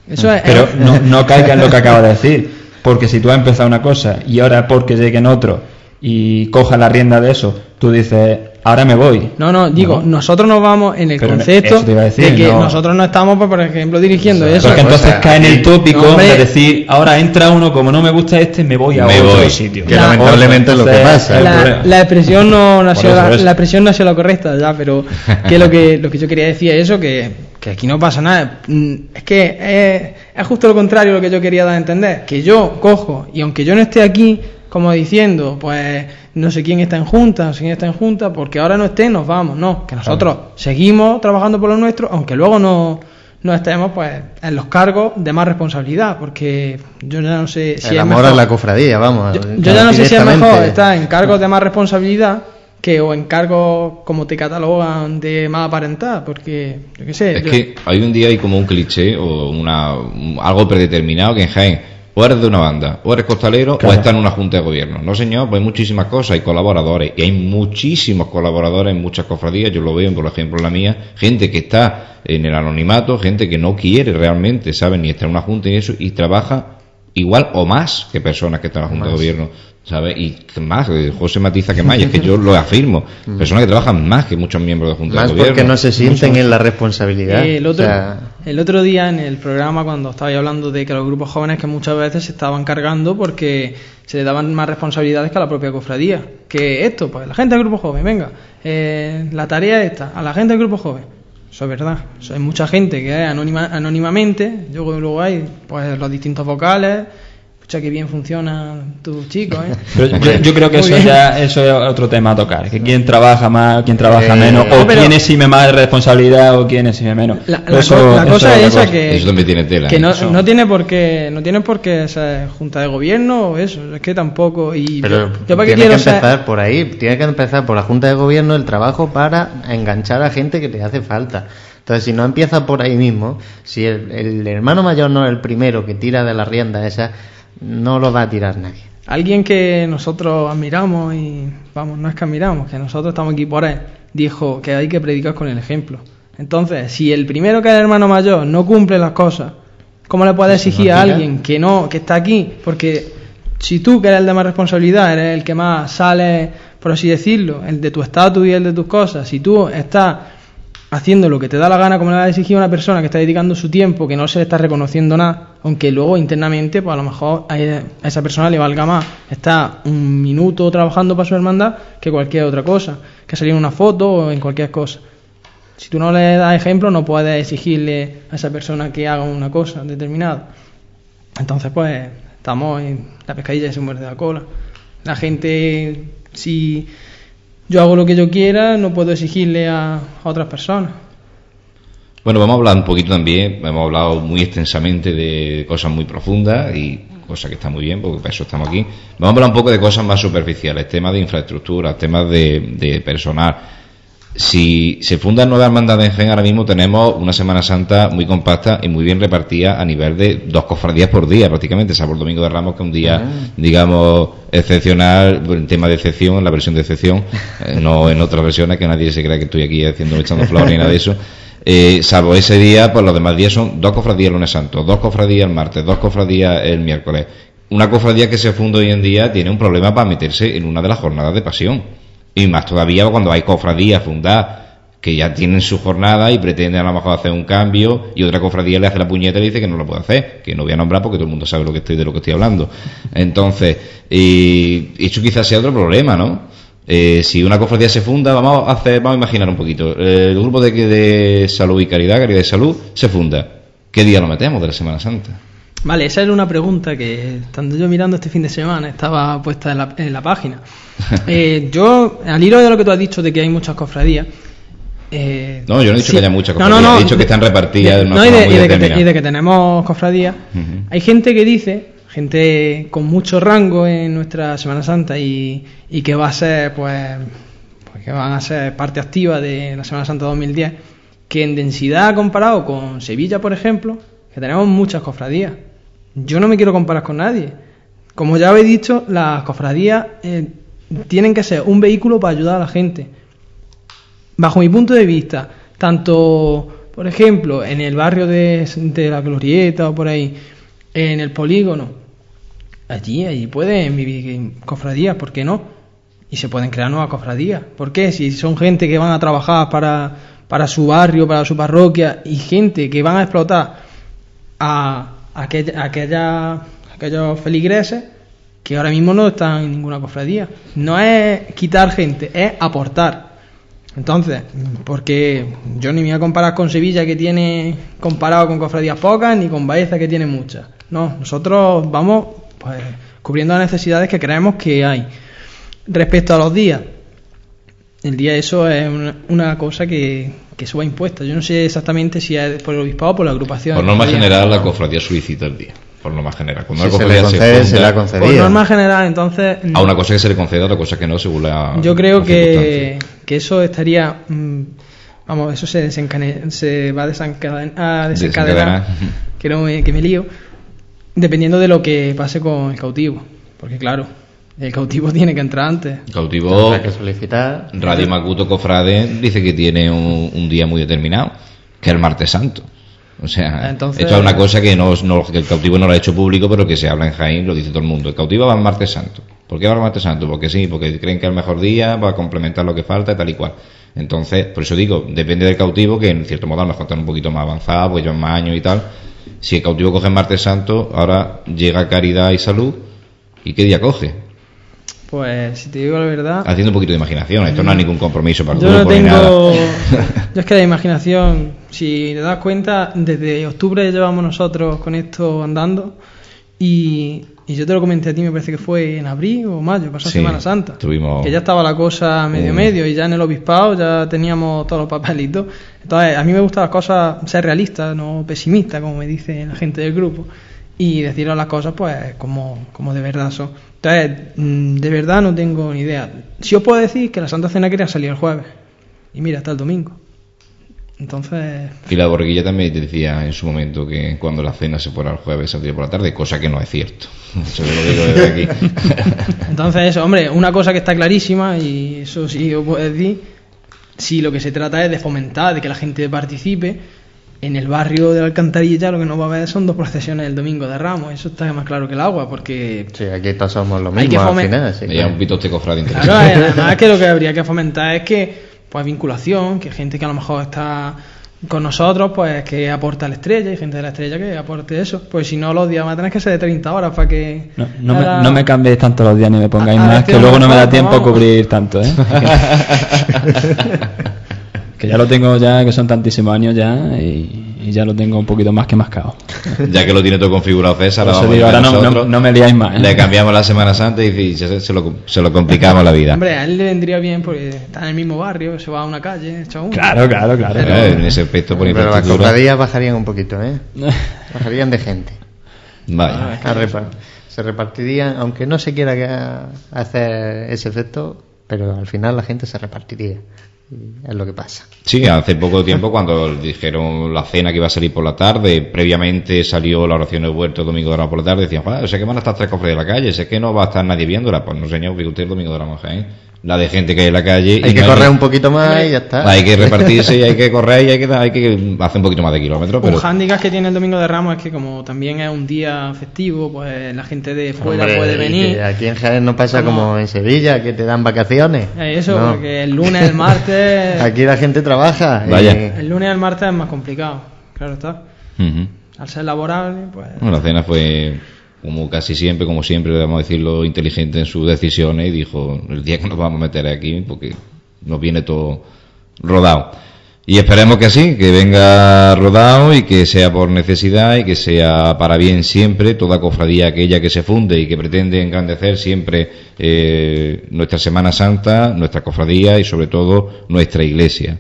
Eso Pero no, no caiga en lo que acaba de decir. porque si tú has empezado una cosa y ahora porque lleguen otros y coja la rienda de eso, tú dices, ahora me voy. No, no, digo, nosotros nos vamos en el concepto de que nosotros no estamos, pues, por ejemplo, dirigiendo eso. Porque entonces cae en el tópico de decir, ahora entra uno, como no me gusta este, me voy a otro sitio. Que lamentablemente es lo que pasa. La, expresión no, ha sido la, la, expresión no ha sido la correcta, ya, pero que lo que lo que yo quería decir es eso, que, que aquí no pasa nada. Mm, es que es, es justo lo contrario lo que yo quería dar a entender, que yo cojo y aunque yo no esté aquí, como diciendo, pues no sé quién está en junta, no sé quién está en junta, porque ahora no esté, nos vamos. No, que nosotros seguimos trabajando por lo nuestro, aunque luego no, no estemos pues en los cargos de más responsabilidad, porque yo ya no sé si El amor a la cofradía, vamos. Yo, ya no sé si es mejor estar en cargos de más responsabilidad que o en cargos como te catalogan de más aparentar, porque yo qué sé. Es que hay un día hay como un cliché o una algo predeterminado que en Jaén o eres de una banda, o eres costalero, o estás en una junta de gobierno. No, señor, pues hay muchísimas cosas, hay colaboradores, y hay muchísimos colaboradores en muchas cofradías, yo lo veo, por ejemplo, en la mía, gente que está en el anonimato, gente que no quiere realmente, ¿saben? Ni estar en una junta y eso, y trabaja igual o más que personas que están en la junta de gobierno. ¿sabes? Y más, eh, José matiza que más, y es que yo lo afirmo. Mm. Personas que trabajan más que muchos miembros de Junta de Gobierno. porque no se sienten en la responsabilidad. el, otro, día en el programa, cuando estaba hablando de que los grupos jóvenes que muchas veces se estaban cargando porque se le daban más responsabilidades que a la propia cofradía. Que esto, pues la gente del grupo joven, venga, eh, la tarea esta, a la gente del grupo joven. Eso es verdad. hay mucha gente que es anónima, anónimamente, luego, luego hay pues los distintos vocales Escucha que bien funciona tu chico, ¿eh? Pero yo, creo que eso ya eso es otro tema a tocar. Que quién trabaja más, quién trabaja eh, menos, o quién exime más responsabilidad o quién exime menos. La, cosa es esa que, eso también tiene tela. Que no, no, tiene por qué, no tiene por qué ser junta de gobierno o eso. Es que tampoco. Y Pero tiene que empezar por ahí. Tiene que empezar por la junta de gobierno el trabajo para enganchar a gente que te hace falta. Entonces, si no empieza por ahí mismo, si el, el hermano mayor no es el primero que tira de la rienda esa no lo va a tirar nadie. Alguien que nosotros admiramos y, vamos, no es que admiramos, que nosotros estamos aquí por él, dijo que hay que predicar con el ejemplo. Entonces, si el primero que es el hermano mayor no cumple las cosas, ¿cómo le puedes exigir a alguien que no, que está aquí? Porque si tú, que eres el de más responsabilidad, eres el que más sale, por así decirlo, el de tu estatus y el de tus cosas, si tú estás haciendo lo que te da la gana, como le va a exigir a una persona que está dedicando su tiempo, que no se le está reconociendo nada, aunque luego internamente, pues a lo mejor a esa persona le valga más está un minuto trabajando para su hermandad que cualquier otra cosa, que salir en una foto o en cualquier cosa. Si tú no le das ejemplo, no puedes exigirle a esa persona que haga una cosa determinada. Entonces, pues, estamos en la pescadilla y se muerde la cola. La gente, si yo hago lo que yo quiera, no puedo exigirle a, otras personas. Bueno, vamos a hablar un poquito también, hemos hablado muy extensamente de cosas muy profundas y cosas que están muy bien, porque para eso estamos aquí. Vamos a hablar un poco de cosas más superficiales, temas de infraestructura, temas de, de personal si se fundan nuevas hermandades en Gen, ahora mismo tenemos una Semana Santa muy compacta y muy bien repartida a nivel de dos cofradías por día, prácticamente, salvo el Domingo de Ramos, que es un día, ah. digamos, excepcional, en tema de excepción, en la versión de excepción, eh, no en otras versiones, que nadie se crea que estoy aquí haciendo, echando flores ni nada de eso. Eh, salvo ese día, pues los demás días son dos cofradías el lunes santo, dos cofradías el martes, dos cofradías el miércoles. Una cofradía que se funda hoy en día tiene un problema para meterse en una de las jornadas de pasión y más todavía cuando hay cofradías fundadas que ya tienen su jornada y pretenden a lo mejor hacer un cambio y otra cofradía le hace la puñeta y dice que no lo puede hacer, que no voy a nombrar porque todo el mundo sabe lo que estoy de lo que estoy hablando. Entonces, y eso quizás sea otro problema, ¿no? Eh, si una cofradía se funda, vamos a hacer, vamos a imaginar un poquito, el grupo de, de salud y caridad, caridad y salud, se funda. ¿Qué día lo metemos de la Semana Santa? Vale, esa era una pregunta que, estando yo mirando este fin de semana, estaba puesta en la, página. Eh, yo, al hilo de lo que tú has dicho de que hay muchas cofradías. Eh, no, yo no he dicho que haya muchas cofradías, no, no, he dicho que están repartidas de, una y, de, y, de que tenemos cofradías. Hay gente que dice, gente con mucho rango en nuestra Semana Santa y, y que va a ser, pues, pues, que van a ser parte activa de la Semana Santa 2010, que en densidad comparado con Sevilla, por ejemplo, que tenemos muchas cofradías. Yo no me quiero comparar con nadie. Como ya habéis dicho, las cofradías eh, tienen que ser un vehículo para ayudar a la gente. Bajo mi punto de vista, tanto, por ejemplo, en el barrio de, la Glorieta o por ahí, en el polígono, allí, allí pueden vivir cofradías, ¿por qué no? Y se pueden crear nuevas cofradías. ¿Por qué? Si son gente que van a trabajar para, para su barrio, para su parroquia, y gente que van a explotar a, aquella, aquella, aquellos feligreses que ahora mismo no están en ninguna cofradía. No es quitar gente, es aportar. Entonces, porque yo ni me voy a comparar con Sevilla que tiene comparado con cofradías pocas, ni con Baeza que tiene muchas. No, nosotros vamos pues, cubriendo las necesidades que creemos que hay. Respecto a los días, el día eso es una, cosa que, que se va impuesta. Yo no sé exactamente si es por el obispado o por la agrupación. Por norma general, la cofradía solicita el día por norma general. Cuando se le concede, se, la Por norma general, entonces... A una cosa que se le concede, a otra cosa que no, según la... Yo creo que, que, eso estaría... Mm, vamos, eso se, se va a desencadenar, desencadenar que, no me, que me lío, dependiendo de lo que pase con el cautivo. Porque claro, el cautivo tiene que entrar antes. El cautivo... Hay que solicitar... Radio Macuto Cofrade dice que tiene un, un día muy determinado, que es el martes santo. O sea, esto es una cosa que, no, que el cautivo no lo ha hecho público, pero que se habla en Jaén, lo dice todo el mundo. El cautivo va al martes santo. ¿Por qué va al martes santo? Porque sí, porque creen que es el mejor día, va a complementar lo que falta y tal y cual. Entonces, por eso digo, depende del cautivo, que en cierto modo a lo mejor están un poquito más avanzado, pues llevan más años y tal. Si el cautivo coge el martes santo, ahora llega caridad y salud, ¿y qué día coge? Pues, si te digo la verdad. Haciendo un poquito de imaginación, esto no es ningún compromiso para yo no tengo, Yo es que la imaginación, si te das cuenta, desde octubre llevamos nosotros con esto andando y, yo te lo comenté a ti, me parece que fue en abril o mayo, pasó Semana Santa. Que ya estaba la cosa medio medio y ya en el obispado ya teníamos todos los papelitos. Entonces, a mí me gustan las cosas ser realista, no pesimista, como me dice la gente del grupo y deciros las cosas pues como, como de verdad son. Entonces, mm, de verdad no tengo ni idea. Si os puedo decir que la Santa Cena quería salir el jueves y mira, hasta el domingo. Entonces... Y la borguilla también te decía en su momento que cuando la cena se fuera el jueves saldría por la tarde, cosa que no es cierto. Eso lo digo desde aquí. Entonces eso, hombre, una cosa que está clarísima y eso sí os puedo decir, si lo que se trata es de fomentar, de que la gente participe, en el barrio de Alcantarilla lo que no va a haber son dos procesiones el domingo de Ramos. Eso está más claro que el agua, porque... Sí, aquí pasamos lo mismo al final. Sí, claro. un pitote cofrade Claro, además que lo que habría que fomentar es que, pues, vinculación, que gente que a lo mejor está con nosotros, pues que aporta la estrella y gente de la estrella que aporte eso. Pues si no, los días van a tener que ser de 30 horas para que. No, no, me, no me, cambiéis tanto los días ni me pongáis más, que luego no me da tiempo a cubrir tanto, ¿eh? que ya lo tengo ya, que son tantísimos años ya y, ya lo tengo un poquito más que mascado. ya que lo tiene todo configurado César, ahora no, me liáis más. ¿eh? Le cambiamos la Semana Santa y, se, lo, se, lo, complicamos la vida. Hombre, a él le vendría bien porque está en el mismo barrio, se va a una calle, Claro, claro, claro. en ese aspecto por Pero las cofradías bajarían un poquito, ¿eh? bajarían de gente. Vaya. se repartirían, aunque no se quiera hacer ese efecto, pero al final la gente se repartiría es lo que pasa. Sí, hace poco tiempo cuando dijeron la cena que iba a salir por la tarde, previamente salió la oración de huerto domingo de la por la tarde, decían, sé que van a estar tres cofres de la calle, sé que no va a estar nadie viéndola, pues no señor, usted el domingo de la monja, ¿eh? La de gente que hay en la calle. Hay que correr un poquito más y ya está. Hay que repartirse y hay que correr y hay que, hay que hacer un poquito más de kilómetros. Pero... Un hándicap que tiene el Domingo de Ramos es que como también es un día festivo, pues la gente de fuera puede venir. Aquí en Jaén no pasa como... en Sevilla, que te dan vacaciones. Eh, eso, porque el lunes, el martes... aquí la gente trabaja. Vaya. El lunes y el martes es más complicado, claro está. Al ser laborable, pues... Bueno, la cena fue como casi siempre, como siempre, debemos decirlo, inteligente en sus decisiones y dijo, el día que nos vamos a meter aquí, porque nos viene todo rodado. Y esperemos que así, que venga rodado y que sea por necesidad y que sea para bien siempre toda cofradía aquella que se funde y que pretende engrandecer siempre eh, nuestra Semana Santa, nuestra cofradía y sobre todo nuestra iglesia.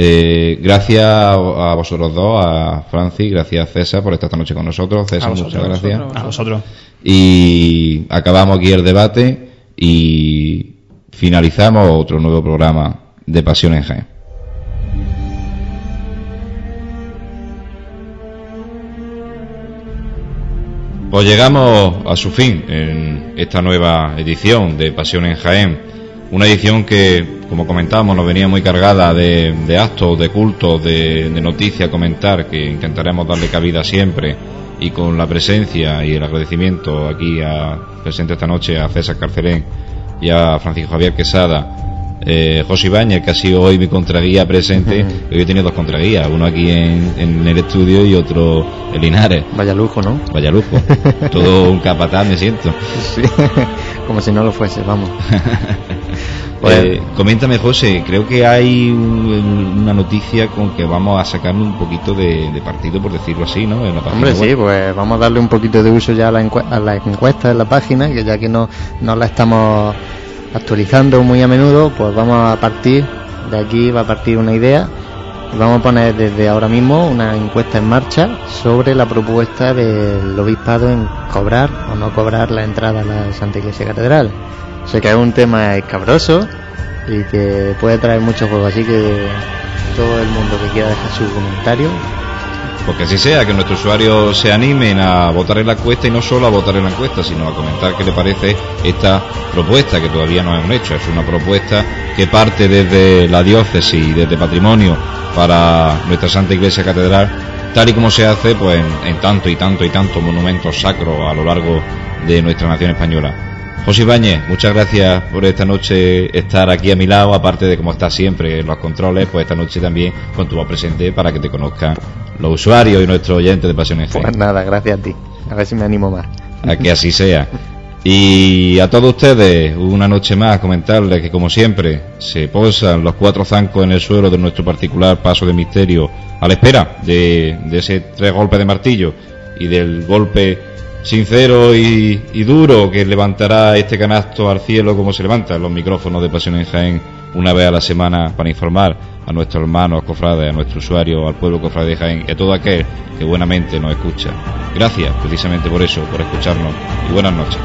Eh, gracias a vosotros dos, a Francis, gracias César por estar esta noche con nosotros. César, muchas gracias. A vosotros. Y acabamos aquí el debate y finalizamos otro nuevo programa de Pasión en Jaén. Pues llegamos a su fin en esta nueva edición de Pasión en Jaén. Una edición que como comentábamos, nos venía muy cargada de, actos, de cultos, de, noticias a comentar, que intentaremos darle cabida siempre y con la presencia y el agradecimiento aquí a, presente esta noche a César Carcelén y a Francisco Javier Quesada, eh, José Ibáñez, que ha sido hoy mi contraguía presente. Hoy he tenido dos contraguías, uno aquí en, el estudio y otro en Linares. Vaya lujo, ¿no? Vaya lujo. Todo un capataz me siento. Sí, como si no lo fuese, vamos. Pues, coméntame, José, creo que hay una noticia con que vamos a sacar un poquito de, partido, por decirlo así, ¿no? Hombre, sí, pues vamos a darle un poquito de uso ya a la, encuesta en la página, que ya que no, no la estamos actualizando muy a menudo, pues vamos a partir, de aquí va a partir una idea y vamos a poner desde ahora mismo una encuesta en marcha sobre la propuesta del obispado en cobrar o no cobrar la entrada a la Santa Iglesia Catedral. Sé que es un tema escabroso y que puede traer mucho juego, así que todo el mundo que quiera dejar su comentario porque así sea, que nuestros usuarios se animen a votar en la encuesta y no solo a votar en la encuesta, sino a comentar qué le parece esta propuesta, que todavía no es un hecho, es una propuesta que parte desde la diócesis, desde patrimonio para nuestra Santa Iglesia Catedral, tal y como se hace pues en, en tanto y tanto y tantos monumentos sacros a lo largo de nuestra nación española. José Ibáñez, muchas gracias por esta noche estar aquí a mi lado, aparte de como estás siempre en los controles, pues esta noche también con tu voz presente para que te conozcan los usuarios y nuestros oyentes de Pasiones Pues nada, gracias a ti. A ver si me animo más. A que así sea. Y a todos ustedes, una noche más, comentarles que como siempre, se posan los cuatro zancos en el suelo de nuestro particular paso de misterio a la espera de, de ese tres golpes de martillo y del golpe sincero y, duro que levantará este canasto al cielo como se levantan los micrófonos de Pasión en Jaén una vez a la semana para informar a nuestros hermanos cofrades, a nuestro usuario, al pueblo cofrade de Jaén y a todo aquel que buenamente nos escucha. Gracias precisamente por eso, por escucharnos y buenas noches.